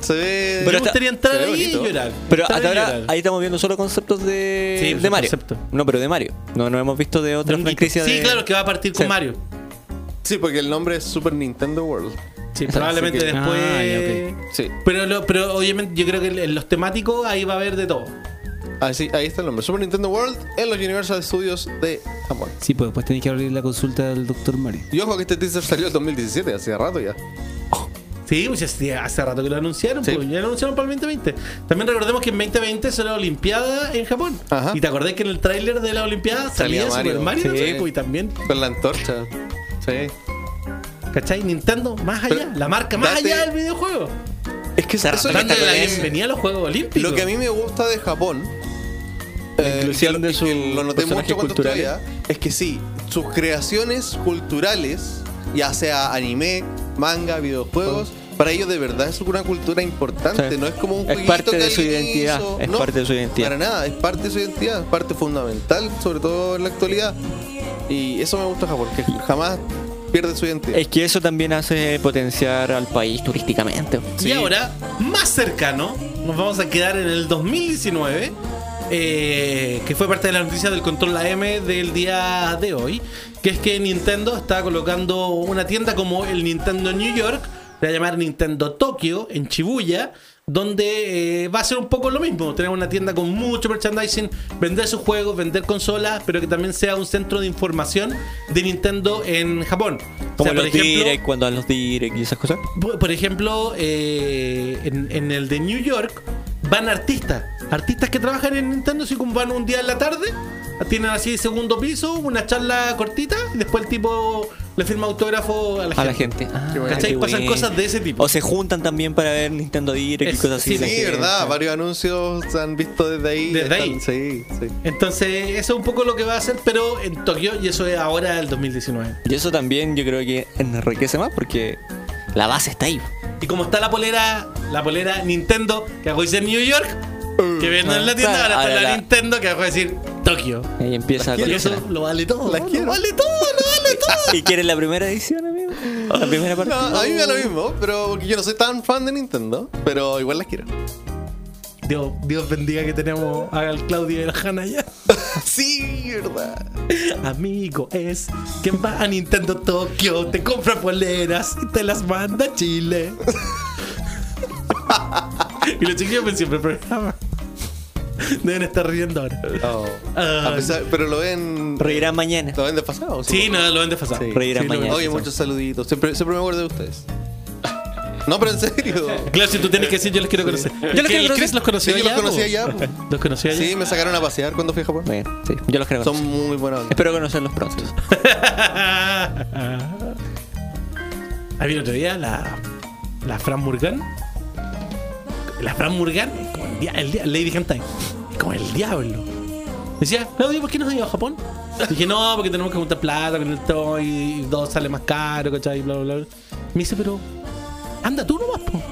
Se ve. Me Pero hasta- gustaría entrar ahí y llorar. Pero hasta ahora llorar. ahí estamos viendo solo conceptos de, Sí, de Mario. concepto. No, pero de Mario. No, no hemos visto de otra franquicia geek. de... Sí, claro, que va a partir con Sí. Mario. Sí, porque el nombre es Super Nintendo World. Sí, probablemente que- después. Ah, Sí. pero, lo- pero obviamente yo creo que en los temáticos ahí va a haber de todo. Así, ahí está el nombre. Super Nintendo World en los Universal Studios de Japón. Sí, pues después tenés que abrir la consulta del Dr. Mario. Y ojo que este teaser salió en 2017, hace rato ya. Sí, pues hace, hace rato que lo anunciaron, Sí. pues ya lo anunciaron para el 2020. También recordemos que en 2020 será la Olimpiada en Japón. Ajá. Y te acordás que en el tráiler de la Olimpiada salía, Salía Super Mario. Sí. ¿no? Pues, y también, Con la antorcha. Sí. ¿Cachai? Nintendo más allá, Pero la marca más date- allá del videojuego. Es que Se eso es la bienvenida a los Juegos Olímpicos. Lo que a mí me gusta de Japón, La eh, inclusión de sus lo noté personajes mucho cuando estuve culturales. allá, es que sí, sus creaciones culturales, ya sea anime, manga, videojuegos, para ellos de verdad es una cultura importante, Sí. no es como un Es jueguito parte que de su identidad, hizo. es No, parte de su identidad. Para nada, es parte de su identidad, es parte fundamental, sobre todo en la actualidad. Y eso me gusta Japón, que jamás pierde su identidad. Es que eso también hace potenciar al país turísticamente. Y ahora, más cercano, nos vamos a quedar en el 2019, eh, que fue parte de la noticia del Control AM del día de hoy, que es que Nintendo está colocando una tienda como el Nintendo New York, se va a llamar Nintendo Tokyo, en Shibuya, donde eh, va a ser un poco lo mismo, tener una tienda con mucho merchandising, vender sus juegos, vender consolas, pero que también sea un centro de información de Nintendo en Japón. O Como sea, por los ejemplo, direct, cuando dan los direct y esas cosas. por por ejemplo, eh, en, en el de New York van artistas. Artistas que trabajan en Nintendo, así como van un día en la tarde, tienen así segundo piso, una charla cortita, y después el tipo le firma autógrafo a la A la gente. gente. Ah, ¿Cachai? qué Pasan cosas de ese tipo. O se juntan también para ver Nintendo Direct y cosas así. sí, Sí, gente. verdad, varios anuncios se han visto desde ahí. Desde ahí. Sí, sí. Entonces, eso es un poco lo que va a hacer, pero en Tokio, y eso es ahora el 2019. Y eso también yo creo que enriquece más porque la base está ahí. Y como está la polera, la polera Nintendo, que hago decir New York, que venden en la tienda, ahora está la, la- Nintendo, que hago decir Tokio. Ahí empieza a Y eso coleccionar. lo vale todo. La lo vale todo, lo vale todo. ¿Y quieres la primera edición, amigo? La primera parte. No, a mí me da lo mismo, pero porque yo no soy tan fan de Nintendo, pero igual las quiero. Dios, Dios bendiga que tenemos al Claudio y a la Hanna allá. sí, verdad. Amigo, es quien va a Nintendo Tokio, te compra poleras y te las manda a Chile. y los chiquillos ven siempre el programa. Deben estar riendo ahora. Ah. A pesar- pero lo ven. Reirán mañana. Lo ven desfasado. Sí, no, lo ven desfasado. Sí. Reirán Sí, mañana. Oye, muchos saluditos. Siempre, siempre me acuerdo de ustedes. No, pero en serio. Claro, si tú tienes que decir, yo los quiero conocer. Yo los ¿El quiero conocer. Chris los conocí Sí, yo los allá. conocí allá. Los conocí allá. Sí, me sacaron a pasear cuando fui a Japón. Bueno, sí, yo los creo. Son muy buenos. Espero conocerlos pronto. Ahí vino otro día la, la Fran Murgan. La Fran Murgan como el, el dia- Lady Hentai. Como el diablo. Decía, Claudio, ¿por qué no has ido a Japón? Dije, no, porque tenemos que juntar plata con el toy y dos sale más caro, ¿cachai? Bla, bla, bla. Me dice, pero anda tú nomás, po.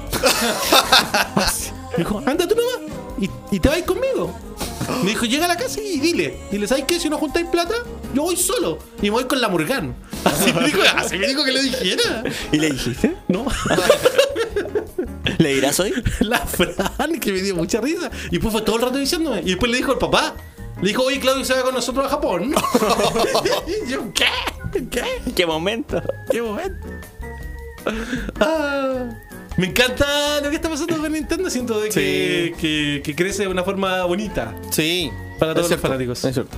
Me dijo, anda tú nomás y, y te vas conmigo. Me dijo, llega a la casa y dile. Dile, ¿sabes qué? Si no juntáis plata, yo voy solo. Y voy con la Murgan. Así me dijo, así me dijo que le dijera. ¿Y le dijiste? No. ¿Le dirás hoy? La Fran, que me dio mucha risa. Y después fue todo el rato diciéndome. Y después le dijo al papá. Le dijo, oye, Claudio se va con nosotros a Japón. y yo, ¿qué? ¿Qué? ¿Qué momento? ¿Qué momento? Ah, me encanta lo que está pasando con Nintendo. Siento de que, que, que crece de una forma bonita. Sí. Para todos los fanáticos. Es cierto.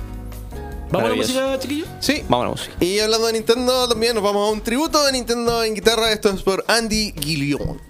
¿Vamos a la música, chiquillos? Sí. Vamos a la música. Y hablando de Nintendo, también nos vamos a un tributo de Nintendo en guitarra. Esto es por Andy Gillion.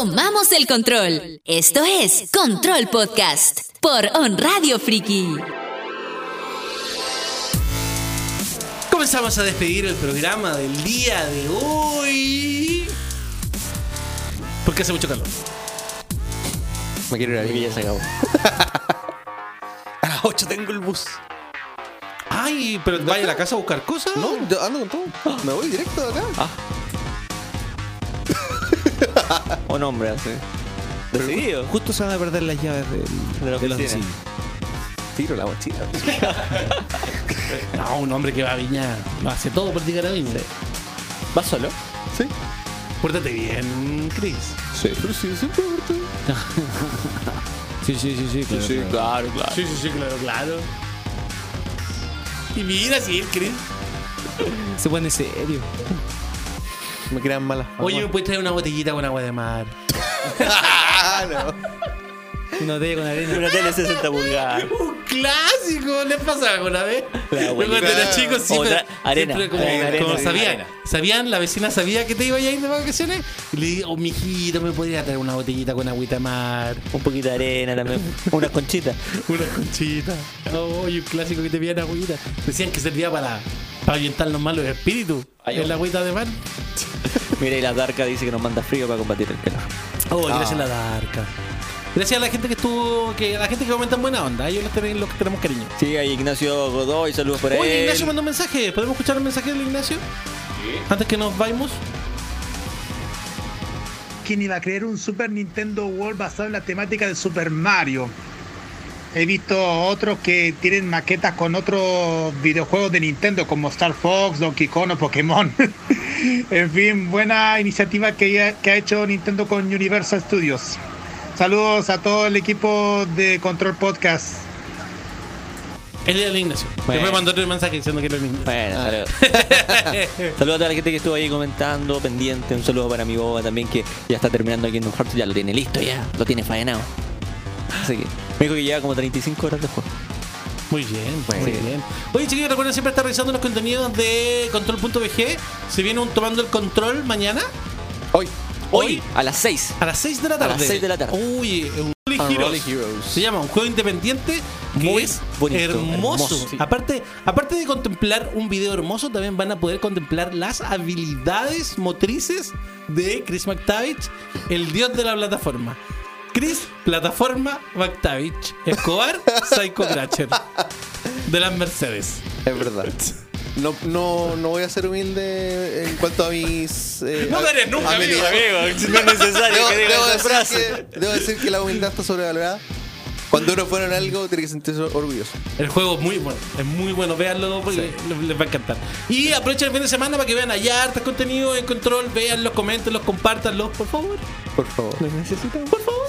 Tomamos el control. Esto es Control Podcast por On Radio Friki. Comenzamos a despedir el programa del día de hoy. Porque hace mucho calor. Me quiero ir a mí. ya se acabó. A las 8 tengo el bus. Ay, pero vaya a la casa a buscar cosas. No, yo ando con todo. Me voy directo de acá. Un hombre así. Decidido. Justo se van a perder las llaves del- De la de oficina. oficina. Tiro la mochila. No, un hombre que va a Viña lo hace todo por llegar a Viña. ¿Vas solo? Sí. Pórtate bien, Chris. Sí. Pero sí. Sí, sí, sí, sí, claro, claro. claro, claro. Sí, sí, sí, claro, claro. Y mira, sí, Chris. Se pone serio. Me crean malas. Oye, ¿me puedes traer una botellita con agua de mar? Ah, no. Una botella con arena. Una tele 60 pulgadas. Un clásico, ¿les pasaba alguna vez? Yo cuando era chico siempre, Otra- arena, siempre como, arena, como arena, sabían, arena. sabían, la vecina sabía que te iba a ir de vacaciones y le digo, oh, mijito, ¿me podría traer una botellita con agüita de mar? Un poquito de arena también. Unas conchitas. Una conchita. Oh, y un clásico que te pidían agüita. Decían que servía para, para ahuyentar los malos espíritus. Ay, en la agüita de mar. Mira, y la Darka dice que nos manda frío para combatir el calor. Oh, gracias a la Darka. Gracias a la gente que estuvo, que a la gente que comenta en buena onda. Ellos los tenemos, los que tenemos cariño. Sí, ahí Ignacio Godoy, saludos por ahí. Oye, Ignacio mandó un mensaje. ¿Podemos escuchar el mensaje del Ignacio? Antes que nos vayamos. ¿Quién iba a creer un Super Nintendo World basado en la temática de Super Mario? He visto otros que tienen maquetas con otros videojuegos de Nintendo como Star Fox, Donkey Kong o Pokémon. en fin, buena iniciativa que, ha- que ha hecho Nintendo con Universal Studios. Saludos a todo el equipo de Control Podcast. Él era el Ignacio. Bueno. Después mandó otro mensaje diciendo que era el Ignacio. Bueno, saludos. saludos a toda la gente que estuvo ahí comentando, pendiente. Un saludo para mi boba también, que ya está terminando aquí en un Hearts. Ya lo tiene listo, ya. Lo tiene faenado. Así que me dijo que lleva como 35 horas de juego. Muy bien, muy bien. Oye, chiquillos, recuerden siempre estar revisando los contenidos de Control.bg. Se viene un tomando el control mañana. Hoy. Hoy, a las 6. A las 6 de la A tarde. las 6 de la tarde. Uy, un Heroes. Heroes. Se llama un juego independiente que Muy es bonito, hermoso. hermoso, sí. aparte, aparte de contemplar un video hermoso, también van a poder contemplar las habilidades motrices de Chris McTavish, el dios de la plataforma. Chris, plataforma McTavish, Escobar, Psycho Cratcher. De las Mercedes. Es verdad. No, no, no voy a ser humilde en cuanto a mis. eh, No eres nunca, amigo. habilidades. no es necesario Debo, que diga debo esa decir frase. que, debo decir que la humildad está sobrevalorada. Cuando uno fuera en algo, tiene que sentirse orgulloso. El juego es muy bueno, es muy bueno, véanlo porque les, les va a encantar. Y aprovechen el fin de semana para que vean allá hartos contenido en control, veanlos, coméntenlos, compártanlos, por favor. Por favor. necesitan, por favor.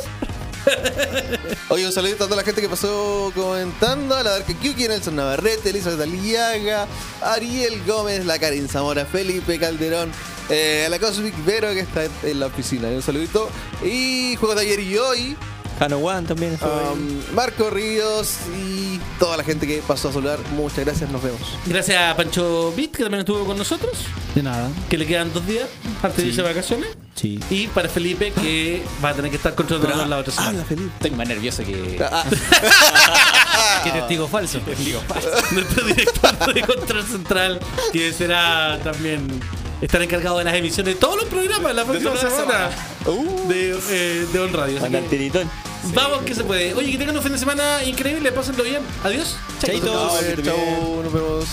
Oye, un saludito a toda la gente que pasó comentando. A la Dark Kyuki, Nelson Navarrete, Elizabeth Aliaga, Ariel Gómez, la Karin Zamora, Felipe Calderón, eh, a la Cosmic Vero que está en la oficina. Un saludito. Y Juegos de ayer y hoy. Hano One también um, Marco Ríos y toda la gente que pasó a saludar. Muchas gracias, nos vemos. Gracias a Pancho Bit, que también estuvo con nosotros, De nada. que le quedan dos días antes de irse de vacaciones. Sí. Y para Felipe, que va a tener que estar controlando la otra semana. Estoy más nervioso que, Ah, que testigo falso. Nuestro director de control central, que será también estar encargado de las emisiones de todos los programas la próxima semana, uh, de, eh, de On Radio. Así que Vamos que se puede. Oye, que tengan un fin de semana increíble, pásenlo bien. Adiós. Chaito. chau, nos vemos.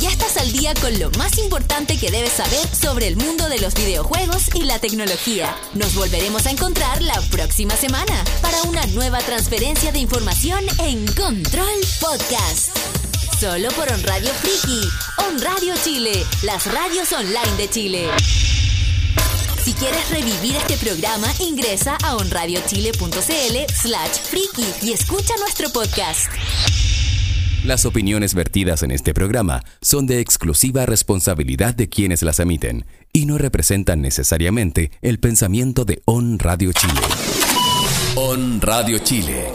Ya estás al día con lo más importante que debes saber sobre el mundo de los videojuegos y la tecnología. Nos volveremos a encontrar la próxima semana para una nueva transferencia de información en Control Podcast. Solo por On Radio Friki, On Radio Chile, las radios online de Chile. Si quieres revivir este programa, ingresa a onradiochile.cl slash friki y escucha nuestro podcast. Las opiniones vertidas en este programa son de exclusiva responsabilidad de quienes las emiten y no representan necesariamente el pensamiento de On Radio Chile. On Radio Chile.